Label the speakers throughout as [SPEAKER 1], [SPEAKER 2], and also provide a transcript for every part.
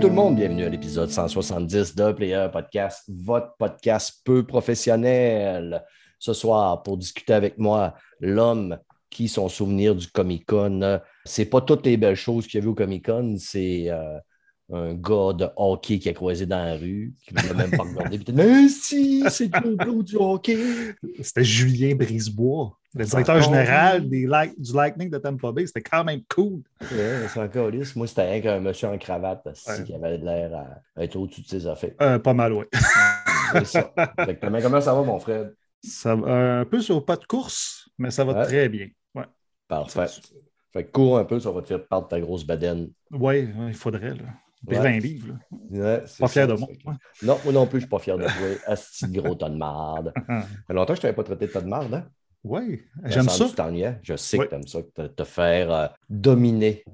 [SPEAKER 1] Tout le monde, bienvenue à l'épisode 170 de Player Podcast, votre podcast peu professionnel. Ce soir, pour discuter avec moi, l'homme qui son souvenir du Comic Con, c'est pas toutes les belles choses qu'il y avait au Comic Con, c'est euh, un gars de hockey qui a croisé dans la rue, qui ne voulait même pas regarder. Puis, mais si, c'est le du hockey.
[SPEAKER 2] C'était Julien Brisebois, le directeur général des du Lightning de Tampa Bay. C'était quand même cool.
[SPEAKER 1] Ouais, c'est encore lisse. Moi, c'était rien qu'un monsieur en cravate
[SPEAKER 2] Ouais.
[SPEAKER 1] qui avait l'air à être au-dessus de ses affaires.
[SPEAKER 2] Euh, pas mal, oui.
[SPEAKER 1] C'est ça. Exactement. Comment ça va, mon frère?
[SPEAKER 2] Ça va un peu sur pas de course, mais ça va
[SPEAKER 1] Ouais.
[SPEAKER 2] très bien. Ouais.
[SPEAKER 1] Parfait. Fait que cours un peu, ça va te faire perdre ta grosse bedaine.
[SPEAKER 2] Oui, il faudrait. Là.
[SPEAKER 1] Ouais.
[SPEAKER 2] 20 livres.
[SPEAKER 1] Ouais,
[SPEAKER 2] Pas fier
[SPEAKER 1] ça,
[SPEAKER 2] de moi.
[SPEAKER 1] Non, moi non plus, je suis pas fier de toi. Asti gros tas de marde. Ça fait longtemps que je t'avais pas traité de tas de marde, hein?
[SPEAKER 2] Oui, j'aime
[SPEAKER 1] me
[SPEAKER 2] ça.
[SPEAKER 1] Je sais que tu aimes ça, te, te faire euh, dominer.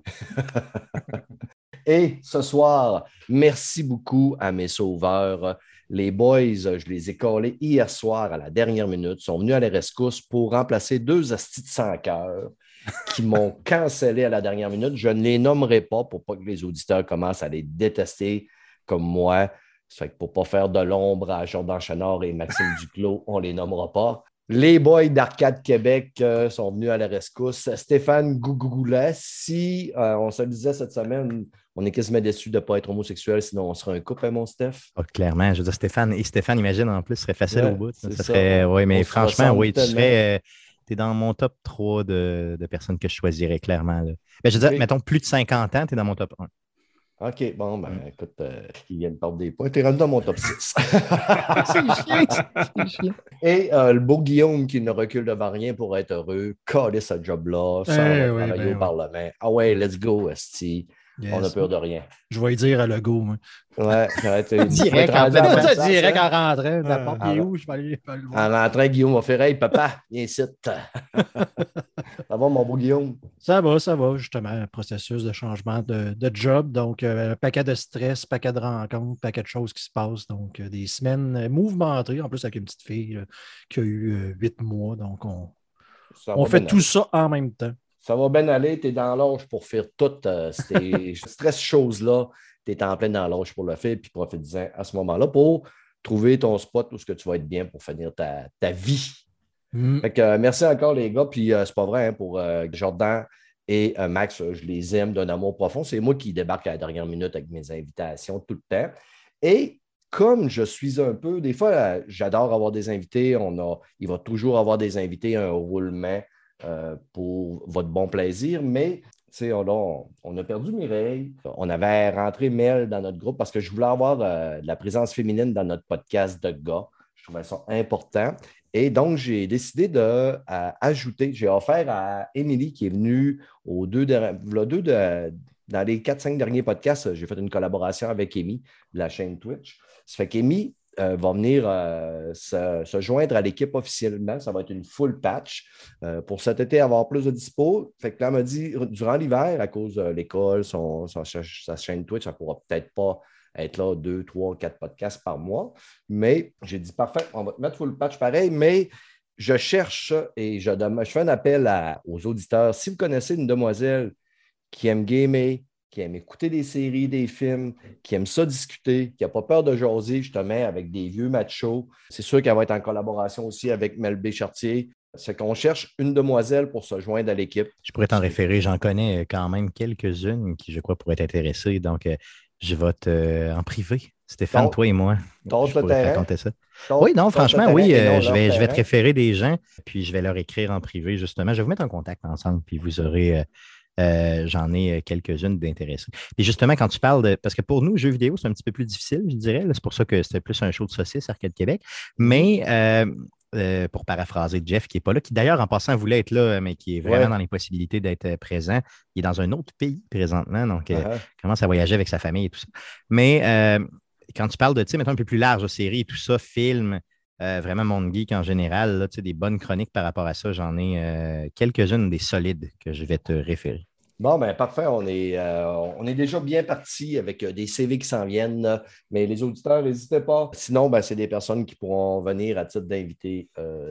[SPEAKER 1] Et ce soir, merci beaucoup à mes sauveurs. Les boys, je les ai collés hier soir à la dernière minute, sont venus à la rescousse pour remplacer deux astis de sans cœur qui m'ont cancellé à la dernière minute. Je ne les nommerai pas pour pas que les auditeurs commencent à les détester comme moi. Ça fait que pour ne pas faire de l'ombre à Jordan Chenard et Maxime Duclos, on ne les nommera pas. Les boys d'Arcade Québec euh, sont venus à la rescousse. Stéphane Gougoulet, si euh, on se le disait cette semaine, on est quasiment déçu de ne pas être homosexuel, sinon on serait un couple, hein, mon Steph?
[SPEAKER 3] Ah, clairement, je veux dire, Stéphane, et Stéphane, imagine, en plus, serait facile
[SPEAKER 1] Ouais,
[SPEAKER 3] au bout. Ça, serait, mais franchement, oui, tu serais, tu es dans mon top 3 de, de personnes que je choisirais, clairement. là. Ben, je veux dire, mettons, plus de 50 ans, tu es dans mon top 1.
[SPEAKER 1] OK, bon, ben écoute, euh, ils viennent perdre des points. T'es rendu dans mon top 6. Et euh, le beau Guillaume qui ne recule devant rien pour être heureux, coller ce job-là, ça
[SPEAKER 4] Eh
[SPEAKER 1] va
[SPEAKER 4] oui,
[SPEAKER 1] travailler
[SPEAKER 4] ben
[SPEAKER 1] au. Parlement. Ah ouais, let's go, Esti. On n'a peur de rien.
[SPEAKER 4] Je vais y dire à Legault. moi.
[SPEAKER 1] Ouais,
[SPEAKER 4] Direct, en, direct
[SPEAKER 1] hein?
[SPEAKER 4] en rentrant. La
[SPEAKER 2] Euh,
[SPEAKER 4] porte est
[SPEAKER 1] ouais.
[SPEAKER 4] où? Je vais aller, je vais aller le voir.
[SPEAKER 1] En rentrant, Guillaume va faire Hey, papa, viens ici. ça va, mon beau Guillaume?
[SPEAKER 4] Ça va, ça va, justement. Un processus de changement de, de job. Donc, euh, un paquet de stress, paquet de rencontres, paquet de choses qui se passent. Donc, euh, des semaines euh, mouvementées. En plus, avec une petite fille là, qui a eu euh, huit mois. Donc, on, on fait
[SPEAKER 1] bien
[SPEAKER 4] tout ça en même temps.
[SPEAKER 1] Ça va bien aller, tu es dans l'âge pour faire toutes euh, ces stress choses-là. Tu es en plein dans l'âge pour le faire, puis profite-en à ce moment-là pour trouver ton spot où ce que tu vas être bien pour finir ta, ta vie.
[SPEAKER 4] Mm.
[SPEAKER 1] Fait que, euh, merci encore, les gars. Puis euh, c'est pas vrai hein, pour Jordan et Max, je les aime d'un amour profond. C'est moi qui débarque à la dernière minute avec mes invitations tout le temps. Et comme je suis un peu, des fois, j'adore avoir des invités. On a, il va toujours avoir des invités, un roulement euh, pour votre bon plaisir. Mais on, a- on a perdu Mireille. On avait rentré Mel dans notre groupe parce que je voulais avoir euh, de la présence féminine dans notre podcast de gars. Je trouvais ça important. Et donc, j'ai décidé de à ajouter, j'ai offert à Émilie qui est venue aux deux, dans les 4-5 derniers podcasts, j'ai fait une collaboration avec Amy de la chaîne Twitch. Ça fait qu'Amy euh, va venir euh, se, joindre à l'équipe officiellement. Ça va être une full patch euh, pour cet été avoir plus de dispo. Fait que là, m'a dit, durant l'hiver, à cause de l'école, son, sa, chaîne Twitch, ça ne pourra peut-être pas être là deux, trois, quatre podcasts par mois. Mais j'ai dit, parfait, on va te mettre full patch pareil, mais je cherche et je, je fais un appel aux auditeurs. Si vous connaissez une demoiselle qui aime gamer, qui aime écouter des séries, des films, qui aime ça discuter, qui n'a pas peur de jaser justement avec des vieux machos, c'est sûr qu'elle va être en collaboration aussi avec Melbé Chartier. C'est qu'on cherche une demoiselle pour se joindre à l'équipe.
[SPEAKER 3] Je pourrais t'en référer. J'en connais euh, quand même quelques-unes qui, je crois, pourraient t'intéresser. Donc, euh, je vais te, euh, en privé. Stéphane,
[SPEAKER 1] Donc,
[SPEAKER 3] toi et moi. je
[SPEAKER 1] le terrain.
[SPEAKER 3] raconter ça.
[SPEAKER 1] Donc,
[SPEAKER 3] Oui, non, franchement, oui, euh,
[SPEAKER 1] non
[SPEAKER 3] je, vais, je vais te référer des gens, puis je vais leur écrire en privé, justement. Je vais vous mettre en contact ensemble, puis vous aurez, euh, euh, j'en ai euh, quelques-unes d'intéressés. Et justement, quand tu parles de, parce que pour nous, jeux vidéo, c'est un petit peu plus difficile, je dirais. C'est pour ça que c'était plus un show de saucisse, Arcade Québec. Mais euh, euh, pour paraphraser Jeff, qui n'est pas là, qui d'ailleurs, en passant, voulait être là, mais qui est vraiment dans l'impossibilité d'être euh, présent. Il est dans un autre pays présentement, donc il commence à voyager avec sa famille et tout ça. Mais quand tu parles de, tu sais, mettons un peu plus large, série et tout ça, film, euh, vraiment monde geek en général, là, des bonnes chroniques par rapport à ça, j'en ai euh, quelques-unes des solides que je vais te référer.
[SPEAKER 1] Bon, ben parfait. On est, euh, on est déjà bien parti avec des CV qui s'en viennent, mais les auditeurs, n'hésitez pas. Sinon, ben, c'est des personnes qui pourront venir à titre d'invité.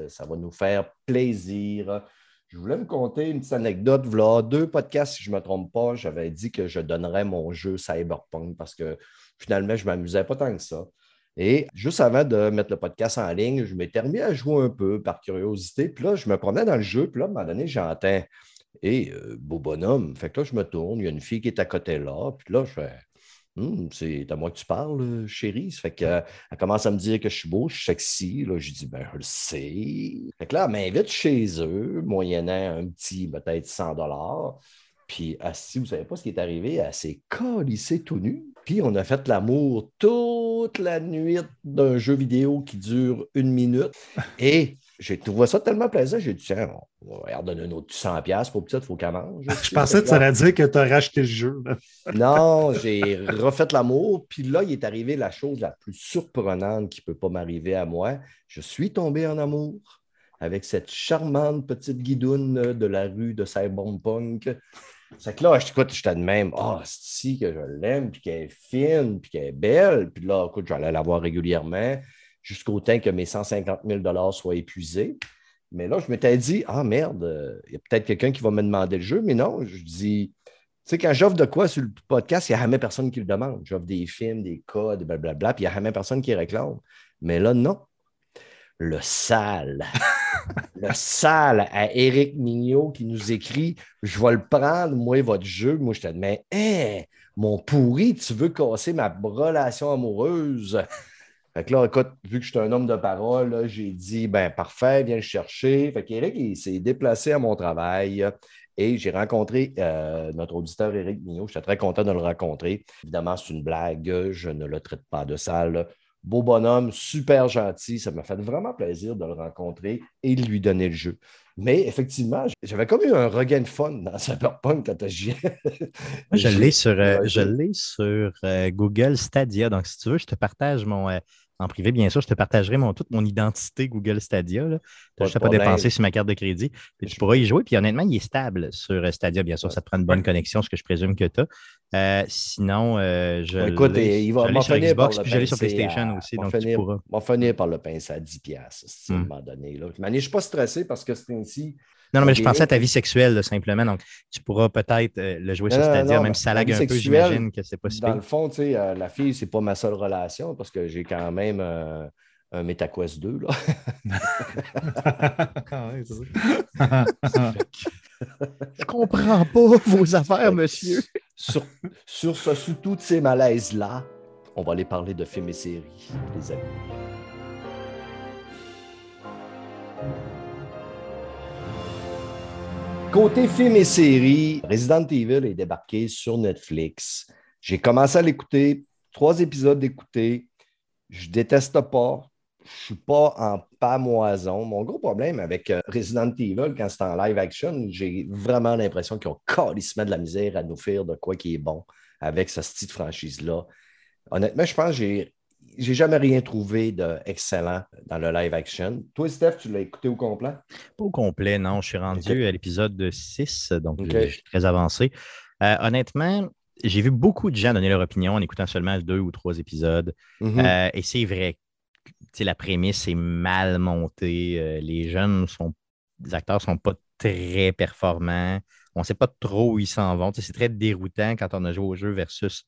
[SPEAKER 1] Ça va nous faire plaisir. Je voulais vous conter une petite anecdote. Voilà, deux podcasts, si je ne me trompe pas, j'avais dit que je donnerais mon jeu Cyberpunk parce que finalement, je ne m'amusais pas tant que ça. Et juste avant de mettre le podcast en ligne, je m'étais remis à jouer un peu par curiosité. Puis là, je me promenais dans le jeu. Puis là, à un moment donné, j'entends et euh, beau bonhomme. Fait que là, je me tourne, il y a une fille qui est à côté là. Puis là, je fais Hum, c'est à moi que tu parles, euh, chérie. Fait qu'elle elle commence à me dire que je suis beau, je suis sexy. Là, je dis ben, je le sais. Fait que là, elle m'invite chez eux, moyennant un petit, peut-être 100 Puis, si vous savez pas ce qui est arrivé, elle s'est calissée tout nu. Puis, on a fait l'amour toute la nuit d'un jeu vidéo qui dure une minute. Et j'ai trouvé ça tellement plaisant, j'ai dit, tiens, on va leur donner un autre 100$ pour petite, il faut qu'elle mange.
[SPEAKER 2] Je pensais que ça allait dire que tu as racheté le jeu.
[SPEAKER 1] Non, j'ai refait l'amour. Puis là, il est arrivé la chose la plus surprenante qui ne peut pas m'arriver à moi. Je suis tombé en amour avec cette charmante petite guidoune de la rue de Cyberpunk. C'est que là, je écoute, j'étais de même, ah, c'est ici que je l'aime, puis qu'elle est fine, puis qu'elle est belle. Puis là, écoute, j'allais la voir régulièrement jusqu'au temps que mes 150 000 soient épuisés. Mais là, je m'étais dit, ah merde, euh, il y a peut-être quelqu'un qui va me demander le jeu. Mais non, je dis, tu sais, quand j'offre de quoi sur le podcast, il n'y a jamais personne qui le demande. J'offre des films, des codes, blablabla, puis il n'y a jamais personne qui réclame. Mais là, non. Le sale. Le sale à Éric Mignot qui nous écrit Je vais le prendre, moi, votre jeu. Moi, je te dis Mais, hé, mon pourri, tu veux casser ma relation amoureuse? Fait que là, écoute, vu que je suis un homme de parole, j'ai dit ben parfait, viens le chercher. Fait qu'Éric, s'est déplacé à mon travail et j'ai rencontré euh, notre auditeur Éric Mignot. J'étais très content de le rencontrer. Évidemment, c'est une blague, je ne le traite pas de sale. Beau bonhomme, super gentil. Ça m'a fait vraiment plaisir de le rencontrer et de lui donner le jeu. Mais effectivement, j'avais comme eu un regain de fun dans Cyberpunk quand j'y
[SPEAKER 3] Je l'ai sur, euh, je l'ai sur euh, Google Stadia. Donc, si tu veux, je te partage mon. euh, en privé, bien sûr, je te partagerai mon, toute mon identité Google Stadia. Tu
[SPEAKER 1] Pas
[SPEAKER 3] n'as
[SPEAKER 1] de
[SPEAKER 3] pas dépensé sur ma carte de crédit. Puis tu pourras y jouer. Puis honnêtement, il est stable sur euh, Stadia. Bien sûr, ça te prend une bonne connexion, ce que je présume que tu as. sinon, euh, je.
[SPEAKER 1] Écoute,
[SPEAKER 3] l'ai-
[SPEAKER 1] il va
[SPEAKER 3] je
[SPEAKER 1] m'en finir par
[SPEAKER 3] Xbox,
[SPEAKER 1] le
[SPEAKER 3] puis je sur PlayStation
[SPEAKER 1] à-
[SPEAKER 3] aussi. Donc, tu
[SPEAKER 1] finir-
[SPEAKER 3] pourras.
[SPEAKER 1] m'en finir par le pincer à 10$, piastres, si, à un
[SPEAKER 3] Hmm.
[SPEAKER 1] moment donné. Là. Je ne suis pas stressé parce que c'est ainsi.
[SPEAKER 3] Non, non, mais je pensais à ta vie sexuelle, là, simplement. Donc, tu pourras peut-être euh, le jouer
[SPEAKER 1] Non,
[SPEAKER 3] sur
[SPEAKER 1] non,
[SPEAKER 3] même si ça
[SPEAKER 1] ma
[SPEAKER 3] lag
[SPEAKER 1] vie
[SPEAKER 3] un peu, j'imagine que c'est pas si
[SPEAKER 1] Dans le fond, tu sais, euh, la fille, c'est pas ma seule relation parce que j'ai quand même euh, un MetaQuest 2. Là.
[SPEAKER 2] Ah.
[SPEAKER 3] Je comprends pas vos affaires, monsieur.
[SPEAKER 1] sur, sur ce, sous tous ces malaises-là, on va aller parler de films et séries, les amis. Côté films et séries, Resident Evil est débarqué sur Netflix. J'ai commencé à l'écouter, trois épisodes d'écouter. Je déteste pas. Je suis pas en pamoison. Mon gros problème avec euh, Resident Evil, quand c'est en live action, j'ai vraiment l'impression qu'ils ont calissement de la misère à nous faire de quoi qui est bon avec ce style de franchise-là. Honnêtement, je pense que j'ai, j'ai jamais rien trouvé d'excellent dans le live action. Toi, Steph, tu l'as écouté au complet?
[SPEAKER 3] Pas au complet, non. Je suis rendu à l'épisode 6, donc
[SPEAKER 1] Ok.
[SPEAKER 3] je suis très avancé. Euh, honnêtement, j'ai vu beaucoup de gens donner leur opinion en écoutant seulement deux ou trois épisodes.
[SPEAKER 1] Mhm.
[SPEAKER 3] Euh, et c'est vrai, la prémisse est mal montée. Euh, les jeunes sont, les acteurs ne sont pas très performants. On ne sait pas trop où ils s'en vont. C'est très déroutant quand on a joué au jeu versus.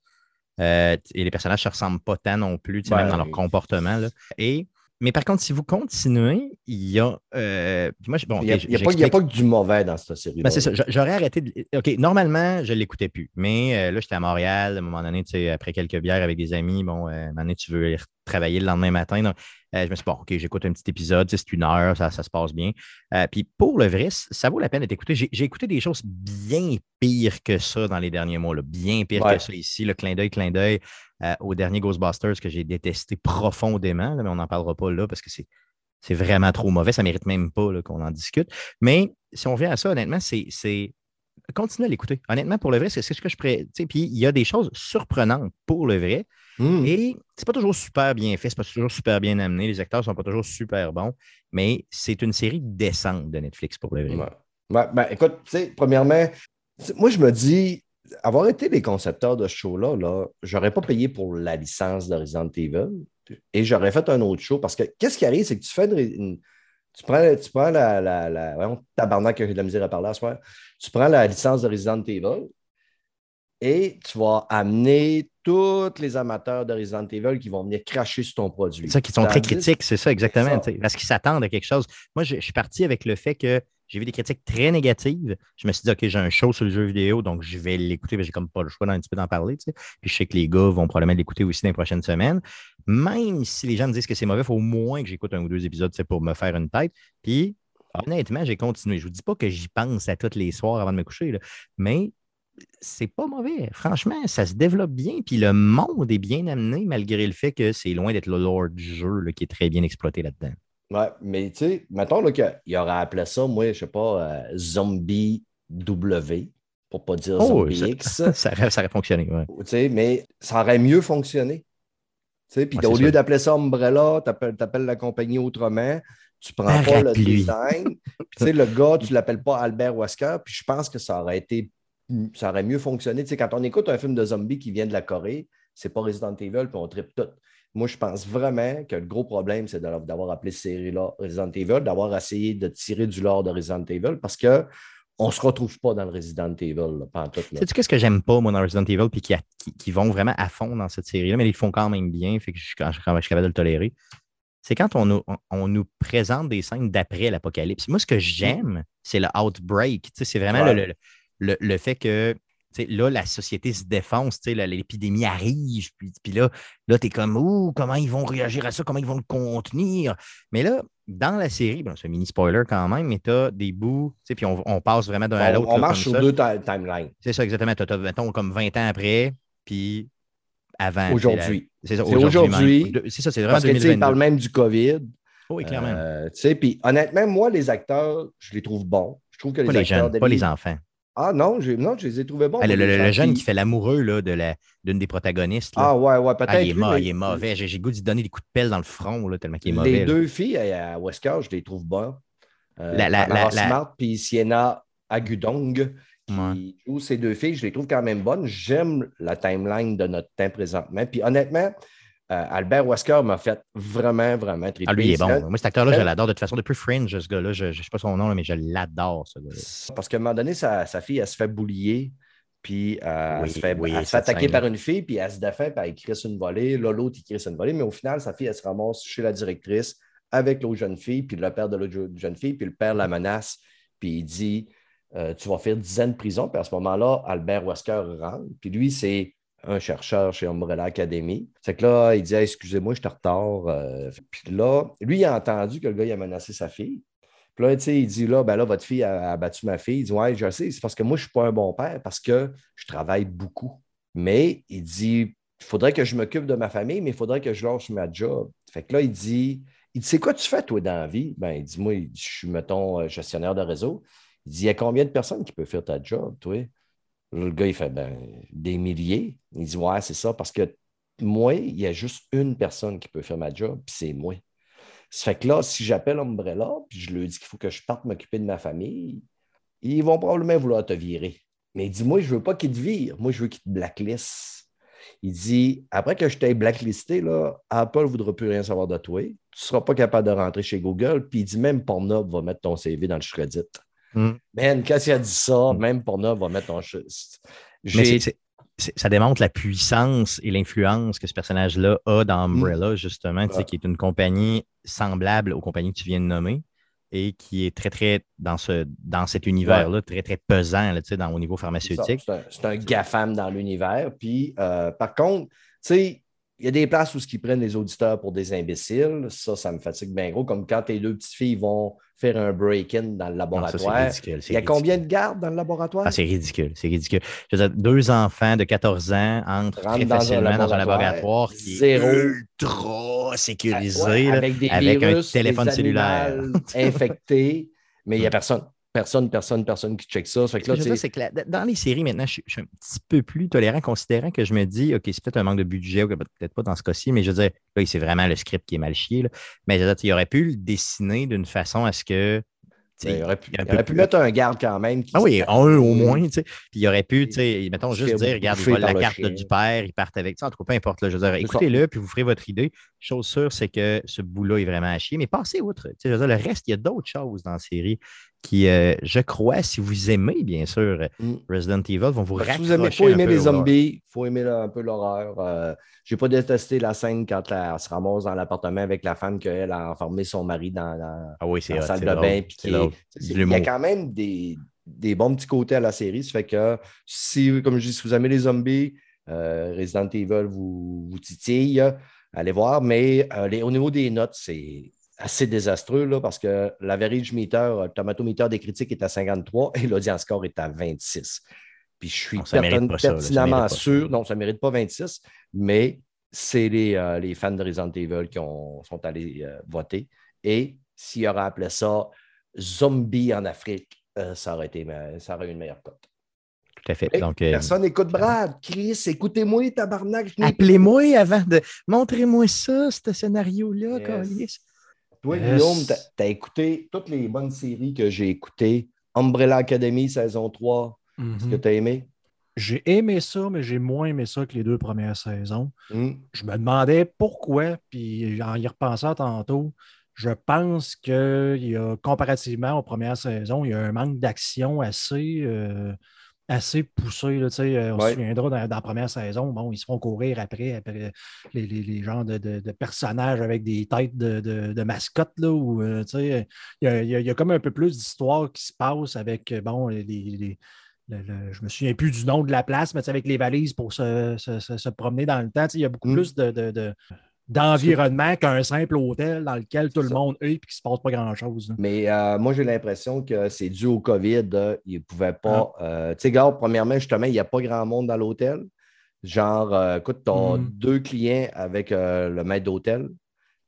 [SPEAKER 3] Euh, et les personnages ne se ressemblent pas tant non plus, sais,
[SPEAKER 1] Ben,
[SPEAKER 3] même dans leur comportement. là. Et, mais par contre, si vous continuez, il y a. euh, moi, bon,
[SPEAKER 1] il n'y a, a pas- a que du mauvais dans cette série-là.
[SPEAKER 3] ben, c'est ça. J'aurais arrêté de. OK, normalement, je ne l'écoutais plus. Mais euh, là, j'étais à Montréal. À un moment donné, tu sais, après quelques bières avec des amis, bon, à un moment donné, tu veux travailler le lendemain matin. Donc, euh, je me suis dit, bon, OK, j'écoute un petit épisode, c'est une heure, ça, ça se passe bien. Euh, puis pour le vrai, ça vaut la peine d'être écouté. J'ai écouté des choses bien pires que ça dans les derniers mois, là, bien pire
[SPEAKER 1] Ouais.
[SPEAKER 3] que ça ici. Le clin d'œil, clin d'œil euh, au dernier Ghostbusters que j'ai détesté profondément, là, mais on n'en parlera pas là parce que c'est c'est vraiment trop mauvais. Ça ne mérite même pas qu'on en discute. Mais si on vient à ça, honnêtement, c'est. Continuez à l'écouter. Honnêtement, pour le vrai, c'est ce que je pourrais. Puis il y a des choses surprenantes pour le vrai.
[SPEAKER 1] Hmm.
[SPEAKER 3] Et c'est pas toujours super bien fait, c'est pas toujours super bien amené. Les acteurs sont pas toujours super bons, mais c'est une série décente de Netflix pour le vrai.
[SPEAKER 1] Ouais. Ouais, ben, écoute, tu sais, premièrement, moi, je me dis, avoir été les concepteurs de ce show-là, là, j'aurais pas payé pour la licence de Resident Evil et j'aurais fait un autre show parce que qu'est-ce qui arrive, c'est que tu fais une, tu prends, tu prends la, la, la voyons, tabarnak que j'ai de la misère à parler à ce soir. Tu prends la licence de Resident Evil et tu vas amener tous les amateurs de Resident Evil qui vont venir cracher sur ton produit.
[SPEAKER 3] C'est ça, qui sont très critiques, c'est ça, exactement.
[SPEAKER 1] ça.
[SPEAKER 3] Parce qu'ils s'attendent à quelque chose. Moi, je, je suis parti avec le fait que j'ai vu des critiques très négatives. Je me suis dit, OK, j'ai un show sur le jeu vidéo, donc je vais l'écouter, mais j'ai comme pas le choix d'un petit peu d'en parler. tu sais. Puis je sais que les gars vont probablement l'écouter aussi dans les prochaines semaines. Même si les gens me disent que c'est mauvais, il faut au moins que j'écoute un ou deux épisodes pour me faire une tête. Puis, honnêtement, j'ai continué. Je ne vous dis pas que j'y pense à tous les soirs avant de me coucher, là, mais c'est pas mauvais. Franchement, ça se développe bien. Puis le monde est bien amené, malgré le fait que c'est loin d'être le lore du jeu là, qui est très bien exploité là-dedans.
[SPEAKER 1] Ouais, mais tu sais, mettons qu'il aurait appelé ça, moi, je sais pas, euh, Zombie W, pour pas dire
[SPEAKER 3] Oh,
[SPEAKER 1] Zombie
[SPEAKER 3] ça-
[SPEAKER 1] X.
[SPEAKER 3] ça, aurait, ça aurait fonctionné. ouais.
[SPEAKER 1] Tu sais, mais ça aurait mieux fonctionné. Puis au lieu d'appeler ça Umbrella, tu appelles, la compagnie autrement. Tu prends pas le
[SPEAKER 3] Parapluie.
[SPEAKER 1] design. Puis, tu sais, le gars, tu l'appelles pas Albert Wesker. Puis je pense que ça aurait été ça aurait mieux fonctionné. Tu sais, quand on écoute un film de zombie qui vient de la Corée, c'est pas Resident Evil, puis on tripe tout. Moi, je pense vraiment que le gros problème, c'est d'avoir appelé cette série-là Resident Evil, d'avoir essayé de tirer du lore de Resident Evil, parce que on se retrouve pas dans le Resident Evil.
[SPEAKER 3] Sais-tu qu'est-ce que j'aime pas, moi, dans Resident Evil, puis qui, qui- qui vont vraiment à fond dans cette série-là, mais ils font quand même bien, fait que je, quand je, quand je suis capable de le tolérer. C'est quand on nous, on, on nous présente des scènes d'après l'apocalypse. Moi, ce que j'aime, c'est le outbreak. Tu sais, C'est vraiment
[SPEAKER 1] Ouais.
[SPEAKER 3] le, le- le- le fait que là, la société se défonce, l'épidémie arrive, puis, puis là, là tu es comme, ouh, comment ils vont réagir à ça, comment ils vont le contenir? Mais là, dans la série, bon, c'est un mini spoiler quand même, mais tu as des bouts, puis on, on passe vraiment d'un à
[SPEAKER 1] On,
[SPEAKER 3] l'autre.
[SPEAKER 1] on
[SPEAKER 3] là,
[SPEAKER 1] marche sur
[SPEAKER 3] ça.
[SPEAKER 1] deux ti- timelines
[SPEAKER 3] C'est ça, exactement. Tu as, mettons, comme 20 ans après, puis avant.
[SPEAKER 1] aujourd'hui.
[SPEAKER 3] C'est ça,
[SPEAKER 1] C'est
[SPEAKER 3] aujourd'hui. C'est ça, c'est vraiment
[SPEAKER 1] Parce que, tu sais, il
[SPEAKER 3] 2022.
[SPEAKER 1] parle même du COVID.
[SPEAKER 3] Oui, clairement.
[SPEAKER 1] Euh, tu sais, puis honnêtement, moi, les acteurs, je les trouve bons. Je trouve que les
[SPEAKER 3] pas les
[SPEAKER 1] acteurs
[SPEAKER 3] jeunes, pas les enfants.
[SPEAKER 1] Ah non, non, je les ai trouvés bons.
[SPEAKER 3] Ah, le, le-
[SPEAKER 1] les
[SPEAKER 3] le jeune qui fait l'amoureux là, de la- d'une des protagonistes. là.
[SPEAKER 1] Ah ouais, ouais, peut-être.
[SPEAKER 3] Ah, il, est
[SPEAKER 1] lui,
[SPEAKER 3] mo-
[SPEAKER 1] mais-
[SPEAKER 3] il est mauvais. J'ai j'ai goût d'y donner des coups de pelle dans le front, là, tellement qu'il est
[SPEAKER 1] Les
[SPEAKER 3] mauvais. là.
[SPEAKER 1] deux filles à Wesker, je les trouve bonnes. Euh,
[SPEAKER 3] La- la- la- la-
[SPEAKER 1] Smart puis Sienna Agudong, qui
[SPEAKER 3] Ouais.
[SPEAKER 1] jouent ces deux filles, je les trouve quand même bonnes. J'aime la timeline de notre temps présentement. Puis honnêtement, euh, Albert Wesker m'a fait vraiment, vraiment triper.
[SPEAKER 3] Ah, lui, il est bon. Moi, cet acteur-là, je l'adore. De toute façon, depuis Fringe, ce gars-là, je ne sais pas son nom, là, mais je l'adore, ce gars-là.
[SPEAKER 1] Parce qu'à un moment donné, sa, sa fille, elle se fait boulier, puis euh,
[SPEAKER 3] Oui,
[SPEAKER 1] elle se fait,
[SPEAKER 3] oui,
[SPEAKER 1] elle se fait attaquer par une fille, puis elle se défait, puis elle crisse une volée. Là, l'autre, il crisse une volée, mais au final, sa fille, elle se ramasse chez la directrice avec l'autre jeune fille, puis le père de l'autre jeune fille, puis le père la menace, puis il dit euh, Tu vas faire 10 ans de prison. Puis à ce moment-là, Albert Wesker rentre, puis lui, c'est un chercheur chez Umbrella Academy. C'est que là, il dit Excusez-moi, je suis en retard. Puis là, lui, il a entendu que le gars, il a menacé sa fille. Puis là, tu sais, il dit là, ben là, votre fille a, battu ma fille. Il dit Ouais, je sais, c'est parce que moi, je ne suis pas un bon père parce que je travaille beaucoup. Mais il dit Il faudrait que je m'occupe de ma famille, mais il faudrait que je lâche ma job. Fait que là, il dit Il dit C'est quoi tu fais, toi, dans la vie? Ben, il dit Moi, je suis, mettons, euh, gestionnaire de réseau. Il dit Il y a combien de personnes qui peuvent faire ta job, toi? Le gars, il fait ben, des milliers. Il dit Ouais, c'est ça, parce que moi, il y a juste une personne qui peut faire ma job, puis c'est moi. Ça fait que là, si j'appelle Umbrella, puis je leur dis qu'il faut que je parte m'occuper de ma famille, ils vont probablement vouloir te virer. Mais il dit, moi, je ne veux pas qu'ils te virent. Moi, je veux qu'ils te blacklistent. Il dit, après que je t'ai blacklisté, là, Apple ne voudra plus rien savoir de toi. Tu ne seras pas capable de rentrer chez Google. Puis il dit, même Pornhub va mettre ton CV dans le Shreddit.
[SPEAKER 3] Hmm.
[SPEAKER 1] Man, quand il a dit ça,
[SPEAKER 3] Hmm.
[SPEAKER 1] même Pornhub va mettre ton...
[SPEAKER 3] c'est- ça démontre la puissance et l'influence que ce personnage-là a dans Umbrella, justement, sais,
[SPEAKER 1] Ouais.
[SPEAKER 3] qui est une compagnie semblable aux compagnies que tu viens de nommer et qui est très, très, dans, ce, dans cet univers-là, très, très pesant là, dans, au niveau pharmaceutique.
[SPEAKER 1] C'est un, c'est un GAFAM dans l'univers. Puis, euh, par contre, tu sais, il y a des places où ils prennent les auditeurs pour des imbéciles. Ça, ça me fatigue bien gros. Comme quand tes deux petites filles vont faire un break-in dans le
[SPEAKER 3] Non, ça, c'est
[SPEAKER 1] laboratoire.
[SPEAKER 3] ridicule,
[SPEAKER 1] il y a
[SPEAKER 3] ridicule.
[SPEAKER 1] combien de gardes dans le laboratoire?
[SPEAKER 3] Ah, c'est ridicule, c'est ridicule. Je veux dire, deux enfants de 14 ans entrent très
[SPEAKER 1] dans un
[SPEAKER 3] facilement dans un
[SPEAKER 1] laboratoire,
[SPEAKER 3] qui
[SPEAKER 1] zéro.
[SPEAKER 3] est ultra sécurisé,
[SPEAKER 1] Ouais,
[SPEAKER 3] là,
[SPEAKER 1] avec des
[SPEAKER 3] avec un
[SPEAKER 1] virus,
[SPEAKER 3] téléphone
[SPEAKER 1] des
[SPEAKER 3] cellulaire.
[SPEAKER 1] infectés, mais il n'y a personne. Personne, personne, personne qui check ça. Ça fait que
[SPEAKER 3] Ce que
[SPEAKER 1] là,
[SPEAKER 3] je veux dire,
[SPEAKER 1] tu sais,
[SPEAKER 3] c'est que la- dans les séries, maintenant, je, suis- je suis un petit peu plus tolérant, considérant que je me dis, OK, c'est peut-être un manque de budget, ou peut-être pas dans ce cas-ci, mais je veux dire, là, c'est vraiment le script qui est mal chié. là. Mais je veux dire, il aurait pu le dessiner d'une façon à ce que.
[SPEAKER 1] ben, il aurait pu,
[SPEAKER 3] il
[SPEAKER 1] aurait mettre un garde quand même. qui
[SPEAKER 3] Ah oui, un au moins, tu sais. Puis il aurait pu, tu sais, mettons, juste dire, regarde, la carte
[SPEAKER 1] chien.
[SPEAKER 3] du père, ils partent avec ça. En tout cas, peu importe. là, je veux dire, écoutez-le, puis vous ferez votre idée. Chose sûre, c'est que ce bout-là est vraiment à chier. Mais passez outre. Tu sais, je veux dire, le reste, il y a d'autres choses dans la série qui, euh, je crois, si vous aimez, bien sûr,
[SPEAKER 1] Mm.
[SPEAKER 3] Resident Evil, vont vous
[SPEAKER 1] Si
[SPEAKER 3] raccrocher
[SPEAKER 1] vous aimez, faut aimer les zombies, il faut aimer un peu l'horreur. Euh, J'ai pas détesté la scène quand elle se ramasse dans l'appartement avec la femme qu'elle a enfermé son mari dans la,
[SPEAKER 3] Ah oui,
[SPEAKER 1] dans la salle de bain. Il y a quand même des, des bons petits côtés à la série. Ça fait que si, comme je dis, si vous aimez les zombies, euh, Resident Evil vous, vous titille, allez voir. Mais euh, les- au niveau des notes, c'est assez désastreux là, parce que l'average meter, euh, le tomatometer des critiques est à 53 et l'audience score est à 26. Puis je suis
[SPEAKER 3] Non,
[SPEAKER 1] pertin-
[SPEAKER 3] ça,
[SPEAKER 1] pertinemment sûr, non, ça ne mérite pas 26, mais c'est les, euh, les fans de Resident Evil qui ont- sont allés euh, voter. Et s'il aurait appelé ça Zombie en Afrique, euh, ça, aurait été, ça aurait eu une meilleure cote.
[SPEAKER 3] Tout à fait.
[SPEAKER 1] Hey,
[SPEAKER 3] Donc, euh,
[SPEAKER 1] Personne n'écoute Brad. Chris, écoutez-moi, tabarnak.
[SPEAKER 3] appelez-moi avant de. Montrez-moi ça, ce scénario-là,
[SPEAKER 1] Yes. Toi,
[SPEAKER 4] Yes.
[SPEAKER 1] Guillaume, t'as- t'as écouté toutes les bonnes séries que j'ai écoutées? Umbrella Academy, saison 3. Est-ce que
[SPEAKER 4] Mhm.
[SPEAKER 1] tu as aimé?
[SPEAKER 4] J'ai aimé ça, mais j'ai moins aimé ça que les deux premières saisons.
[SPEAKER 1] Hmm.
[SPEAKER 4] Je me demandais pourquoi, puis en y repensant tantôt, je pense que il y a, comparativement aux premières saisons, il y a un manque d'action assez, euh, assez poussé. là, tu sais, euh, on
[SPEAKER 1] Ouais.
[SPEAKER 4] se souviendra dans, dans la première saison, bon, ils se font courir après, après les, les, les genres de, de- de personnages avec des têtes de, de- mascottes. Là, où, euh, tu sais, il, y a, il y a- comme un peu plus d'histoire qui se passe avec euh, bon, les- les- le- le- je me souviens plus du nom de la place, mais tu sais, avec les valises pour se, se- se- se promener dans le temps. tu sais, Il y a beaucoup
[SPEAKER 1] Mm.
[SPEAKER 4] plus de, de- de- d'environnement qu'un simple hôtel dans lequel tout le monde est et qu'il ne se passe pas grand-chose.
[SPEAKER 1] Mais euh, moi, j'ai l'impression que c'est dû au COVID. euh, ils ne pouvaient pas.
[SPEAKER 4] Ah.
[SPEAKER 1] euh, tu sais, gars, premièrement, justement, il n'y a pas grand monde dans l'hôtel. Genre, euh, écoute, tu as
[SPEAKER 4] Mm.
[SPEAKER 1] deux clients avec le maître d'hôtel,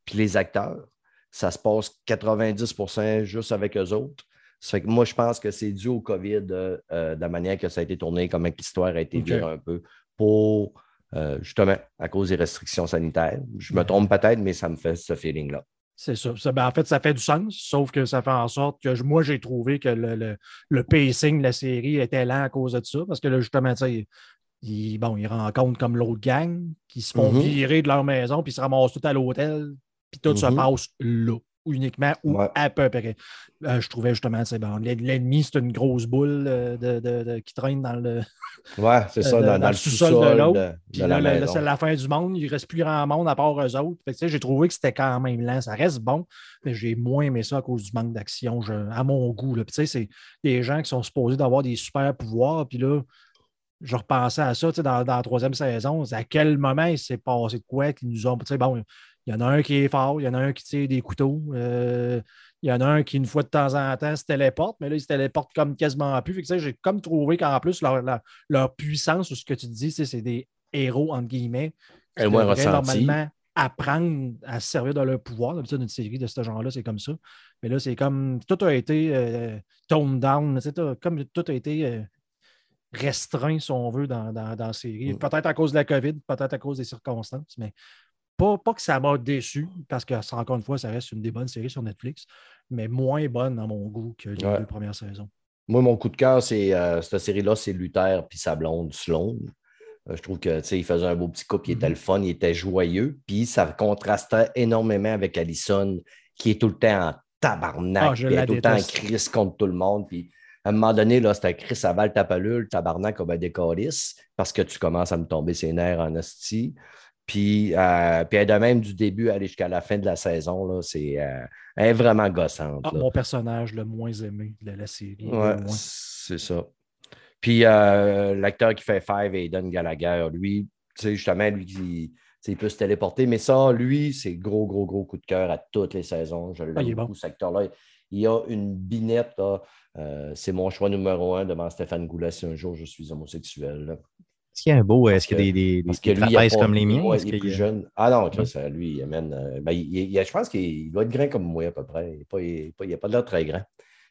[SPEAKER 1] puis les acteurs. Ça se passe 90% juste avec eux autres. Ça fait que moi, je pense que c'est dû au COVID, de la manière que ça a été tourné, comment l'histoire a été
[SPEAKER 4] Ok.
[SPEAKER 1] virée un peu, pour euh, justement à cause des restrictions sanitaires. Je me trompe peut-être, mais ça me fait ce feeling-là.
[SPEAKER 4] C'est ça. Ça, ben, en fait, ça fait du sens, sauf que ça fait en sorte que je- moi, j'ai trouvé que le, le- le pacing de la série était lent à cause de ça, parce que là, justement, tu sais, ils, bon, ils rencontrent comme l'autre gang qui se font
[SPEAKER 1] Mhm.
[SPEAKER 4] virer de leur maison, puis ils se ramassent tout à l'hôtel, puis tout se
[SPEAKER 1] Mhm.
[SPEAKER 4] passe là, uniquement ou
[SPEAKER 1] Ouais.
[SPEAKER 4] à peu près. Euh, je trouvais justement, c'est bon, l'en- l'ennemi, c'est une grosse boule euh, de, de- de- qui traîne dans le,
[SPEAKER 1] Ouais, c'est ça,
[SPEAKER 4] Euh,
[SPEAKER 1] dans,
[SPEAKER 4] dans
[SPEAKER 1] dans
[SPEAKER 4] le sous-sol de l'autre, Puis là, c'est la fin du monde. Il ne reste plus grand monde à part eux autres. J'ai trouvé que c'était quand même lent. Ça reste bon, mais j'ai moins aimé ça à cause du manque d'action, à mon goût. là. Puis, c'est des gens qui sont supposés d'avoir des super pouvoirs. Puis là, je repensais à ça dans, dans la troisième saison. À quel moment il s'est passé de quoi qu'ils nous ont. Bon, il y en a un qui est fort, il y en a un qui tire des couteaux. euh, il y en a un qui, une fois de temps en temps, se téléporte, mais là, il se téléporte comme quasiment plus. Fait que, j'ai comme trouvé qu'en plus, leur, leur- leur puissance, ou ce que tu dis, c'est des héros, entre guillemets, qui
[SPEAKER 1] moins
[SPEAKER 4] normalement apprendre à se servir de leur pouvoir. D'habitude, une série de ce genre-là, c'est comme ça. Mais là, c'est comme tout a été euh, toned down, comme tout a été euh, restreint, si on veut, dans, dans, dans la série.
[SPEAKER 1] Mm.
[SPEAKER 4] Peut-être à cause de la COVID, peut-être à cause des circonstances, mais pas, pas que ça m'a déçu, parce que, encore une fois, ça reste une des bonnes séries sur Netflix, mais moins bonne à mon goût que les
[SPEAKER 1] Ouais.
[SPEAKER 4] deux premières saisons.
[SPEAKER 1] Moi, mon coup de cœur, c'est euh, cette série-là, c'est Luther puis sa blonde Sloan. Euh, je trouve que il faisait un beau petit couple, il était
[SPEAKER 4] Mhm.
[SPEAKER 1] le fun, il était joyeux. Puis ça contrastait énormément avec Allison, qui est tout le temps en tabarnak,
[SPEAKER 4] Ah,
[SPEAKER 1] puis elle est tout le temps en crise contre tout le monde. Puis à un moment donné, là, c'était Chris Aval tapalule, tabarnak comme un décalisse, parce que tu commences à me tomber ses nerfs en hostie. Puis, euh, puis elle est de même du début aller jusqu'à la fin de la saison, là, c'est euh, elle est vraiment gossante.
[SPEAKER 4] Ah, mon personnage le moins aimé de la série.
[SPEAKER 1] Ouais, c'est ça. Puis euh, l'acteur qui fait Five, Aidan Gallagher, lui, sais, justement, lui qui. tu il peut se téléporter. Mais ça, lui, c'est gros, gros, gros coup de cœur à toutes les saisons. Je l'aime
[SPEAKER 4] Ah, il est
[SPEAKER 1] beaucoup,
[SPEAKER 4] bon.
[SPEAKER 1] cet acteur-là. Il y a une binette, là. C'est mon choix numéro un devant Stéphane Goulet si un jour je suis homosexuel. là.
[SPEAKER 3] Est-ce qu'il y a un beau, est-ce qu'il y a des, des,
[SPEAKER 1] que lui, il
[SPEAKER 3] comme les miens?
[SPEAKER 1] ouais,
[SPEAKER 3] Est-ce
[SPEAKER 1] il est plus jeune. Ah non, Chris, euh, lui, il amène. euh, ben, il- il- je pense qu'il doit être grand comme moi à peu près. Il n'a pas, il a pas l'air très grand.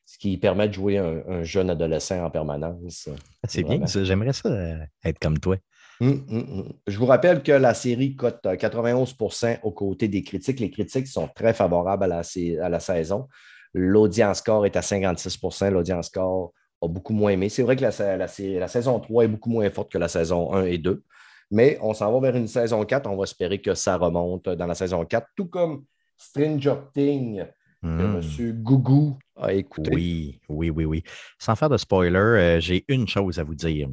[SPEAKER 1] Ce qui permet de jouer un, un jeune adolescent en permanence.
[SPEAKER 3] Ah, C'est bien. J'aimerais ça euh, être comme toi.
[SPEAKER 1] Hum, hum, hum. Je vous rappelle que la série cote euh, 91% aux côtés des critiques. Les critiques sont très favorables à la, sa- à la saison. L'audience score est à 56% L'audience score a beaucoup moins aimé. C'est vrai que la, saison 3 est beaucoup moins forte que la saison 1 et 2. Mais on s'en va vers une saison 4. On va espérer que ça remonte dans la saison 4, tout comme Stranger Things
[SPEAKER 3] Hmm.
[SPEAKER 1] M. Gougou a écouté.
[SPEAKER 3] Oui, oui, oui, oui. Sans faire de spoiler, euh, j'ai une chose à vous dire.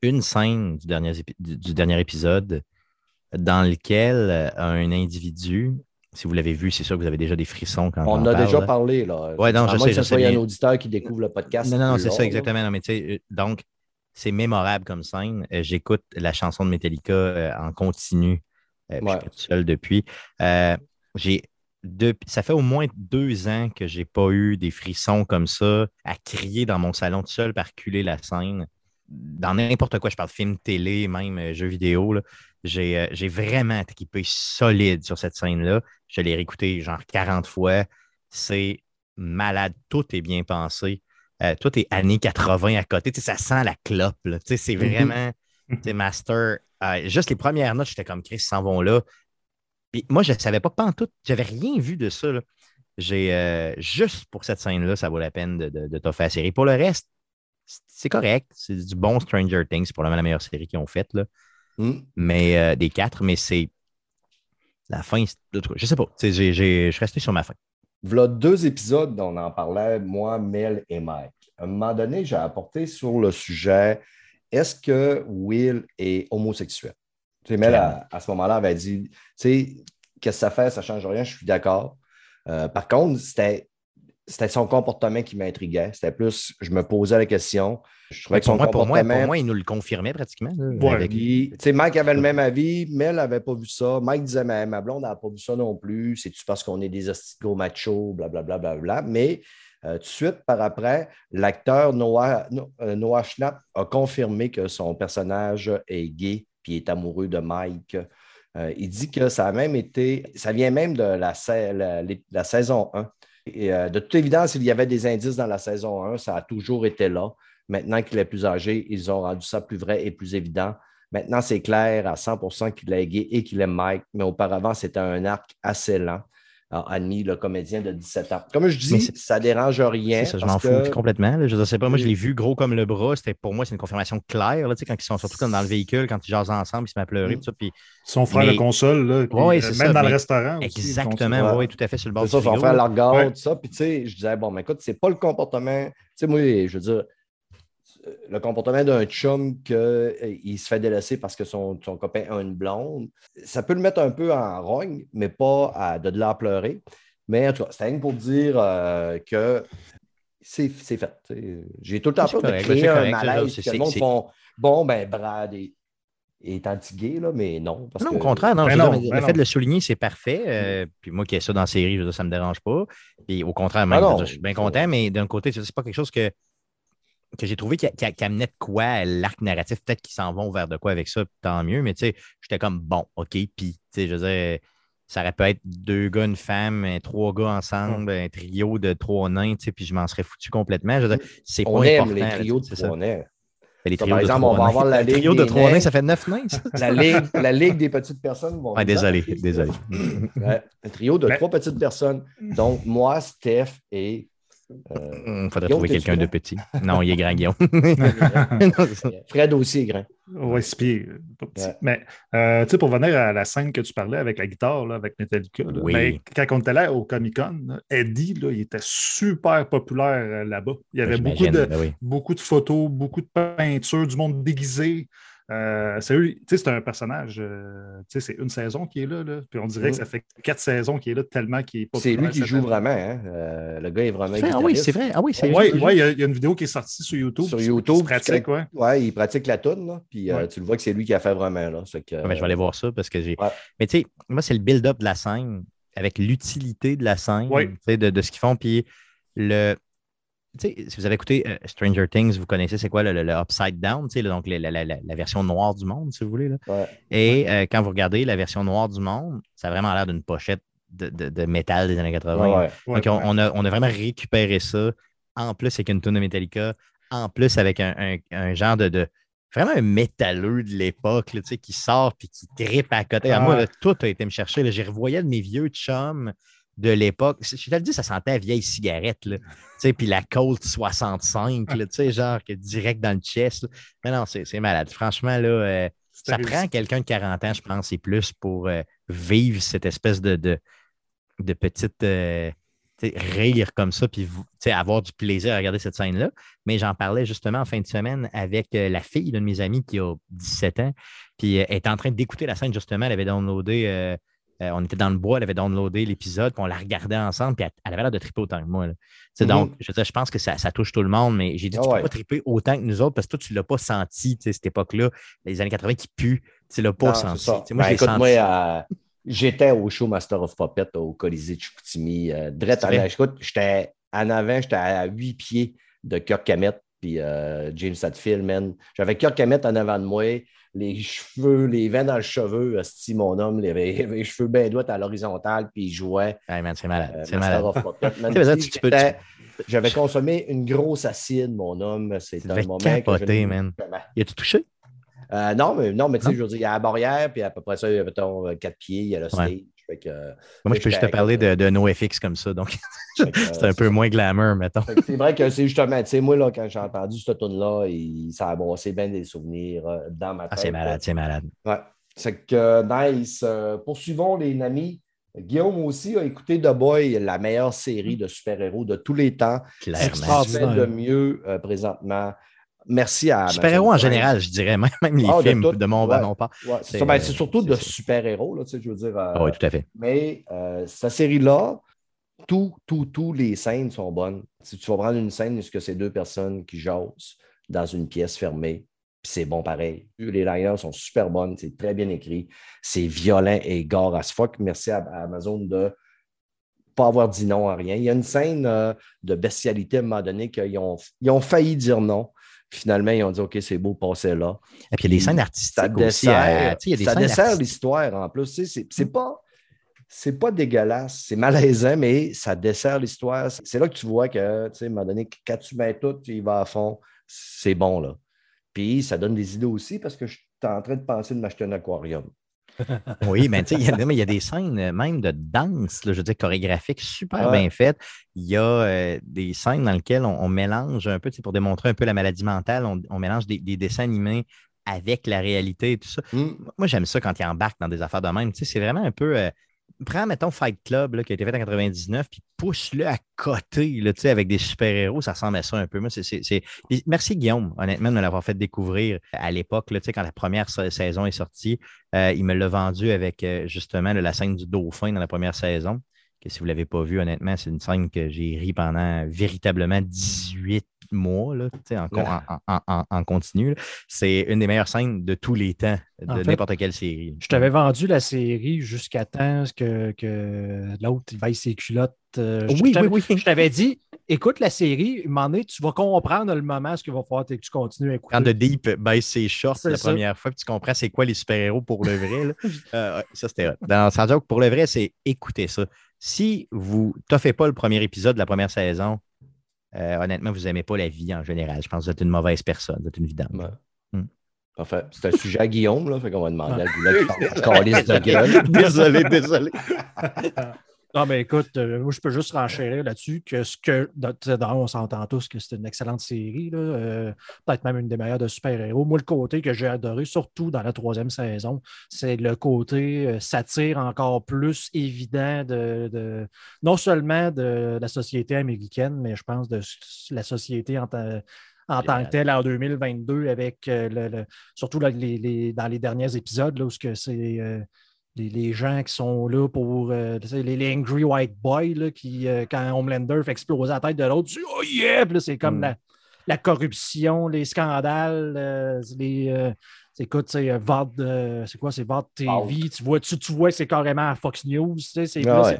[SPEAKER 3] Une scène du dernier, du dernier épisode dans lequel euh, un individu, si vous l'avez vu, c'est sûr que vous avez déjà des frissons quand
[SPEAKER 1] On en a
[SPEAKER 3] parle,
[SPEAKER 1] déjà
[SPEAKER 3] là.
[SPEAKER 1] parlé. Là.
[SPEAKER 3] Ouais, non,
[SPEAKER 1] à
[SPEAKER 3] je
[SPEAKER 1] moins
[SPEAKER 3] sais,
[SPEAKER 1] que ce
[SPEAKER 3] je sais
[SPEAKER 1] soit un
[SPEAKER 3] bien.
[SPEAKER 1] auditeur qui découvre le podcast.
[SPEAKER 3] Non, non, non, c'est ça, exactement. Non, mais euh, donc, c'est mémorable comme scène. Euh, J'écoute la chanson de Metallica euh, en continu.
[SPEAKER 1] Ouais.
[SPEAKER 3] Je suis tout seul depuis. J'ai ça fait au moins deux ans que j'ai pas eu des frissons comme ça, à crier dans mon salon tout seul, par culer la scène. Dans n'importe quoi, je parle film, télé, même jeux vidéo. là. J'ai euh, vraiment trippé solide sur cette scène-là. Je l'ai réécouté genre 40 fois. C'est malade. Tout est bien pensé. Euh, tout est années 80 à côté. Tu sais, ça sent la clope. C'est
[SPEAKER 1] Mhm.
[SPEAKER 3] vraiment master. Euh, juste les premières notes, j'étais comme Chris, ils s'en vont là. Puis moi, je ne savais pas, pas en tout. J'avais rien vu de ça. J'ai euh, juste pour cette scène-là, ça vaut la peine de, de, de t'offrir la série. Pour le reste, c'est- c'est correct. C'est du bon Stranger Things. C'est probablement la meilleure série qu'ils ont faite.
[SPEAKER 1] Hum.
[SPEAKER 3] Mais euh, des quatre, mais c'est la fin. Je sais pas. J'ai- j'ai- Je suis resté sur ma fin.
[SPEAKER 1] Voilà deux épisodes dont on en parlait, moi, Mel et Mike. À un moment donné, j'ai apporté sur le sujet est-ce que Will est homosexuel? Tu sais, Mel, à, à ce moment-là, avait dit tu sais, qu'est-ce que ça fait, ça ne change rien, je suis d'accord. Euh, par contre, c'était. C'était son comportement qui m'intriguait. C'était plus, je me posais la question. Je trouvais que
[SPEAKER 3] Pour moi, pour, moi,
[SPEAKER 1] comportement.
[SPEAKER 3] pour moi, il nous le confirmait pratiquement.
[SPEAKER 2] Ouais.
[SPEAKER 3] avec-
[SPEAKER 1] Puis, Mike avait le même avis, Mel n'avait pas vu ça. Mike disait, mais ma blonde n'a pas vu ça non plus. C'est-tu parce qu'on est des gros machos, blablabla, blablabla. Mais euh, tout de suite, par après, l'acteur Noah, No- euh, Noah Schnapp a confirmé que son personnage est gay puis est amoureux de Mike. Euh, il dit que ça a même été, ça vient même de la, sa- la- les- la saison 1. Et, euh, de toute évidence, il y avait des indices dans la saison 1, ça a toujours été là. Maintenant qu'il est plus âgé, ils ont rendu ça plus vrai et plus évident. Maintenant, c'est clair à 100% qu'il est gay et qu'il aime Mike, mais auparavant, c'était un arc assez lent, a admis le comédien de 17 ans. Comme je dis, ça ne dérange rien.
[SPEAKER 3] Ça, je m'en fous complètement. là. Je ne sais pas. Moi, je l'ai vu gros comme le bras. C'était pour moi, c'est une confirmation claire. Là, tu sais, quand ils sont surtout comme dans le véhicule, quand ils jasent ensemble, ils se mettent à pleurer.
[SPEAKER 1] Mm.
[SPEAKER 3] tout ça, puis
[SPEAKER 2] Son frère
[SPEAKER 3] Mais-
[SPEAKER 2] de console, là, puis,
[SPEAKER 3] Ouais,
[SPEAKER 2] euh, même
[SPEAKER 3] ça,
[SPEAKER 2] dans le restaurant.
[SPEAKER 3] exactement,
[SPEAKER 2] le console.
[SPEAKER 1] Ouais.
[SPEAKER 3] oui, tout à fait sur le bord
[SPEAKER 1] C'est ça,
[SPEAKER 3] du
[SPEAKER 1] son
[SPEAKER 3] frigo,
[SPEAKER 1] frère la regarde,
[SPEAKER 2] Ouais.
[SPEAKER 1] tout ça. Puis, tu sais, je disais, bon, mais écoute, c'est pas le comportement. Tu sais, moi, je veux dire, le comportement d'un chum qu'il se fait délaisser parce que son, son copain a une blonde, ça peut le mettre un peu en rogne, mais pas à, de là à pleurer. Mais en tout cas, c'était rien pour dire euh, que c'est c'est fait. J'ai tout le temps
[SPEAKER 3] C'est
[SPEAKER 1] peur de
[SPEAKER 3] correct,
[SPEAKER 1] créer
[SPEAKER 3] c'est
[SPEAKER 1] un
[SPEAKER 3] correct,
[SPEAKER 1] malaise.
[SPEAKER 3] c'est-
[SPEAKER 1] que le
[SPEAKER 3] c'est-
[SPEAKER 1] monde
[SPEAKER 3] c'est-
[SPEAKER 1] font Bon, ben, Brad est, est anti-gay, là, mais non. Parce
[SPEAKER 3] Non,
[SPEAKER 1] que-
[SPEAKER 3] au contraire, non,
[SPEAKER 2] Ben non,
[SPEAKER 3] dire,
[SPEAKER 2] ben
[SPEAKER 3] le
[SPEAKER 2] non.
[SPEAKER 3] fait de le souligner, c'est parfait. Euh, puis moi qui ai ça dans la série, je veux dire, ça ne me dérange pas. Puis au contraire, même,
[SPEAKER 1] Ah non,
[SPEAKER 3] je je suis bien
[SPEAKER 1] c'est-
[SPEAKER 3] content, mais d'un côté, c'est c'est pas quelque chose que, que j'ai trouvé qui, qui- qui amenait de quoi l'arc narratif. Peut-être qu'ils s'en vont vers de quoi avec ça, tant mieux. Mais tu sais, j'étais comme bon, OK, puis tu sais, je veux dire, ça aurait pu être deux gars, une femme, trois gars ensemble, un trio de trois nains, tu sais, puis je m'en serais foutu complètement. Je veux dire, c'est pas important,
[SPEAKER 1] les trios de trois nains.
[SPEAKER 3] Les
[SPEAKER 1] Ça,
[SPEAKER 3] trios
[SPEAKER 1] par
[SPEAKER 3] de
[SPEAKER 1] exemple,
[SPEAKER 3] trois
[SPEAKER 1] on va
[SPEAKER 3] nains.
[SPEAKER 1] avoir la Ligue
[SPEAKER 3] trio de trois nains, ça fait neuf nains, ça?
[SPEAKER 1] La ligue, la ligue des petites personnes. nous
[SPEAKER 3] désolé, désolé.
[SPEAKER 1] Un trio de
[SPEAKER 2] Mais-
[SPEAKER 1] trois petites personnes. Donc, moi, Steph et. Euh,
[SPEAKER 3] Il faudrait trouver quelqu'un de petit. Non, il est grand, Guillaume. C'est.
[SPEAKER 1] Fred aussi est grand.
[SPEAKER 2] Pas petit.
[SPEAKER 1] Ouais.
[SPEAKER 2] Mais, euh, tu sais, pour venir à la scène que tu parlais avec la guitare, là, avec Metallica, là,
[SPEAKER 3] Oui.
[SPEAKER 2] mais quand on était là au Comic-Con, là, Eddie, là, il était super populaire euh, là-bas. Il y avait beaucoup de,
[SPEAKER 3] ben oui.
[SPEAKER 2] beaucoup de photos, beaucoup de peintures, du monde déguisé. Euh, c'est eux- tu sais, c'est un personnage, euh, tu sais, c'est une saison qui est là, là, puis on dirait que ça fait quatre saisons qu'il est là tellement qu'il est pas
[SPEAKER 1] C'est lui qui joue vraiment. hein. Euh, le gars est vraiment.
[SPEAKER 3] Ah oui, c'est vrai. Ah oui, c'est
[SPEAKER 2] Oui,
[SPEAKER 3] lui.
[SPEAKER 2] il y, a il y a une vidéo qui est sortie sur YouTube.
[SPEAKER 1] Sur YouTube,
[SPEAKER 2] se pratique, ouais.
[SPEAKER 1] Ouais, il pratique la toune, là, puis euh,
[SPEAKER 2] Ouais.
[SPEAKER 1] tu le vois que c'est lui qui a fait vraiment. Là, C'est que,
[SPEAKER 3] Ah, je vais aller voir ça parce que j'ai.
[SPEAKER 1] Ouais.
[SPEAKER 3] Mais tu sais, moi, c'est le build-up de la scène avec l'utilité de la scène, de, de ce qu'ils font. Puis le. Si vous avez écouté euh, Stranger Things, vous connaissez c'est quoi le, le- le Upside Down, tu sais, le- donc la, la- la- la version noire du monde, si vous voulez. là.
[SPEAKER 1] Ouais.
[SPEAKER 3] Et euh, quand vous regardez la version noire du monde, ça a vraiment l'air d'une pochette de, de- de métal des années 80.
[SPEAKER 1] Ouais, ouais.
[SPEAKER 2] Ouais,
[SPEAKER 3] Donc, on,
[SPEAKER 2] ouais.
[SPEAKER 3] on a, on a vraiment récupéré ça. En plus, avec une tonne de Metallica. En plus, avec un, un- un genre de, de- Vraiment un métalleux de l'époque, là, tu sais, qui sort puis qui tripe à côté. À
[SPEAKER 2] Ah
[SPEAKER 3] moi, là, tout a été me chercher. là. J'ai revoyé de mes vieux chums de l'époque. Je te le dis, ça sentait la vieille cigarette. Là. Tu sais, Puis la Colt 65, là, tu sais, genre que direct dans le chest. là. Mais non, c'est malade. Franchement, là, euh, ça
[SPEAKER 2] réussi.
[SPEAKER 3] prend quelqu'un de 40 ans, je pense, et plus pour euh, vivre cette espèce de, de, de petite euh, rire comme ça, puis avoir du plaisir à regarder cette scène-là. Mais j'en parlais justement en fin de semaine avec la fille d'un de mes amis qui a 17 ans, puis elle était en train d'écouter la scène justement. Elle avait downloadé, euh, on était dans le bois, elle avait downloadé l'épisode, puis on la regardait ensemble, puis elle, elle avait l'air de triper autant que moi. là. Sais,
[SPEAKER 1] Mhm.
[SPEAKER 3] Donc, je, veux dire, je pense que ça, ça touche tout le monde, mais j'ai dit,
[SPEAKER 1] Ah
[SPEAKER 3] tu peux
[SPEAKER 1] ouais.
[SPEAKER 3] pas triper autant que nous autres parce que toi, tu ne l'as pas senti, tu sais, cette époque-là, les années 80 qui puent, tu ne l'as pas
[SPEAKER 1] Non, c'est
[SPEAKER 3] senti. Moi,
[SPEAKER 1] Ben, écoute,
[SPEAKER 3] senti.
[SPEAKER 1] moi, euh, j'étais au show Master of Puppet au Colisée de Chicoutimi. Euh, direct en écoute, j'étais en avant, j'étais à 8 pieds de Kirk Hammett puis euh, James Hetfield, man. J'avais Kirk Hammett en avant de moi, les cheveux, les vents dans le cheveu, esti, mon homme, il avait, il avait les cheveux bien droits à l'horizontale, puis il jouait.
[SPEAKER 3] Hey, man, c'est malade.
[SPEAKER 1] euh,
[SPEAKER 3] c'est malade. Tu
[SPEAKER 1] J'avais consommé une grosse acide, mon homme. C'est un moment
[SPEAKER 3] capoter,
[SPEAKER 1] que je
[SPEAKER 3] man.
[SPEAKER 1] Jamais.
[SPEAKER 3] Y a-tu touché?
[SPEAKER 1] Euh, non, mais, non, mais tu sais, je veux dire, il y a la barrière, puis à peu près ça, il y a, mettons, euh, quatre pieds, il y a le stage. Fait que, euh,
[SPEAKER 3] Moi, je peux juste te parler de, de NoFX comme ça, donc
[SPEAKER 1] euh,
[SPEAKER 3] c'est un peu moins glamour, mettons.
[SPEAKER 1] C'est vrai que c'est justement, tu sais, moi, là, quand j'ai entendu cette tune-là, ça a brossé bien des souvenirs euh, dans ma tête.
[SPEAKER 3] Ah, c'est malade, c'est malade.
[SPEAKER 1] Ouais. C'est que, euh, nice. Euh, poursuivons les amis. Guillaume aussi a écouté The Boy, la meilleure série de super-héros de tous les temps. Ce qui
[SPEAKER 3] Clairement.
[SPEAKER 4] Extraordinaire.
[SPEAKER 1] se fait de mieux euh, présentement? Merci à.
[SPEAKER 3] Super-héros en général, je dirais, même, même les
[SPEAKER 1] Ah, de
[SPEAKER 3] films
[SPEAKER 1] tout,
[SPEAKER 3] de mon,
[SPEAKER 1] ouais.
[SPEAKER 3] mon part.
[SPEAKER 1] Ouais, c'est surtout de super-héros, tu sais, je veux dire. euh,
[SPEAKER 3] Ah oui, tout à fait.
[SPEAKER 1] Mais euh, cette série-là, tout, tout, tous les scènes sont bonnes. Si tu vas prendre une scène où ce que c'est deux personnes qui jasent dans une pièce fermée, puis c'est bon pareil. Les liners sont super bonnes, c'est très bien écrit, c'est violent et gore as fuck. Merci à, à Amazon de pas avoir dit non à rien. Il y a une scène euh, de bestialité à un moment donné qu'ils ont, ils ont failli dire non. Puis finalement, ils ont dit OK, c'est beau, passer là.
[SPEAKER 3] Et puis il y a des scènes
[SPEAKER 1] Ça
[SPEAKER 3] artistiques aussi.
[SPEAKER 1] dessert,
[SPEAKER 3] à- tu sais, il y a des
[SPEAKER 1] ça dessert l'histoire en plus. Tu sais, C'est c'est pas. C'est pas dégueulasse, c'est malaisant, mais ça dessert l'histoire. C'est là que tu vois que, tu sais, à un moment donné, quand tu mets tout, y vas à fond, c'est bon, là. Puis ça donne des idées aussi parce que je suis en train de penser de m'acheter un aquarium.
[SPEAKER 3] Oui, mais tu sais, il y, a- mais il y a des scènes euh, même de danse, là, je veux dire, chorégraphiques super
[SPEAKER 1] Ouais.
[SPEAKER 3] bien faites. Il y a euh, des scènes dans lesquelles on, on mélange un peu, pour démontrer un peu la maladie mentale, on, on mélange des, des dessins animés avec la réalité et tout ça. Moi, j'aime ça quand ils embarquent dans des affaires de même. Tu sais, c'est vraiment un peu. euh, prends, mettons, Fight Club, là, qui a été fait en 99, puis pousse-le à côté, là, avec des super-héros, ça ressemble à ça un peu. C'est. Merci, Guillaume, honnêtement, de me l'avoir fait découvrir à l'époque, quand la première sa- saison est sortie. Euh, il me l'a vendu avec, euh, justement, la scène du dauphin dans la première saison. Que si vous ne l'avez pas vu, honnêtement, c'est une scène que j'ai ri pendant véritablement 18 mois, là, tu sais, en, en- en- en- continu. C'est une des meilleures scènes de tous les temps de n'importe quelle série.
[SPEAKER 4] Je t'avais vendu la série jusqu'à temps que, que l'autre il vaille ses culottes. euh,
[SPEAKER 3] Oui,
[SPEAKER 4] je t'avais-
[SPEAKER 3] oui, oui.
[SPEAKER 4] Je t'avais dit, écoute la série, moment donné, tu vas comprendre le moment, ce qu'il va falloir que tu continues à écouter.
[SPEAKER 3] Quand The Deep baisse ses shorts
[SPEAKER 4] C'est
[SPEAKER 3] la
[SPEAKER 4] ça.
[SPEAKER 3] première fois, puis tu comprends c'est quoi les super-héros pour le vrai. là. Euh, ça, c'était. Dans sans pour le vrai, c'est écouter ça. Si vous ne pas le premier épisode de la première saison, euh, honnêtement, vous n'aimez pas la vie en général. Je pense que vous êtes une mauvaise personne, vous êtes une vidange.
[SPEAKER 1] Ouais.
[SPEAKER 3] Hmm.
[SPEAKER 1] Parfait. C'est un sujet à Guillaume, là. Fait qu'on va demander à Guillaume de gueule.
[SPEAKER 3] désolé, désolé.
[SPEAKER 4] Non, mais écoute, euh, moi, je peux juste renchérir là-dessus que ce que, dans- on s'entend tous que c'est une excellente série, là, euh, peut-être même une des meilleures de super-héros. Moi, le côté que j'ai adoré, surtout dans la troisième saison, c'est le côté euh, satire encore plus évident de, de- non seulement de la société américaine, mais je pense de la société en, en tant que tel en 2022 avec euh, le, le- surtout là, les, les- dans les derniers épisodes là, où c'est euh, les, les gens qui sont là pour euh, les, les angry white boys là, qui euh, quand Homelander fait exploser la tête de l'autre, tu dis, oh yeah! C'est comme
[SPEAKER 1] Mm.
[SPEAKER 4] la, la corruption, les scandales, euh, les écoute, c'est quoi, c'est Vought TV, tu vois, tu, tu vois c'est carrément Fox News, tu sais, c'est
[SPEAKER 1] Ah ouais.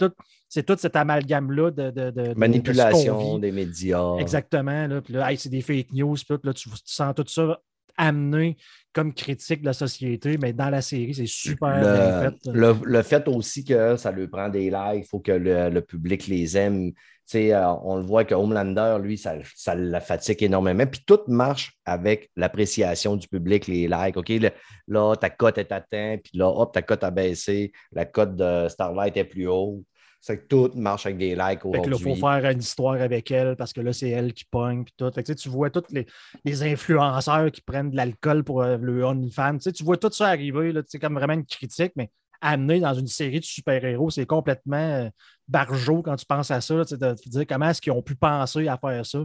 [SPEAKER 4] c'est tout, cet amalgame-là de, de, de- de- de ce qu'on
[SPEAKER 1] Manipulation des médias.
[SPEAKER 4] Exactement. Là, Puis là, hey, c'est des fake news. Puis là, tu, tu sens tout ça amené comme critique de la société, mais dans la série, c'est super bien
[SPEAKER 1] Le,
[SPEAKER 4] fait.
[SPEAKER 1] le- le fait aussi que ça lui prend des likes, il faut que le, le public les aime. Euh, on le voit que Homelander, lui, ça, ça la fatigue énormément. Puis tout marche avec l'appréciation du public, les likes. OK, le- là, ta cote est atteinte, puis là, hop, ta cote a baissé, la cote de Starlight est plus haute. C'est que tout marche avec des likes
[SPEAKER 4] là, il
[SPEAKER 1] aujourd'hui.
[SPEAKER 4] faut faire une histoire avec elle parce que là, c'est elle qui pogne. Puis tout. Fait que, tu vois tous les, les influenceurs qui prennent de l'alcool pour euh, le OnlyFans. Tu, tu vois tout ça arriver. là, C'est comme vraiment une critique, mais amené dans une série de super-héros, c'est complètement euh, barjot quand tu penses à ça. là, de te dire comment est-ce qu'ils ont pu penser à faire ça.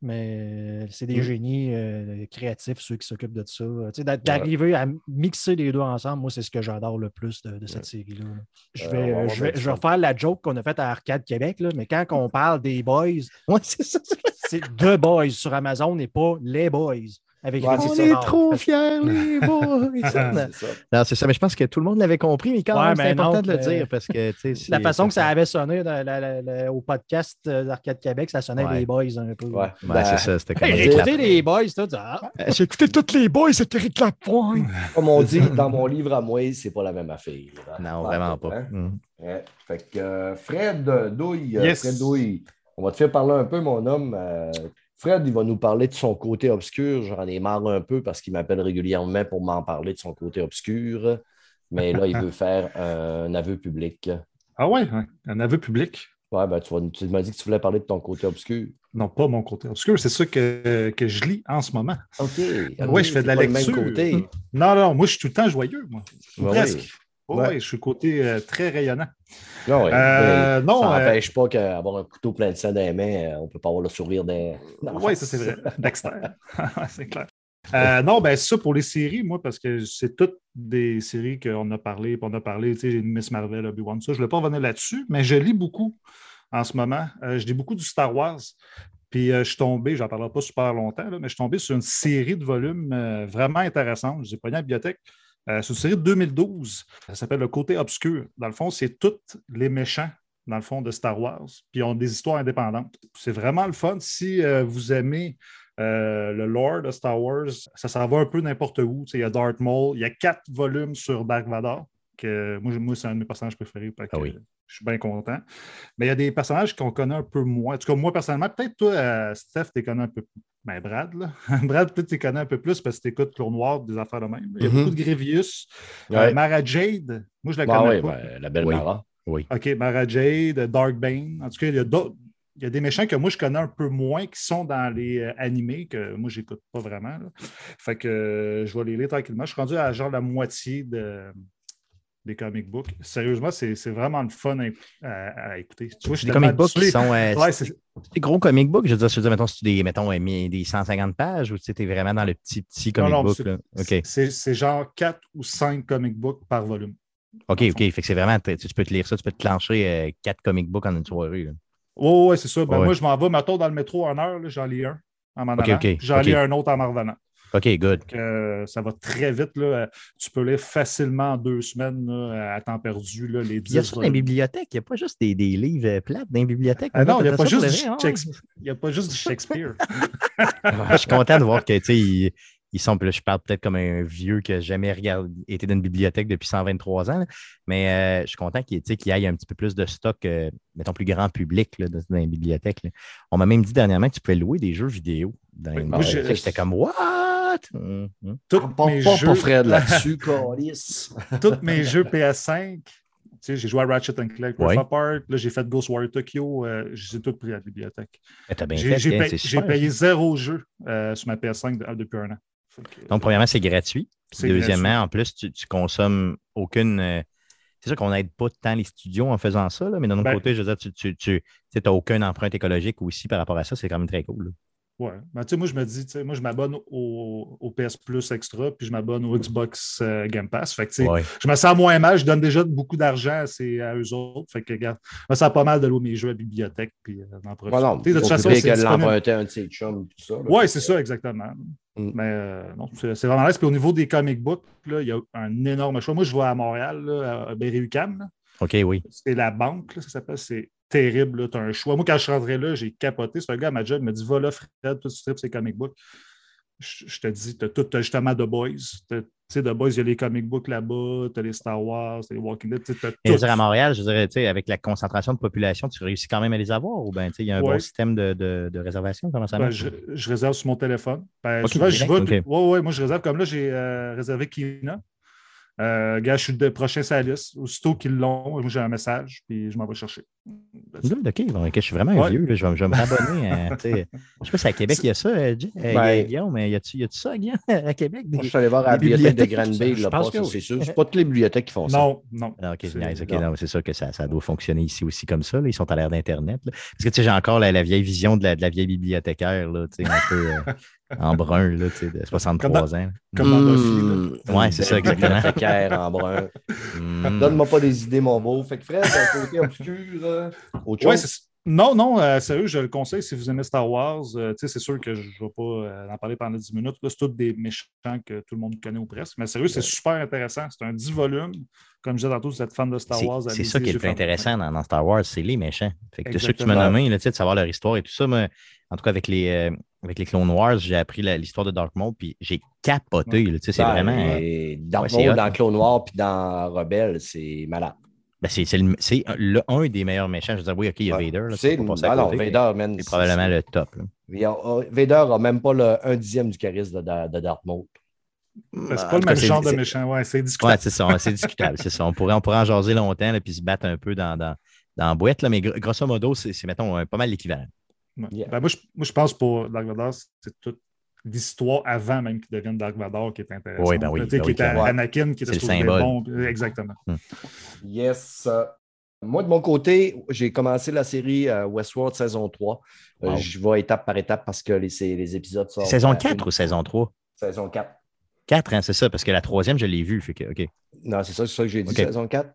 [SPEAKER 4] Mais euh, c'est des
[SPEAKER 1] Mm.
[SPEAKER 4] génies euh, créatifs, ceux qui s'occupent de ça. D'a- D'arriver à mixer les deux ensemble, moi, c'est ce que j'adore le plus de, de cette série-là. là. Je
[SPEAKER 1] Euh,
[SPEAKER 4] vais, euh, je vais, je la joke qu'on a faite à Arcade Québec, là, mais quand on parle des boys,
[SPEAKER 3] Ouais, c'est
[SPEAKER 4] The Boys sur Amazon et pas Les Boys. Avec
[SPEAKER 1] Ouais, c'est
[SPEAKER 3] On
[SPEAKER 1] ça.
[SPEAKER 3] est trop fiers, les boys.
[SPEAKER 1] C'est ça.
[SPEAKER 3] non, c'est ça, mais je pense que tout le monde l'avait compris, mais quand
[SPEAKER 4] Ouais,
[SPEAKER 3] même, c'est
[SPEAKER 4] mais
[SPEAKER 3] important
[SPEAKER 4] non,
[SPEAKER 3] de le
[SPEAKER 4] mais-
[SPEAKER 3] dire parce que, c'est-
[SPEAKER 4] La façon que ça avait sonné dans la- la- la- au podcast euh, d'Arcade Québec, ça sonnait
[SPEAKER 3] Ouais.
[SPEAKER 4] Les Boys un peu.
[SPEAKER 1] Ouais.
[SPEAKER 3] Ouais,
[SPEAKER 1] Ben,
[SPEAKER 3] c'est ça, c'était comme
[SPEAKER 4] j'ai écouté les Boys, toi, tu dis, ah,
[SPEAKER 3] Euh, J'ai écouté tous les boys, c'est Eric Lapointe.
[SPEAKER 1] Comme on dit dans mon livre à moi, c'est pas la même affaire.
[SPEAKER 3] Non, vraiment
[SPEAKER 1] hein?
[SPEAKER 3] pas. Mm.
[SPEAKER 1] Ouais. Fait que euh, Fred euh, Douille, euh,
[SPEAKER 2] Yes.
[SPEAKER 1] Fred Douille, on va te faire parler un peu, mon homme. Euh, Fred, il va nous parler de son côté obscur. J'en ai marre un peu parce qu'il m'appelle régulièrement pour m'en parler de son côté obscur. Mais là, il veut faire un aveu public.
[SPEAKER 2] Ah ouais, hein, un aveu public?
[SPEAKER 1] Ouais, ben, tu, tu m'as dit que tu voulais parler de ton côté obscur.
[SPEAKER 2] Non, pas mon côté obscur, c'est ça que, que je lis en ce moment.
[SPEAKER 1] OK.
[SPEAKER 2] Oui, je fais de la lecture.
[SPEAKER 1] côté.
[SPEAKER 2] Non, non, moi, je suis tout le temps joyeux, moi.
[SPEAKER 1] Ouais,
[SPEAKER 2] Presque.
[SPEAKER 1] oui.
[SPEAKER 2] Ouais,
[SPEAKER 1] Ouais.
[SPEAKER 2] je suis côté euh, très rayonnant.
[SPEAKER 1] Non, ouais.
[SPEAKER 2] Euh,
[SPEAKER 1] Ouais.
[SPEAKER 2] non,
[SPEAKER 1] ça
[SPEAKER 2] euh,
[SPEAKER 1] n'empêche pas qu'avoir un couteau plein de sang dans les mains, on ne peut pas avoir le sourire des.
[SPEAKER 2] Oui, ça c'est vrai. Dexter. c'est clair. Euh, non, ben ça pour les séries, moi, parce que c'est toutes des séries qu'on a parlé, puis on a parlé, tu sais, Miss Marvel, Obi-Wan, ça. Je ne vais pas revenir là-dessus, mais je lis beaucoup en ce moment. Euh, je lis beaucoup du Star Wars. Puis euh, je suis tombé, j'en parlerai pas super longtemps, là, mais je suis tombé sur une série de volumes vraiment intéressante. Je les ai pas à la bibliothèque. Euh, c'est une série de 2012. Ça s'appelle Le Côté Obscur. Dans le fond, c'est tous les méchants, dans le fond, de Star Wars. Puis ils ont des histoires indépendantes. C'est vraiment le fun. Si euh, vous aimez euh, le lore de Star Wars, ça s'en va un peu n'importe où. Il y a Darth Maul. Il y a quatre volumes sur Dark Vador. Que, moi, moi, c'est un de mes personnages préférés. que,
[SPEAKER 3] Ah oui.
[SPEAKER 2] euh, Je suis bien content. Mais il y a des personnages qu'on connaît un peu moins. En tout cas, moi, personnellement, peut-être toi, euh, Steph, tu connais un peu plus. Ben, Brad, là. Brad, peut-être tu connais un peu plus parce que tu écoutes Clone Noir, des affaires de même. Il y a
[SPEAKER 1] Mhm.
[SPEAKER 2] beaucoup de Grievous.
[SPEAKER 1] Ouais.
[SPEAKER 2] Euh, Mara Jade, moi, je la
[SPEAKER 1] Ah
[SPEAKER 2] connais pas.
[SPEAKER 1] ben, la belle
[SPEAKER 3] Oui.
[SPEAKER 1] Mara.
[SPEAKER 3] Oui.
[SPEAKER 2] OK, Mara Jade, Dark Bane. En tout cas, il y a d'autres. Il y a des méchants que moi je connais un peu moins qui sont dans les euh, animés que moi j'écoute pas vraiment. là. Fait que euh, je vais les lire tranquillement. Je suis rendu à genre la moitié de, des comic books. Sérieusement, c'est vraiment le fun à, à- à écouter. Tu vois, je tellement
[SPEAKER 3] comic books qui sont. euh,
[SPEAKER 2] Ouais, c'est-
[SPEAKER 3] des gros comic books, je veux dire, je veux dire, mettons, si tu des, mettons, euh, des 150 pages ou tu es vraiment dans le petit, petit comic
[SPEAKER 2] non,
[SPEAKER 3] book.
[SPEAKER 2] c'est-
[SPEAKER 3] là. OK,
[SPEAKER 2] c'est c'est genre 4 ou 5 comic books par volume.
[SPEAKER 3] OK, OK. Fait que c'est vraiment, tu, tu peux te lire ça, tu peux te clencher euh, quatre comic books en une soirée. là.
[SPEAKER 2] Oh, ouais, c'est ça. Ben,
[SPEAKER 3] Ouais.
[SPEAKER 2] Moi, je m'en vais, mettons, dans le métro en heure, j'en lis un en m'en
[SPEAKER 3] OK,
[SPEAKER 2] allant.
[SPEAKER 3] OK,
[SPEAKER 2] puis J'en lis un autre en m'en revenant.
[SPEAKER 3] OK, good.
[SPEAKER 2] euh, ça va très vite. Là. Euh, Tu peux lire facilement en deux semaines là, à temps perdu là, les
[SPEAKER 3] Il y a
[SPEAKER 2] 10
[SPEAKER 3] ça dans les bibliothèques. Il n'y a pas juste des, des livres euh, plates dans les bibliothèques.
[SPEAKER 2] Ah non, il n'y a,
[SPEAKER 3] T'as
[SPEAKER 2] pas juste du
[SPEAKER 3] hein?
[SPEAKER 2] Shakespeare. Il a pas juste du Shakespeare.
[SPEAKER 3] Je suis content de voir que, tu sais, ils, ils sont, là, je parle peut-être comme un vieux qui n'a jamais regardé, été dans une bibliothèque depuis 123 ans, là. mais euh, je suis content qu'il y ait un petit peu plus de stock, euh, mettons, plus grand public là, dans, les bibliothèques. On m'a même dit dernièrement que tu pouvais louer des jeux vidéo dans les
[SPEAKER 2] moi, j'ai-
[SPEAKER 3] bibliothèques. J'étais comme, what? Hum, hum.
[SPEAKER 2] Tous mes
[SPEAKER 1] pas
[SPEAKER 2] jeux-
[SPEAKER 1] Fred là-dessus,
[SPEAKER 2] tous mes jeux PS5. Tu sais, j'ai joué à Ratchet Clank,
[SPEAKER 3] Ouais.
[SPEAKER 2] Apart. Là, j'ai fait Ghost Warrior Tokyo. Euh, je les ai tous pris à la bibliothèque. J'ai
[SPEAKER 3] fait,
[SPEAKER 2] j'ai
[SPEAKER 3] hein,
[SPEAKER 2] payé, j'ai zéro jeu euh, sur ma PS5 de- depuis un an. Fait que,
[SPEAKER 3] Donc, premièrement, c'est gratuit. Puis Deuxièmement, en plus, tu, tu consommes aucune. euh, c'est sûr qu'on n'aide pas tant les studios en faisant ça, là, mais d'un autre
[SPEAKER 2] Ben-
[SPEAKER 3] côté, je veux dire, tu n'as tu, tu, aucune empreinte écologique aussi par rapport à ça. C'est quand même très cool. là.
[SPEAKER 2] Ouais. Ben, tu sais, moi, je me dis, tu sais, moi, je m'abonne au, au PS Plus Extra, puis je m'abonne au Xbox euh, Game Pass. Fait que, tu sais,
[SPEAKER 3] Ouais.
[SPEAKER 2] je me sens moins mal. Je donne déjà beaucoup d'argent à, à eux autres. Fait que, regarde, je me sens pas mal de louer mes jeux à la bibliothèque, puis euh, d'en profiter. Sais, de toute façon, c'est
[SPEAKER 1] un de ses chums, tout ça.
[SPEAKER 2] Oui, c'est ça, exactement.
[SPEAKER 1] Mm.
[SPEAKER 2] Mais euh, non, c'est vraiment nice. Puis au niveau des comic books, là, il y a un énorme choix. Moi, je vais à Montréal, là, à là.
[SPEAKER 3] OK, oui.
[SPEAKER 2] C'est la banque, là, ça s'appelle. C'est terrible. Tu as un choix. Moi, quand je rentré là, j'ai capoté. C'est un gars à ma job, il m'a dit Va là, Fred, toi, tu tripes ces comic books. Je, je te dis, tu as tout, t'as justement The Boys. Tu sais, The Boys, il y a les comic books là-bas, tu as les Star Wars, t'as les Walking Dead, tu as tout.
[SPEAKER 3] dire, à Montréal, je dirais, tu sais, avec la concentration de population, tu réussis quand même à les avoir ou bien, tu sais, il y a un
[SPEAKER 2] Ouais.
[SPEAKER 3] bon système de, de- de réservation? Comment ça
[SPEAKER 2] Ben,
[SPEAKER 3] marche?
[SPEAKER 2] je, je réserve sur mon téléphone. Ben,
[SPEAKER 3] Ok,
[SPEAKER 2] souvent, je vais. ouais, ouais, moi, je réserve. Comme là, j'ai euh, réservé Kina. Euh, gars, je suis le prochain sur la liste. Aussitôt qu'ils l'ont, moi, j'ai un message, puis je m'en vais chercher.
[SPEAKER 3] Good, OK, je suis vraiment un
[SPEAKER 2] Ouais.
[SPEAKER 3] vieux. là, je vais, je vais me rabonner. à, sais, je sais pas si à Québec, il y a ça, euh, euh,
[SPEAKER 1] Ben-
[SPEAKER 3] Guillaume, mais y a-tu ça, Guillaume, à Québec?
[SPEAKER 1] Moi, je suis allé voir à la bibliothèque de Granby,
[SPEAKER 4] je
[SPEAKER 1] là,
[SPEAKER 4] pense
[SPEAKER 1] pas,
[SPEAKER 4] que
[SPEAKER 1] c'est
[SPEAKER 4] oui.
[SPEAKER 1] sûr. C'est pas toutes les bibliothèques qui font ça.
[SPEAKER 2] Non, non.
[SPEAKER 3] Ah, ok,
[SPEAKER 2] C'est-
[SPEAKER 3] sûr que ça, ça doit fonctionner ici aussi comme ça. là. Ils sont à l'ère d'Internet. Parce que tu sais, j'ai encore la, la vieille vision de la, de la vieille bibliothécaire, là, un peu euh, en brun, là, de 63 ans.
[SPEAKER 2] Comme dans Buffy. là?
[SPEAKER 1] Mmh.
[SPEAKER 3] Ouais, c'est ça, exactement.
[SPEAKER 1] Bibliothécaire en brun.
[SPEAKER 3] Hmm.
[SPEAKER 1] Donne-moi pas des idées, mon beau. Fait que Fred, un côté obscur, autre
[SPEAKER 2] Ouais,
[SPEAKER 1] chose?
[SPEAKER 2] c'est- non, non, euh, sérieux, je le conseille si vous aimez Star Wars. euh, tu sais, c'est sûr que je ne vais pas euh, en parler pendant 10 minutes. Là, c'est tous des méchants que tout le monde connaît ou presque. Mais sérieux, c'est super intéressant. C'est un 10 volumes. Comme je disais tantôt, vous êtes fan de Star Wars.
[SPEAKER 3] C'est ça qui est le plus intéressant dans, dans Star Wars, c'est les méchants. Fait que ceux que tu m'as nommés, de savoir leur histoire et tout ça, moi, en tout cas avec les, euh, avec les Clone Wars, j'ai appris l'histoire de Dark Maul, puis j'ai capoté. c'est
[SPEAKER 1] Ben,
[SPEAKER 3] vraiment. euh,
[SPEAKER 1] Dark Maul dans Clone Noir puis dans Rebelle, c'est malade.
[SPEAKER 3] Ben, c'est un des meilleurs méchants. Je veux dire, oui, OK, il y a
[SPEAKER 1] Ouais.
[SPEAKER 3] Vader. là,
[SPEAKER 1] C'est ah
[SPEAKER 3] côté, mais
[SPEAKER 1] Vader, man.
[SPEAKER 3] C'est probablement le top. là.
[SPEAKER 1] oh, Vader a même pas le un dixième du charisme de, de Darth Maul.
[SPEAKER 2] Ben, c'est
[SPEAKER 3] En
[SPEAKER 2] pas le
[SPEAKER 3] tout
[SPEAKER 2] même genre de méchant. Ouais, c'est
[SPEAKER 3] Ouais,
[SPEAKER 2] discutable.
[SPEAKER 3] c'est ça, c'est discutable. c'est ça. On pourrait, on pourrait en jaser longtemps et puis se battre un peu dans, dans, dans la boîte, là, mais gr- grosso modo, c'est, mettons, pas mal l'équivalent.
[SPEAKER 2] Ouais.
[SPEAKER 1] Yeah.
[SPEAKER 2] Ben, moi, je, moi, je pense pour Dark Vador, c'est toute l'histoire avant même qu'il devienne Dark Vador qui est intéressante.
[SPEAKER 3] Oui, ben oui,
[SPEAKER 2] Tu sais,
[SPEAKER 3] ben
[SPEAKER 2] qui
[SPEAKER 3] oui,
[SPEAKER 2] était
[SPEAKER 1] clairement.
[SPEAKER 2] Anakin, qui était
[SPEAKER 3] C'est le symbole.
[SPEAKER 2] bon. Exactement.
[SPEAKER 1] Yes. Euh, Moi, de mon côté, j'ai commencé la série euh, Westworld saison 3. Euh,
[SPEAKER 3] Wow.
[SPEAKER 1] Je vais étape par étape parce que les, épisodes sortent.
[SPEAKER 3] Saison
[SPEAKER 1] euh,
[SPEAKER 3] 4 ou saison 3?
[SPEAKER 1] Saison 4.
[SPEAKER 3] 4, hein, c'est ça, parce que la troisième, je l'ai vue. Fait que, OK,
[SPEAKER 1] Non, c'est ça, c'est ça que j'ai dit, saison 4.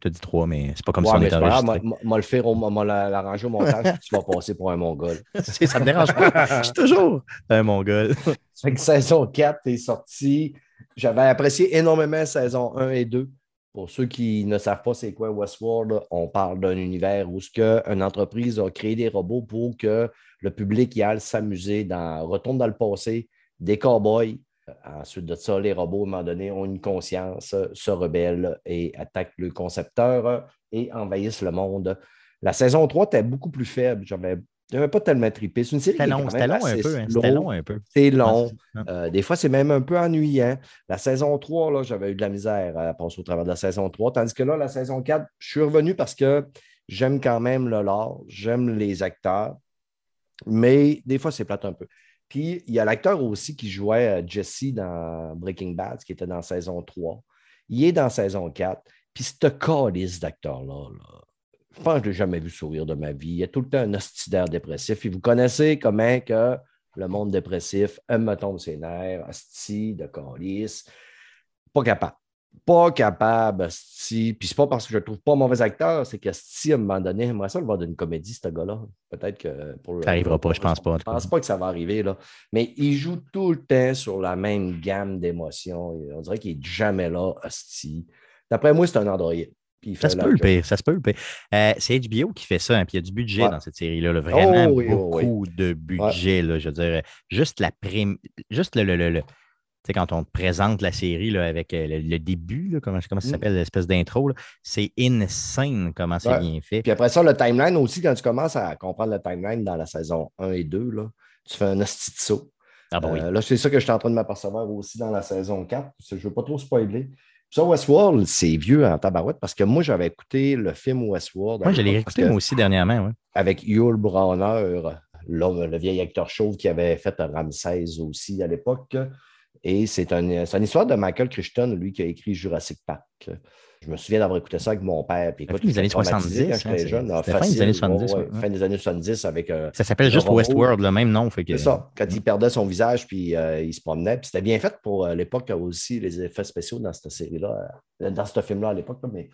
[SPEAKER 3] Tu as dit 3, mais c'est pas comme
[SPEAKER 1] ouais,
[SPEAKER 3] si on était enregistré.
[SPEAKER 1] moi, le faire, moi la- l'arranger au montage, tu vas passer pour un mongol.
[SPEAKER 3] Ça me dérange pas. Je suis toujours un mongol.
[SPEAKER 1] Fait que saison 4 est sortie. J'avais apprécié énormément saison 1 et 2. Pour ceux qui ne savent pas c'est quoi Westworld, on parle d'un univers où ce que une entreprise a créé des robots pour que le public y aille s'amuser, dans, retourne dans le passé, des cowboys. Ensuite de ça, les robots, à un moment donné, ont une conscience, euh, se rebellent et attaquent le concepteur euh, et envahissent le monde. La saison 3 était beaucoup plus faible. J'avais j'avais pas tellement trippé. C'est une série
[SPEAKER 3] C'était
[SPEAKER 1] qui est
[SPEAKER 3] long, c'était long un
[SPEAKER 1] assez
[SPEAKER 3] peu. hein, long un peu.
[SPEAKER 1] C'est long. Euh, des fois, c'est même un peu ennuyant. La saison 3, là, j'avais eu de la misère à passer au travers de la saison 3. Tandis que là, la saison 4, je suis revenu parce que j'aime quand même le lore, j'aime les acteurs, mais des fois, c'est plate un peu. Puis, il y a l'acteur aussi qui jouait euh, Jesse dans Breaking Bad, qui était dans saison 3. Il est dans saison 4. Puis, ce calice d'acteur-là, là, je pense que je l'ai jamais vu sourire de ma vie. Il a tout le temps un hostidaire dépressif. Et vous connaissez comment que le monde dépressif aime me tomber ses nerfs, hostie, de calice. Pas capable. Pas capable, hostie. Puis c'est pas parce que je le trouve pas mauvais acteur, c'est qu'hostie, à un moment donné, j'aimerais ça le voir d'une comédie, ce gars-là. Peut-être que pour le.
[SPEAKER 3] Ça arrivera pas, je pense pas,
[SPEAKER 1] Je pense pas que ça va arriver, là. Mais il joue tout le temps sur la même gamme d'émotions. On dirait qu'il est jamais là, hostie. D'après moi, c'est un androïde.
[SPEAKER 3] Ça se peut le pire, ça se peut le pire. Euh, c'est HBO qui fait ça, hein, puis il y a du budget
[SPEAKER 1] Ouais.
[SPEAKER 3] dans cette série-là, là, vraiment
[SPEAKER 1] Oh oui, oh
[SPEAKER 3] beaucoup de budget. Là, je veux dire, juste la prime, juste le, le, le- sais, quand on te présente la série là, avec euh, le, le début, là, comment, comment ça
[SPEAKER 1] Mm.
[SPEAKER 3] s'appelle, l'espèce d'intro, c'est insane comment c'est
[SPEAKER 1] Ouais.
[SPEAKER 3] bien fait.
[SPEAKER 1] Puis après ça, le timeline aussi, quand tu commences à comprendre le timeline dans la saison 1 et 2, là, tu fais un hostie de saut.
[SPEAKER 3] Ah bah oui.
[SPEAKER 1] Euh, là, c'est ça que je suis en train de m'apercevoir aussi dans la saison 4. parce que Je ne veux pas trop spoiler. Ça, Westworld, c'est vieux en tabarouette parce que moi, j'avais écouté le film Westworld.
[SPEAKER 3] Moi, je l'ai
[SPEAKER 1] que-
[SPEAKER 3] moi aussi dernièrement. Ouais.
[SPEAKER 1] Avec Yul Browner, le vieil acteur chauve qui avait fait Ramsès aussi à l'époque. Et c'est une, histoire de Michael Crichton, lui, qui a écrit Jurassic Park. Je me souviens d'avoir écouté ça avec mon père. Puis, écoute,
[SPEAKER 3] Fin des années
[SPEAKER 1] j'étais traumatisé
[SPEAKER 3] 70,
[SPEAKER 1] Quand
[SPEAKER 3] hein,
[SPEAKER 1] j'étais jeune. Ah,
[SPEAKER 3] fin des années 70,
[SPEAKER 1] ouais,
[SPEAKER 3] ouais.
[SPEAKER 1] Fin des années 70 avec. euh,
[SPEAKER 3] Ça s'appelle juste. Westworld, le même nom. Que...
[SPEAKER 1] c'est ça, quand il perdait son visage, puis euh, il se promenait. Puis c'était bien fait pour euh, l'époque aussi, les effets spéciaux dans cette série-là, dans ce film-là à l'époque. Mais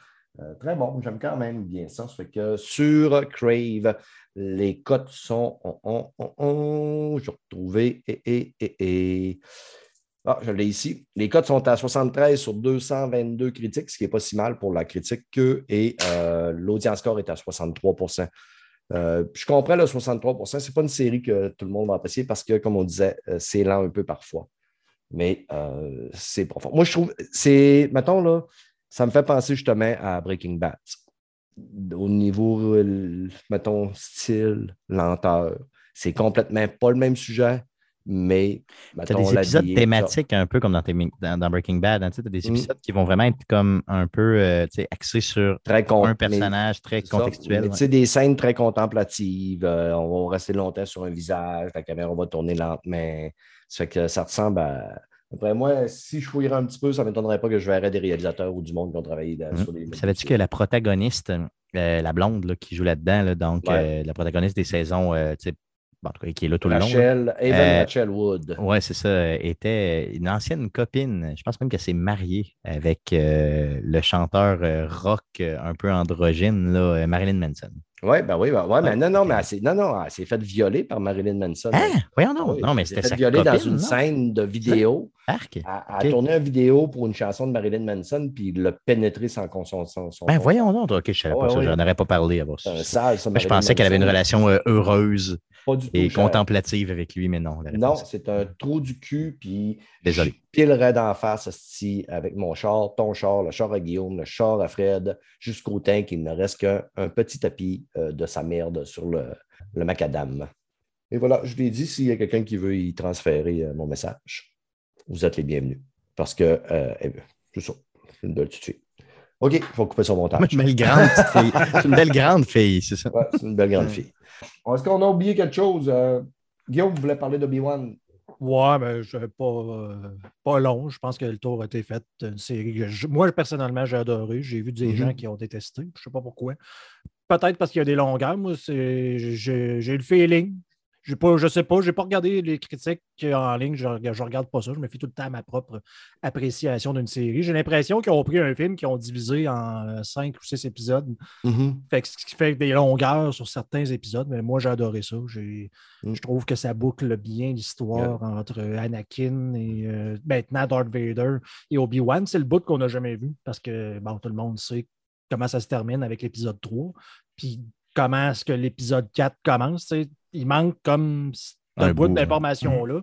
[SPEAKER 1] très bon, j'aime quand même bien ça. Ça fait que sur Crave, les cotes sont. On, on, on, on, je vais retrouver. Et, et, et, et. Ah, je l'ai ici. Les cotes sont à 73 sur 222 critiques, ce qui n'est pas si mal pour la critique que, et euh, l'audience score est à 63 euh, je comprends le 63 Ce n'est pas une série que tout le monde va apprécier parce que, comme on disait, euh, c'est lent un peu parfois. Mais euh, c'est profond. Moi, je trouve, c'est, mettons, là, ça me fait penser justement à Breaking Bad. Au niveau, mettons, style, lenteur. C'est complètement pas le même sujet, mais,
[SPEAKER 3] Tu as des épisodes thématiques un peu comme dans, tes- dans, dans Breaking Bad. hein, tu as des
[SPEAKER 1] Mm.
[SPEAKER 3] épisodes qui vont vraiment être comme un peu euh, axés sur
[SPEAKER 1] très
[SPEAKER 3] un
[SPEAKER 1] mais-
[SPEAKER 3] personnage très contextuel. Ouais.
[SPEAKER 1] des scènes très contemplatives. euh, on va rester longtemps sur un visage, la caméra va tourner lentement. Ça fait que ça ressemble à. Après moi, si je fouillerais un petit peu, ça ne m'étonnerait pas que je verrais des réalisateurs ou du monde qui ont travaillé dans-
[SPEAKER 3] Mhm.
[SPEAKER 1] sur des.
[SPEAKER 3] Savais-tu que la protagoniste, euh, la blonde là, qui joue là-dedans, là, donc
[SPEAKER 1] Ouais.
[SPEAKER 3] euh, la protagoniste des saisons, euh, bon, en tout cas, qui est là tout le long.
[SPEAKER 1] Rachel, Evan
[SPEAKER 3] Euh,
[SPEAKER 1] Rachel Wood.
[SPEAKER 3] Oui, c'est ça. était une ancienne copine. Je pense même qu'elle s'est mariée avec euh, le chanteur euh, rock un peu androgyne, là, Marilyn Manson.
[SPEAKER 1] Oui, ben oui, ben, ouais, mais
[SPEAKER 3] Ouais.
[SPEAKER 1] non, non, mais elle s'est, non, non, elle s'est faite violer par Marilyn Manson.
[SPEAKER 3] Hein? Voyons non.
[SPEAKER 1] Ah oui,
[SPEAKER 3] non, mais
[SPEAKER 1] elle s'est
[SPEAKER 3] c'était
[SPEAKER 1] fait
[SPEAKER 3] sa
[SPEAKER 1] violer dans une
[SPEAKER 3] non?
[SPEAKER 1] scène de vidéo.
[SPEAKER 3] Arc.
[SPEAKER 1] Elle, elle a tourné une vidéo pour une chanson de Marilyn Manson, puis il l'a pénétré sans consentement.
[SPEAKER 3] Ben voyons donc. OK, je savais pas
[SPEAKER 1] Ouais,
[SPEAKER 3] ça.
[SPEAKER 1] ouais.
[SPEAKER 3] J'en aurais pas parlé avant
[SPEAKER 1] C'est un
[SPEAKER 3] ça.
[SPEAKER 1] sale, ça,
[SPEAKER 3] Ben, je pensais qu'elle avait une relation euh, heureuse
[SPEAKER 1] Pas du tout.
[SPEAKER 3] et
[SPEAKER 1] cher.
[SPEAKER 3] contemplative avec lui, mais non.
[SPEAKER 1] Non, c'est un trou du cul, puis
[SPEAKER 3] Désolé.
[SPEAKER 1] pilerais d'en face esti, avec mon char, ton char, le char à Guillaume, le char à Fred, jusqu'au temps qu'il ne reste qu'un un petit tapis de sa merde sur le, le macadam. Et voilà, je l'ai dit, s'il y a quelqu'un qui veut y transférer euh, mon message, vous êtes les bienvenus. Parce que euh, eh bien, c'est ça, c'est une belle petite fille. OK, il faut couper son montage.
[SPEAKER 3] Une belle grande fille. C'est une belle grande fille, c'est ça.
[SPEAKER 1] Ouais, c'est une belle grande fille. Est-ce qu'on a oublié quelque chose? Euh, Guillaume voulait parler d'Obi-Wan?
[SPEAKER 4] Ouais, mais je pas, euh, pas long. Je pense que le tour a été fait. Une série que je- moi, personnellement, j'ai adoré. J'ai vu des
[SPEAKER 1] Mhm.
[SPEAKER 4] gens qui ont détesté. Je ne sais pas pourquoi. Peut-être parce qu'il y a des longueurs. Moi, j'ai j'ai le feeling. Pas, je sais pas, je n'ai pas regardé les critiques en ligne, je ne regarde pas ça. Je me fie tout le temps à ma propre appréciation d'une série. J'ai l'impression qu'ils ont pris un film qu'ils ont divisé en euh, cinq ou six épisodes. Fait que ce qui fait des longueurs sur certains épisodes, mais moi j'ai adoré ça.
[SPEAKER 1] Mm.
[SPEAKER 4] Je trouve que ça boucle bien l'histoire entre Anakin et euh, maintenant Darth Vader et Obi-Wan. C'est le bout qu'on n'a jamais vu parce que bon, tout le monde sait comment ça se termine avec l'épisode 3. Puis comment est-ce que l'épisode 4 commence. Il manque comme
[SPEAKER 3] Un
[SPEAKER 4] bout
[SPEAKER 3] bout,
[SPEAKER 4] d'information-là.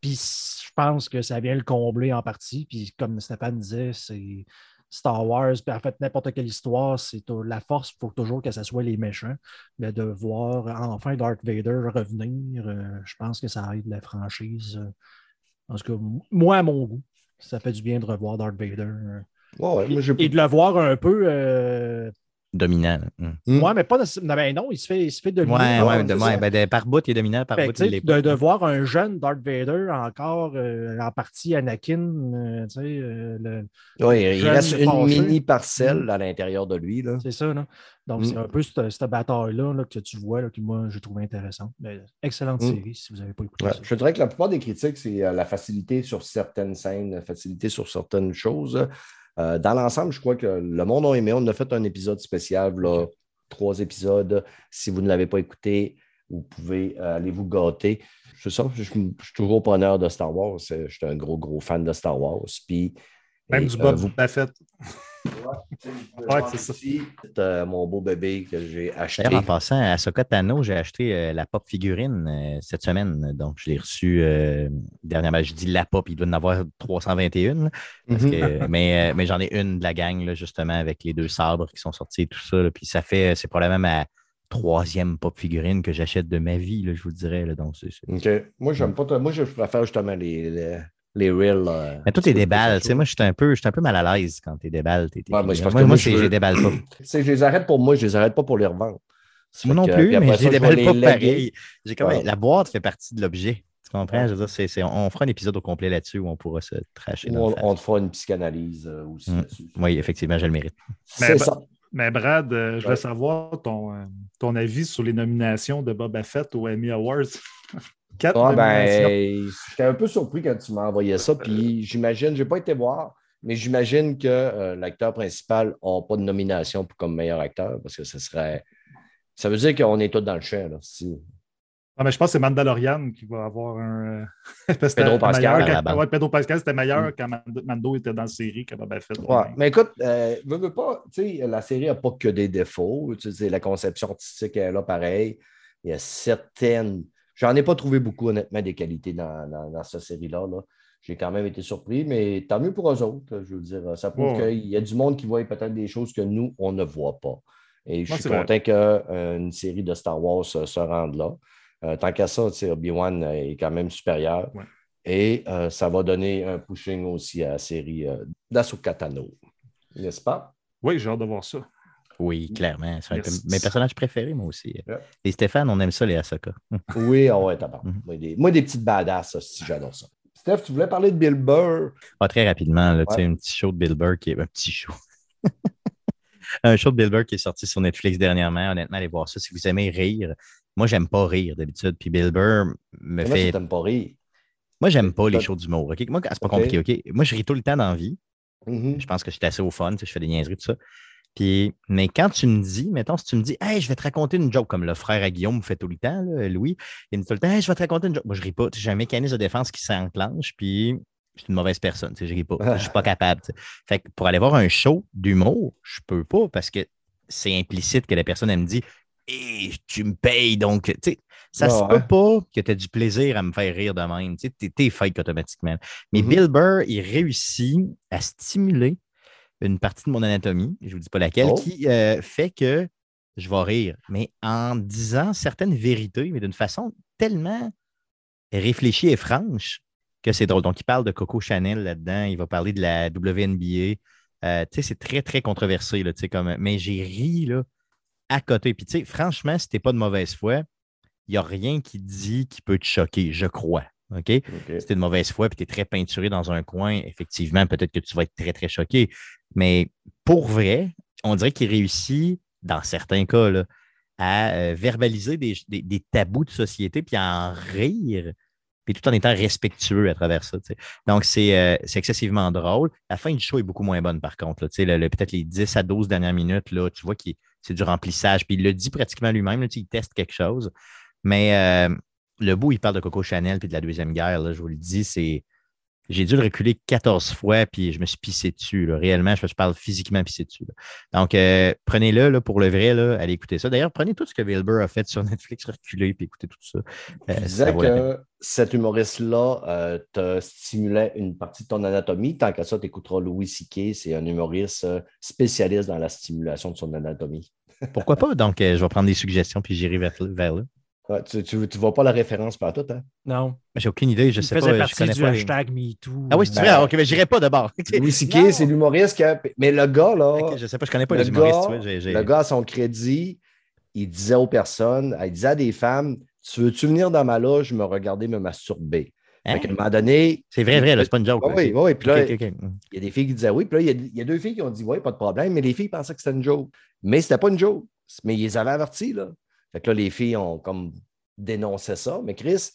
[SPEAKER 4] Puis je pense que ça vient le combler en partie. Puis comme Stéphane disait, c'est Star Wars, puis en fait, n'importe quelle histoire, c'est la force, il faut toujours que ce soit les méchants. Mais de voir enfin Darth Vader revenir, euh, je pense que ça aide la franchise. euh. en tout cas, moi, à mon goût, ça fait du bien de revoir Darth Vader.
[SPEAKER 1] Ouais, moi,
[SPEAKER 4] Et de le voir un peu. euh,
[SPEAKER 3] Dominant. Mm.
[SPEAKER 1] Hmm.
[SPEAKER 4] Ouais, mais pas nécessairement. Ben non, il se fait, il se fait dominer.
[SPEAKER 3] Ouais,
[SPEAKER 1] ouais,
[SPEAKER 3] ouais,
[SPEAKER 1] c'est
[SPEAKER 3] de-
[SPEAKER 1] ça.
[SPEAKER 3] ouais, ben, de- par bout, il est dominant, par
[SPEAKER 4] Fait
[SPEAKER 3] bout, il
[SPEAKER 4] de, voir un jeune Darth Vader encore euh, en partie Anakin, euh, tu sais, euh, le-
[SPEAKER 1] Oui, il reste une mini parcelle à l'intérieur de lui. Là.
[SPEAKER 4] c'est ça. Là. Donc,
[SPEAKER 1] Mm.
[SPEAKER 4] c'est un peu cette, cette bataille-là là, que tu vois, là, que moi, j'ai trouvé intéressante. Mais, excellente
[SPEAKER 1] Mm.
[SPEAKER 4] série, si vous n'avez pas écouté
[SPEAKER 1] Ouais,
[SPEAKER 4] ça.
[SPEAKER 1] Je dirais que la plupart des critiques, c'est euh, la facilité sur certaines scènes, la facilité sur certaines choses. Euh, dans l'ensemble, je crois que le monde a aimé. On a fait un épisode spécial, là, trois épisodes. Si vous ne l'avez pas écouté, vous pouvez euh, aller vous gâter. C'est ça, je, je suis toujours preneur de Star Wars. Je suis un gros, gros fan de Star Wars. Puis,
[SPEAKER 2] Même
[SPEAKER 1] et,
[SPEAKER 2] du
[SPEAKER 1] euh,
[SPEAKER 2] Bob
[SPEAKER 1] vous-
[SPEAKER 2] Buffett.
[SPEAKER 1] Ouais,
[SPEAKER 2] c'est ça.
[SPEAKER 1] euh, mon beau bébé que j'ai acheté.
[SPEAKER 3] En passant, à Soka Tano, j'ai acheté euh, la pop figurine euh, cette semaine. Donc, je l'ai reçue euh, dernièrement. Je dis la pop, il doit en avoir 321. là, parce
[SPEAKER 1] Mhm.
[SPEAKER 3] que- mais euh, mais j'en ai une de la gang, là, justement, avec les deux sabres qui sont sortis et tout ça. là. puis ça fait, c'est probablement ma troisième pop figurine que j'achète de ma vie, là, je vous dirais. là. donc, c'est- c'est-
[SPEAKER 1] OK. Moi, j'aime pas. Moi, je préfère justement les, les, les reels. euh,
[SPEAKER 3] Mais toi, t'es
[SPEAKER 1] sur les
[SPEAKER 3] déballe.
[SPEAKER 1] réseaux
[SPEAKER 3] Tu sais, moi, je suis un peu, je suis un peu mal à l'aise quand t'es déballe. t'es-
[SPEAKER 1] Ouais,
[SPEAKER 3] moi,
[SPEAKER 1] que
[SPEAKER 3] moi,
[SPEAKER 1] moi, je
[SPEAKER 3] c'est-
[SPEAKER 1] veux-
[SPEAKER 3] j'ai déballe pas.
[SPEAKER 1] C'est- je les arrête pour moi, je les arrête pas pour les revendre.
[SPEAKER 3] Moi non
[SPEAKER 1] que-
[SPEAKER 3] plus, mais je les déballe
[SPEAKER 1] les
[SPEAKER 3] pas pareil. J'ai comme
[SPEAKER 1] Ouais.
[SPEAKER 3] la boîte fait partie de l'objet. Tu comprends? Je veux dire, c'est- c'est- on fera un épisode au complet là-dessus où on pourra se tracher.
[SPEAKER 1] On, te fera une psychanalyse euh, aussi
[SPEAKER 3] Mm.
[SPEAKER 1] là-dessus.
[SPEAKER 3] Oui, effectivement, je le mérite.
[SPEAKER 1] C'est ça.
[SPEAKER 2] Mais Brad, euh, je
[SPEAKER 1] Ouais.
[SPEAKER 2] veux savoir ton, euh, ton avis sur les nominations de Boba Fett aux Emmy Awards. Quatre
[SPEAKER 1] Ah, ben, j'étais un peu surpris quand tu m'as envoyé ça. Puis j'imagine, je n'ai pas été voir, mais j'imagine que euh, l'acteur principal n'a pas de nomination pour comme meilleur acteur parce que ce serait. Ça veut dire qu'on est tous dans le champ. Là, si-
[SPEAKER 2] Ah, mais je pense que c'est Mandalorian qui va avoir un. euh,
[SPEAKER 1] Pedro Pascal,
[SPEAKER 3] la
[SPEAKER 2] ouais, Pedro Pascal, c'était meilleur
[SPEAKER 1] Mm.
[SPEAKER 2] quand Mando, était dans la série que Boba Fett.
[SPEAKER 1] Ouais, mais écoute, euh, veux, veux pas, tu sais, la série n'a pas que des défauts. La conception artistique est là pareil. Il y a certaines. J'en ai pas trouvé beaucoup, honnêtement, des qualités dans, dans- dans cette série-là. là. J'ai quand même été surpris, mais tant mieux pour eux autres. Je veux dire, ça prouve
[SPEAKER 2] Ouais.
[SPEAKER 1] qu'il y a du monde qui voit peut-être des choses que nous, on ne voit pas. Et je
[SPEAKER 2] Ouais,
[SPEAKER 1] suis content qu'une série de Star Wars euh, se rende là. Euh, tant qu'à ça, Obi-Wan est quand même supérieur.
[SPEAKER 2] Ouais.
[SPEAKER 1] Et euh, ça va donner un pushing aussi à la série euh, d'Ahsoka Tano. N'est-ce pas?
[SPEAKER 2] Oui, j'ai hâte de voir ça.
[SPEAKER 3] Oui, clairement. Va être
[SPEAKER 2] Yes.
[SPEAKER 3] mes personnages préférés, moi aussi.
[SPEAKER 1] Yeah.
[SPEAKER 3] Et Stéphane, on aime ça, les Ahsoka.
[SPEAKER 1] Oui, ah ouais, tabarnak.
[SPEAKER 3] Mhm.
[SPEAKER 1] moi, des, moi, des petites badass, si j'adore ça. Steph, tu voulais parler de Bill Burr?
[SPEAKER 3] Pas très rapidement, là, tu sais,
[SPEAKER 1] Ouais.
[SPEAKER 3] un petit show de Bill Burr qui est. Un petit show. un show de Bill Burr qui est sorti sur Netflix dernièrement. Honnêtement, allez voir ça. Si vous aimez rire, moi, j'aime pas rire d'habitude. Puis Bill Burr me
[SPEAKER 1] Moi,
[SPEAKER 3] fait.
[SPEAKER 1] t'aime pas rire?
[SPEAKER 3] Moi, j'aime pas les shows d'humour. OK? Moi, c'est pas compliqué. OK? Moi, je ris tout le temps dans la vie.
[SPEAKER 1] Mhm.
[SPEAKER 3] Je pense que je suis assez au fun, je fais des niaiseries, tout ça. Puis, mais quand tu me dis, mettons, si tu me dis, hey, je vais te raconter une joke, comme le frère à Guillaume me fait tout le temps, là, Louis, il me dit tout le temps, hey, je vais te raconter une joke. Moi, je ris pas. J'ai un mécanisme de défense qui s'enclenche, puis je suis une mauvaise personne. Je ris pas. Je suis pas capable. Fait que pour aller voir un show d'humour, je peux pas parce que c'est implicite que la personne, elle me dit, hey, tu me payes. Donc, tu sais, ça se
[SPEAKER 1] Ouais,
[SPEAKER 3] peut pas que tu aies du plaisir à me faire rire de même. Tu sais, fake automatiquement. Mais
[SPEAKER 1] Mhm.
[SPEAKER 3] Bill Burr, il réussit à stimuler une partie de mon anatomie, je ne vous dis pas laquelle,
[SPEAKER 1] Oh.
[SPEAKER 3] qui euh, fait que je vais rire, mais en disant certaines vérités, mais d'une façon tellement réfléchie et franche que c'est drôle. Donc, il parle de Coco Chanel là-dedans, il va parler de la WNBA. Euh, tu sais, c'est très, très controversé, là, tu sais, comme, mais j'ai ri là, à côté. Puis, tu sais, franchement, si tu pas de mauvaise foi, il n'y a rien qui dit qui peut te choquer, je crois. OK? Si tu de mauvaise foi et tu es très peinturé dans un coin, effectivement, peut-être que tu vas être très, très choqué. Mais pour vrai, on dirait qu'il réussit, dans certains cas, là, à euh, verbaliser des, des- des tabous de société puis à en rire, puis tout en étant respectueux à travers ça. Donc, c'est euh, c'est excessivement drôle. La fin du show est beaucoup moins bonne, par contre. le- le- Peut-être les 10 à 12 dernières minutes, là, tu vois que c'est du remplissage. Puis il le dit pratiquement lui-même, il teste quelque chose. Mais euh, le bout, il parle de Coco Chanel puis de la Deuxième Guerre, là, je vous le dis, c'est. J'ai dû le reculer 14 fois, puis je me suis pissé dessus. là. Réellement, je, parle physiquement pissé dessus. là. Donc, euh, prenez-le là, pour le vrai, allez écouter ça. D'ailleurs, prenez tout ce que Bill Burr a fait sur Netflix, reculez, puis écoutez tout ça. Euh,
[SPEAKER 1] Tu disais que cet humoriste-là euh, te stimulait une partie de ton anatomie. Tant qu'à ça, tu écouteras Louis C.K. C'est un humoriste euh, spécialiste dans la stimulation de son anatomie.
[SPEAKER 3] Pourquoi pas? Donc, euh, je vais prendre des suggestions, puis j'irai vers, vers là.
[SPEAKER 1] Ouais, tu ne vois pas la référence par tout, hein?
[SPEAKER 4] Non.
[SPEAKER 3] J'ai aucune idée, je
[SPEAKER 4] Il
[SPEAKER 3] sais
[SPEAKER 4] faisait
[SPEAKER 3] pas. Je
[SPEAKER 4] partie
[SPEAKER 3] connais
[SPEAKER 4] du
[SPEAKER 3] pas les-
[SPEAKER 4] hashtag MeToo.
[SPEAKER 3] Ah oui, c'est
[SPEAKER 1] Ben,
[SPEAKER 3] vrai. Ah, Ok, mais j'irai pas d'abord.
[SPEAKER 1] Louis C.K., c'est l'humoriste qui a... Mais le gars, là,
[SPEAKER 3] Ok, je sais pas, je connais pas
[SPEAKER 1] le,
[SPEAKER 3] les humoristes.
[SPEAKER 1] gars,
[SPEAKER 3] tu vois,
[SPEAKER 1] le gars, à son crédit, il disait aux personnes, il disait à des femmes, tu veux-tu venir dans ma loge me regarder me masturber?
[SPEAKER 3] Hein?
[SPEAKER 1] Fait qu'à un moment donné...
[SPEAKER 3] C'est vrai, vrai, c'est pas une joke.
[SPEAKER 1] Ah oui, oui, puis là,
[SPEAKER 3] ok.
[SPEAKER 1] il y a des filles qui disaient oui, puis là, il y, a, il y a deux filles qui ont dit oui, pas de problème, mais les filles pensaient que c'était une joke. Mais c'était pas une joke. Mais ils les avaient avertis, là. Fait que là, les filles ont comme dénoncé ça. Mais Chris,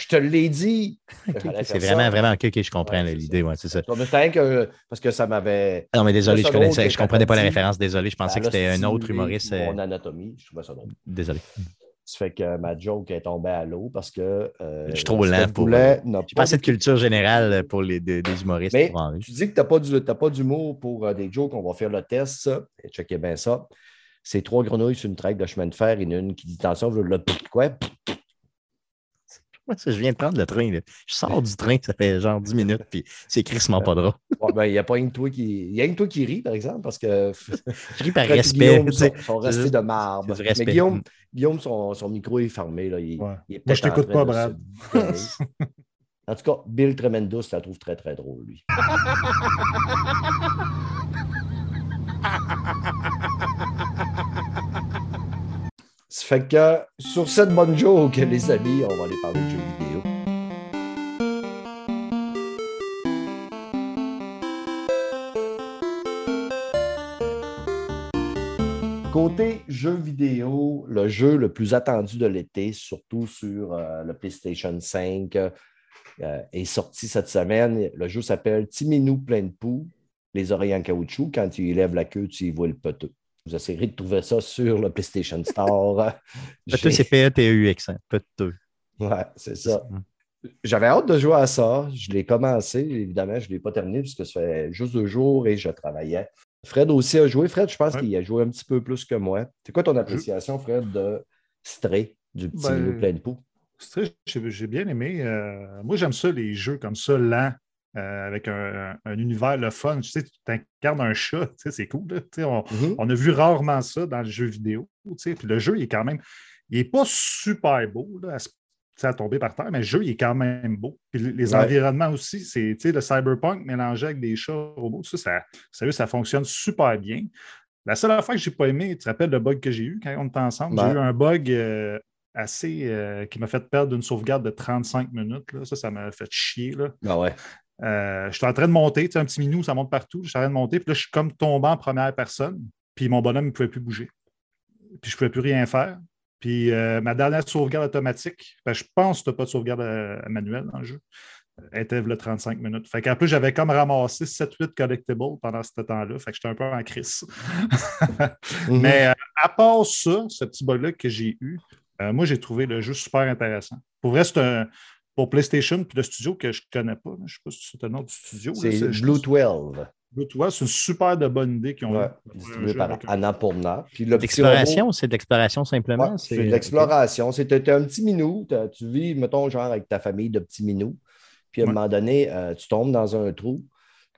[SPEAKER 1] je te l'ai dit.
[SPEAKER 3] C'est
[SPEAKER 1] ça.
[SPEAKER 3] vraiment, vraiment, ok, ok, je comprends
[SPEAKER 1] Ouais,
[SPEAKER 3] l'idée, ouais, c'est ça.
[SPEAKER 1] Ça que parce que ça m'avait.
[SPEAKER 3] Ah Non, mais désolé, je connaissais,
[SPEAKER 1] que
[SPEAKER 3] comprenais pas la référence, désolé, je pensais
[SPEAKER 1] ça
[SPEAKER 3] que c'était un autre humoriste. euh,
[SPEAKER 1] Mon anatomie, je trouvais ça drôle.
[SPEAKER 3] Désolé.
[SPEAKER 1] Ça fait que ma joke est tombée à l'eau parce que. euh,
[SPEAKER 3] Je suis trop lent pour- J'ai
[SPEAKER 1] pas
[SPEAKER 3] pas assez de
[SPEAKER 1] de-
[SPEAKER 3] culture générale pour les, des, des humoristes
[SPEAKER 1] Mais tu dis que tu n'as pas du- t'as pas d'humour pour euh, des jokes. On va faire le test, ça. Et bien ça. C'est trois grenouilles sur une traque de chemin de fer et une qui dit attention, le, le quoi?
[SPEAKER 3] Moi, ça, je viens de prendre le train. là. Je sors du train, ça fait genre 10 minutes, puis c'est crissement pas drôle.
[SPEAKER 1] Ben, il n'y a pas une toi qui. Il y a une toi qui rit, par exemple, parce que
[SPEAKER 3] Je ris par respect.
[SPEAKER 1] Guillaume sont, restés de marbre. Mais. Guillaume, Guillaume son, son micro est fermé. Là. Il,
[SPEAKER 2] Ouais.
[SPEAKER 1] il est
[SPEAKER 2] Moi, je t'écoute pas, Brad.
[SPEAKER 1] se. En tout cas, Bill Tremendous la trouve très, très drôle, lui. Ça fait que sur cette bonne joke, les amis, on va aller parler de jeux vidéo. Côté jeux vidéo, le jeu le plus attendu de l'été, surtout sur euh, le PlayStation 5, euh, est sorti cette semaine. Le jeu s'appelle Timinou plein de poux, les oreilles en caoutchouc. Quand tu y lèves la queue, tu y vois le poteux. Vous essayerez de trouver ça sur le PlayStation Store.
[SPEAKER 3] Peteux, c'est P-E-T-E-U-X. hein. Peteux.
[SPEAKER 1] Ouais, c'est ça. J'avais hâte de jouer à ça. Je l'ai commencé. Évidemment, je ne l'ai pas terminé puisque ça fait juste deux jours et je travaillais. Fred aussi a joué. Fred, je pense
[SPEAKER 2] Ouais.
[SPEAKER 1] qu'il a joué un petit peu plus que moi. C'est quoi ton appréciation, Fred, de Stray, du petit
[SPEAKER 2] Ben,
[SPEAKER 1] loup plein de poux?
[SPEAKER 2] J'ai j'ai bien aimé. euh, moi, j'aime ça, les jeux comme ça, lents, euh, avec un, un univers le fun. Tu sais, tu incarnes un chat, tu sais, c'est cool. là. Tu sais, on,
[SPEAKER 1] Mhm.
[SPEAKER 2] on a vu rarement ça dans le jeu vidéo. tu sais, Puis le jeu, il est quand même. Il n'est pas super beau là, à, à tomber par terre, mais le jeu, il est quand même beau. Puis les-
[SPEAKER 1] Ouais.
[SPEAKER 2] environnements aussi, c'est tu sais, le cyberpunk mélangé avec des chats robots. Ça, ça, sérieux, ça fonctionne super bien. La seule affaire que je n'ai pas aimé, tu te rappelles le bug que j'ai eu quand on était ensemble? J'ai eu un bug euh, assez euh, qui m'a fait perdre une sauvegarde de 35 minutes. là. Ça, ça m'a fait chier. Là.
[SPEAKER 1] Ah ouais.
[SPEAKER 2] Euh, je suis en train de monter, tu sais, un petit minou, ça monte partout. Je suis en train de monter, puis là, je suis comme tombé en première personne, puis mon bonhomme ne pouvait plus bouger. Puis je ne pouvais plus rien faire. Puis euh, ma dernière sauvegarde automatique, ben, je pense que tu n'as pas de sauvegarde euh, manuelle dans le jeu, était le 35 minutes. Fait qu'en plus, j'avais comme ramassé 7-8 collectibles pendant ce temps-là. Fait que j'étais un peu en crise.
[SPEAKER 1] Mhm.
[SPEAKER 2] Mais euh, à part ça, ce petit bug-là que j'ai eu, moi, j'ai trouvé le jeu super intéressant. Pour vrai, c'est un. Pour PlayStation, puis le studio que je ne connais pas, je ne sais pas si c'est le nom du studio.
[SPEAKER 1] C'est Blue 12.
[SPEAKER 2] Blue 12, c'est une super de bonne idée qu'ils ont
[SPEAKER 1] Ouais,
[SPEAKER 2] eue.
[SPEAKER 1] distribué
[SPEAKER 2] Un jeu
[SPEAKER 1] par
[SPEAKER 2] avec un-
[SPEAKER 1] Annapurna. Puis le petit
[SPEAKER 3] L'exploration, c'est de l'exploration simplement.
[SPEAKER 1] Ouais, c'est de l'exploration. C'était un petit minou. T'as- Tu vis, mettons, genre avec ta famille de petits minous. Puis à un
[SPEAKER 2] Ouais.
[SPEAKER 1] moment donné, euh, tu tombes dans un trou.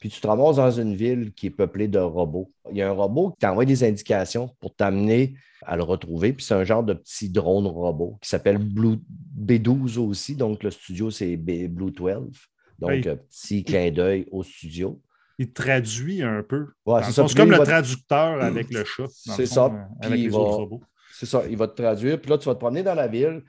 [SPEAKER 1] Puis tu te ramasses dans une ville qui est peuplée de robots. Il y a un robot qui t'envoie des indications pour t'amener à le retrouver. Puis c'est un genre de petit drone robot qui s'appelle Blue B12 aussi. Donc le studio, c'est Blue 12. Donc,
[SPEAKER 2] Oui.
[SPEAKER 1] euh, petit clin d'œil au studio.
[SPEAKER 2] Il traduit un peu.
[SPEAKER 1] Ouais, c'est
[SPEAKER 2] comme le
[SPEAKER 1] va-
[SPEAKER 2] traducteur avec le chat.
[SPEAKER 1] C'est ça.
[SPEAKER 2] euh,
[SPEAKER 1] Puis
[SPEAKER 2] Avec les
[SPEAKER 1] va-
[SPEAKER 2] autres robots.
[SPEAKER 1] C'est ça, il va te traduire. Puis là, tu vas te promener dans la ville,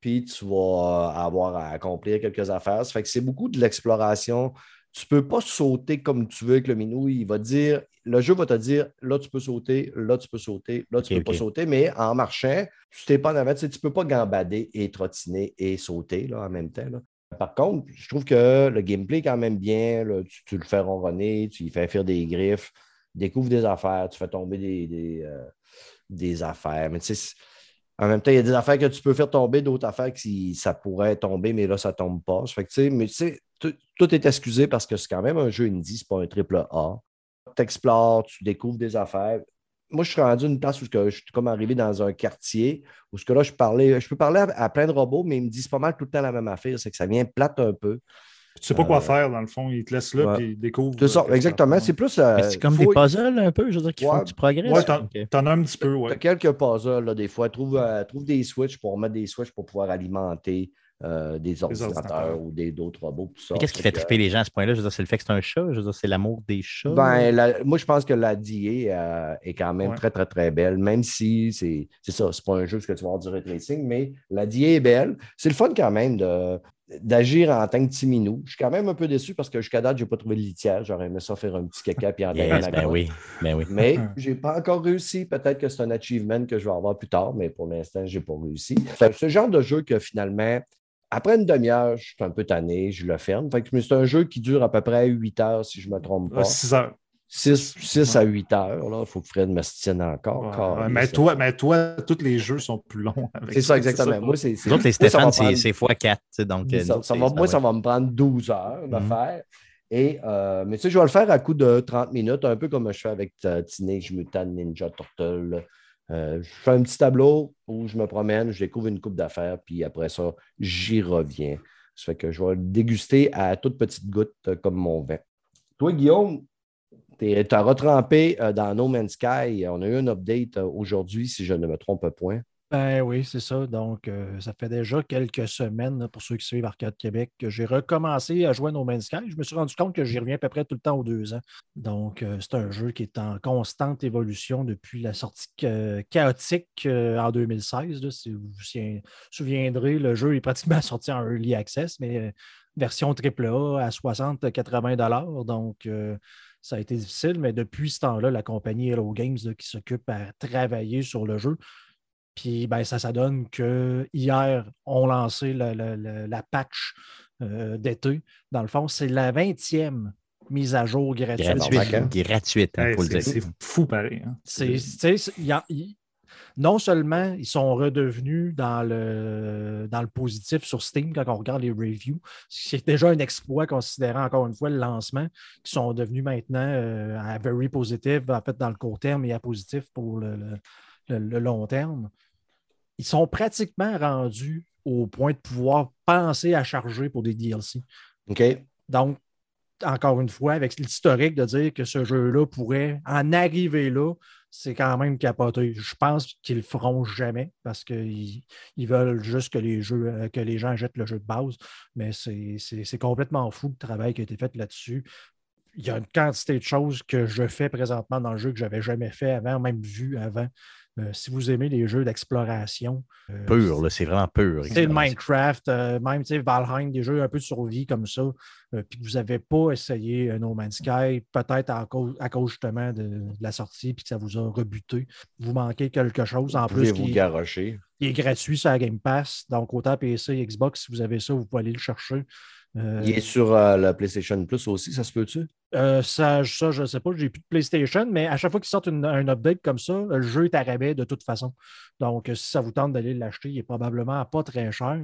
[SPEAKER 1] puis tu vas avoir à accomplir quelques affaires. Ça fait que c'est beaucoup de l'exploration. Tu ne peux pas sauter comme tu veux avec le minou. Il va dire, le jeu va te dire, là, tu peux sauter, là, tu peux sauter, là, tu ne peux pas sauter. Mais en marchant, tu t'es pas en avant. Tu ne peux pas gambader et trottiner et sauter là, en même temps. là. Par contre, je trouve que le gameplay est quand même bien. là. Tu, tu le fais ronronner, tu lui fais faire des griffes, découvre des affaires, tu fais tomber des, des, euh, des affaires. Mais tu sais, en même temps, il y a des affaires que tu peux faire tomber, d'autres affaires qui ça pourrait tomber, mais là, ça ne tombe pas. Fait que, mais tu sais, tout, est excusé parce que c'est quand même un jeu indie, c'est pas un triple A. Tu explores, tu découvres des affaires. Moi, je suis rendu une place où que je suis comme arrivé dans un quartier où ce que là, je parlais, je peux parler à, à plein de robots, mais ils me disent pas mal tout le temps la même affaire. C'est que ça vient plate un peu.
[SPEAKER 2] Tu sais pas quoi
[SPEAKER 1] Euh,
[SPEAKER 2] faire, dans le fond. Il te laisse là,
[SPEAKER 1] ouais.
[SPEAKER 2] puis il découvre.
[SPEAKER 1] C'est ça,
[SPEAKER 2] euh,
[SPEAKER 1] exactement.
[SPEAKER 2] que
[SPEAKER 1] C'est plus. euh,
[SPEAKER 3] c'est comme
[SPEAKER 1] faut-
[SPEAKER 3] des puzzles un peu, je veux dire, qui font que progresses.
[SPEAKER 2] fait. Ouais, t'en as un petit peu, ouais.
[SPEAKER 1] quelques puzzles, là, des fois. Trouve, euh, trouve des switches pour mettre des switches pour pouvoir alimenter euh, des ordinateurs,
[SPEAKER 2] ordinateurs.
[SPEAKER 1] ou des- d'autres robots. tout ça.
[SPEAKER 3] Mais Qu'est-ce qui
[SPEAKER 1] Fait que,
[SPEAKER 3] triper les gens à ce point-là? Je veux dire, c'est le fait que c'est un chat? Je veux dire, c'est l'amour des chats?
[SPEAKER 1] Ben, la- moi, je pense que la DA euh, est quand même
[SPEAKER 2] Ouais.
[SPEAKER 1] très, très, très belle, même si c'est c'est ça, c'est pas un jeu où tu vas avoir du ray tracing, mais la DA est belle. C'est le fun quand même de- d'agir en tant que petit minou. Je suis quand même un peu déçu parce que jusqu'à date, je n'ai pas trouvé de litière. J'aurais aimé ça faire un petit caca puis en
[SPEAKER 3] Yes, ben oui, ben oui.
[SPEAKER 1] Mais je n'ai pas encore réussi. Peut-être que c'est un achievement que je vais avoir plus tard, mais pour l'instant, je n'ai pas réussi. C'est ce genre de jeu que finalement, après une demi-heure, je suis un peu tanné, je le ferme. Fait que, mais c'est un jeu qui dure à peu près 8 heures, si je ne me trompe pas.
[SPEAKER 2] 6 heures.
[SPEAKER 1] 6, à 8 heures. Il faut que Fred me tienne encore.
[SPEAKER 2] Ouais,
[SPEAKER 1] Caliste.
[SPEAKER 2] ouais, mais, toi, mais toi, tous les jeux sont plus longs. avec
[SPEAKER 1] C'est ça, exactement. Moi, c'est, c'est-
[SPEAKER 3] Les autres, les
[SPEAKER 1] moi, ça va
[SPEAKER 3] Stéphane, c'est
[SPEAKER 1] prendre-
[SPEAKER 3] c'est x4. tu sais, Donc,
[SPEAKER 1] ça,
[SPEAKER 3] nous,
[SPEAKER 1] ça
[SPEAKER 3] c'est-
[SPEAKER 1] va,
[SPEAKER 3] ça
[SPEAKER 1] moi, ça
[SPEAKER 3] va
[SPEAKER 1] me prendre 12 heures de
[SPEAKER 3] Mhm.
[SPEAKER 1] faire. Et, euh, mais tu sais, je vais le faire à coup de 30 minutes, un peu comme je fais avec euh, Teenage Mutant Ninja Turtle. Euh, je fais un petit tableau où je me promène, je découvre une coupe d'affaires, puis après ça, j'y reviens. Ça fait que je vais le déguster à toute petite goutte comme mon vin. Toi, Guillaume, tu as retrempé euh, dans No Man's Sky. On a eu un update euh, aujourd'hui, si je ne me trompe point.
[SPEAKER 4] Ben oui, c'est ça. Donc, euh, ça fait déjà quelques semaines, pour ceux qui suivent Arcade Québec, que j'ai recommencé à jouer à No Man's Sky. Je me suis rendu compte que j'y reviens à peu près tout le temps aux deux ans. Donc, euh, c'est un jeu qui est en constante évolution depuis la sortie euh, chaotique euh, en 2016. là. si vous vous souviendrez, le jeu est pratiquement sorti en Early Access, mais euh, version AAA à 60-80 Donc, euh, ça a été difficile, mais depuis ce temps-là, la compagnie Hello Games là, qui s'occupe à travailler sur le jeu. Puis ben, ça, ça donne que hier, on lancé la, la- la- la patch euh, d'été. Dans le fond, c'est la 20e mise à jour gratuite.
[SPEAKER 1] Gratuite.
[SPEAKER 3] Gratuite.
[SPEAKER 1] hein?
[SPEAKER 3] Gratuite, hein,
[SPEAKER 2] Hey,
[SPEAKER 3] le
[SPEAKER 2] c'est
[SPEAKER 3] dire.
[SPEAKER 2] c'est fou pareil. hein.
[SPEAKER 4] C'est, tu sais, c'est- il y a- il- non seulement ils sont redevenus dans le, dans le positif sur Steam quand on regarde les reviews, c'est déjà un exploit considérant encore une fois le lancement, qui sont devenus maintenant euh, à very positive, en fait dans le court terme et à positif pour le, le- le- le long terme. Ils sont pratiquement rendus au point de pouvoir penser à charger pour des DLC.
[SPEAKER 1] OK.
[SPEAKER 4] Donc, encore une fois, avec l'historique de dire que ce jeu-là pourrait en arriver là, c'est quand même capoté. Je pense qu'ils le feront jamais parce qu'ils ils veulent juste que les, jeux, euh, que les gens jettent le jeu de base. Mais c'est- complètement fou le travail qui a été fait là-dessus. Il y a une quantité de choses que je fais présentement dans le jeu que je n'avais jamais fait avant, même vu avant. Euh, si vous aimez les jeux d'exploration, euh,
[SPEAKER 3] Pur, c'est vraiment pur.
[SPEAKER 4] c'est Minecraft, euh, même Valheim, des jeux un peu de survie comme ça, euh, puis que vous n'avez pas essayé No Man's Sky, peut-être à cause, à cause justement de, de la sortie, puis que ça vous a rebuté. Vous manquez quelque chose. En
[SPEAKER 1] Vous
[SPEAKER 4] plus,
[SPEAKER 1] vous
[SPEAKER 4] qui,
[SPEAKER 1] garrocher.
[SPEAKER 4] qui est gratuit sur la Game Pass. Donc, autant PC et Xbox, si vous avez ça, vous pouvez aller le chercher.
[SPEAKER 1] Il est sur le PlayStation Plus aussi, ça se peut-tu?
[SPEAKER 4] Euh, ça, ça, je ne sais pas, j'ai plus de PlayStation, mais à chaque fois qu'ils sortent un update comme ça, le jeu est à rabais de toute façon. Donc, euh, si ça vous tente d'aller l'acheter, il est probablement pas très cher.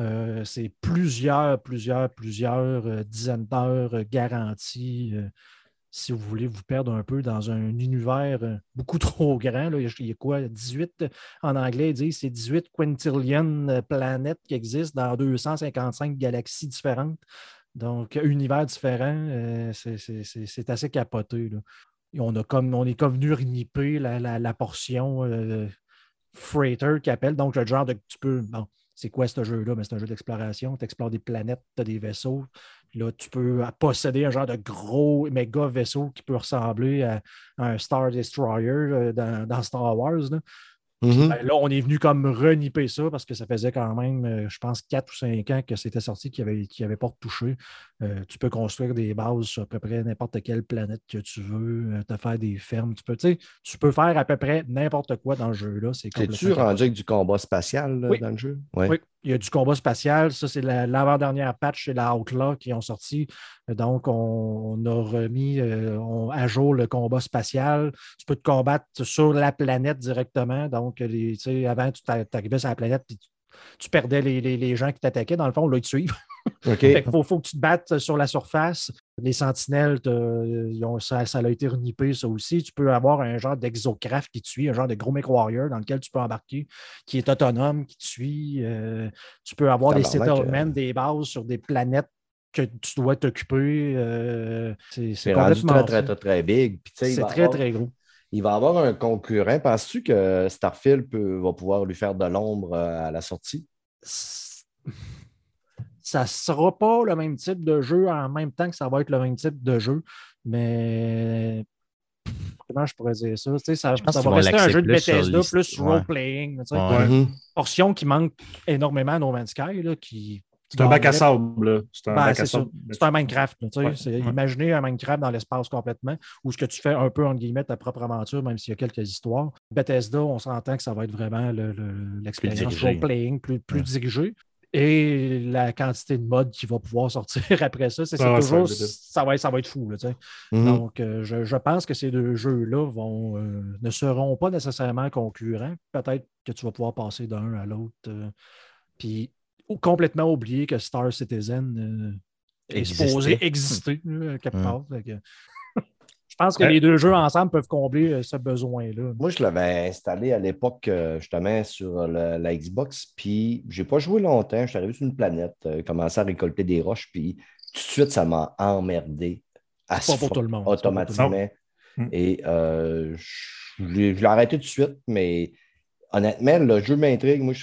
[SPEAKER 4] Euh, c'est plusieurs, plusieurs, plusieurs dizaines d'heures garanties. si vous voulez vous perdre un peu dans un univers beaucoup trop grand, il y a- quoi, 18 en anglais, ils disent c'est 18 quintillion planètes qui existent dans 255 galaxies différentes. Donc, univers différent, euh, c'est- assez capoté. Et on, a comme, on est comme venu reniper la, portion euh, freighter qui appelle. Donc, le genre de tu peux. Bon, c'est quoi ce jeu-là? Mais c'est un jeu d'exploration. Tu explores des planètes, tu as des vaisseaux. Là, tu peux posséder un genre de gros méga vaisseau qui peut ressembler à, un Star Destroyer euh, dans, Star Wars.
[SPEAKER 1] Mhm.
[SPEAKER 4] Ben, là, on est venu comme reniper ça parce que ça faisait quand même, euh, je pense, 4 ou 5 ans que c'était sorti qui n'avait avait pas retouché. Euh, tu peux construire des bases sur à peu près n'importe quelle planète que tu veux, euh, te faire des fermes. Tu peux, tu tu peux faire à peu près n'importe quoi dans le jeu-là. C'est
[SPEAKER 1] C'est-tu
[SPEAKER 4] complètement
[SPEAKER 1] rendu avec du combat spatial là,
[SPEAKER 4] Oui.
[SPEAKER 1] dans le jeu? Ouais.
[SPEAKER 4] oui, il y a du combat spatial. Ça, c'est la- l'avant-dernière patch et la Outlaw qui ont sorti. Donc, on, a remis euh, on- à jour le combat spatial. Tu peux te combattre sur la planète directement. Donc, les, avant, tu t'arrivais sur la planète puis tu, tu perdais les, les- les gens qui t'attaquaient. Dans le fond, là, ils te suivent. Fait qu'il faut, faut que tu te battes sur la surface. Les sentinelles, t'as- ils ont- ça, ça a été renippé, ça aussi. Tu peux avoir un genre d'exocraft qui te suit, un genre de gros mech warrior dans lequel tu peux embarquer, qui est autonome, qui te suit. Euh, tu peux avoir des settlements,
[SPEAKER 1] euh.
[SPEAKER 4] des bases sur des planètes que tu dois t'occuper. Euh, c'est C'est
[SPEAKER 1] rendu
[SPEAKER 4] complètement
[SPEAKER 1] très, très, très, très big. Il
[SPEAKER 4] C'est très,
[SPEAKER 1] avoir-
[SPEAKER 4] très gros.
[SPEAKER 1] Il va avoir un concurrent. Penses-tu que Starfield peut, va pouvoir lui faire de l'ombre euh, à la sortie?
[SPEAKER 4] Ça ne sera pas le même type de jeu en même temps que ça va être le même type de jeu, mais comment je pourrais dire ça? Tu sais, ça,
[SPEAKER 3] Je pense
[SPEAKER 4] ça va rester un jeu de Bethesda plus
[SPEAKER 3] ouais.
[SPEAKER 4] role-playing.
[SPEAKER 3] Ouais.
[SPEAKER 4] Portion qui manque énormément à No Man's Sky, là, qui
[SPEAKER 2] C'est un bac à sable. là. C'est un
[SPEAKER 4] Ben,
[SPEAKER 2] bac
[SPEAKER 4] c'est
[SPEAKER 2] à
[SPEAKER 4] ça.
[SPEAKER 2] sable.
[SPEAKER 4] C'est un Minecraft. là.
[SPEAKER 2] Ouais.
[SPEAKER 4] Imaginez un Minecraft dans l'espace complètement, où ce que tu fais un peu, entre guillemets, ta propre aventure, même s'il y a quelques histoires. Bethesda, on s'entend que ça va être vraiment le- le- l'expérience
[SPEAKER 3] dirigé.
[SPEAKER 4] role-playing, plus, plus
[SPEAKER 3] Ouais.
[SPEAKER 4] dirigée. Et la quantité de modes qui va pouvoir sortir après ça, c'est c'est
[SPEAKER 2] Ah ouais, ça va
[SPEAKER 4] toujours, ça va, être, ça va être fou. là, tu sais.
[SPEAKER 1] Mhm.
[SPEAKER 4] Donc, euh, je, je pense que ces deux jeux-là vont, euh, ne seront pas nécessairement concurrents. Peut-être que tu vas pouvoir passer d'un à l'autre. euh, puis ou complètement oublier que Star Citizen euh, est
[SPEAKER 3] Existait.
[SPEAKER 4] supposé exister là, quelque
[SPEAKER 3] Hmm.
[SPEAKER 4] part. Je pense que
[SPEAKER 2] Ouais.
[SPEAKER 4] les deux jeux ensemble peuvent combler euh, ce besoin-là.
[SPEAKER 1] Moi, je l'avais installé à l'époque, euh, justement, sur le- la Xbox, puis j'ai pas joué longtemps. Je suis arrivé sur une planète, euh, commencé à récolter des roches, puis tout de suite, ça m'a emmerdé. à
[SPEAKER 4] C'est pas
[SPEAKER 1] ce
[SPEAKER 4] pour
[SPEAKER 1] fond,
[SPEAKER 4] tout le monde. c'est pas pour tout le monde.
[SPEAKER 1] Automatiquement.
[SPEAKER 2] Mm.
[SPEAKER 1] Et euh, je l'ai je l'ai arrêté tout de suite, mais honnêtement, le jeu m'intrigue. Moi,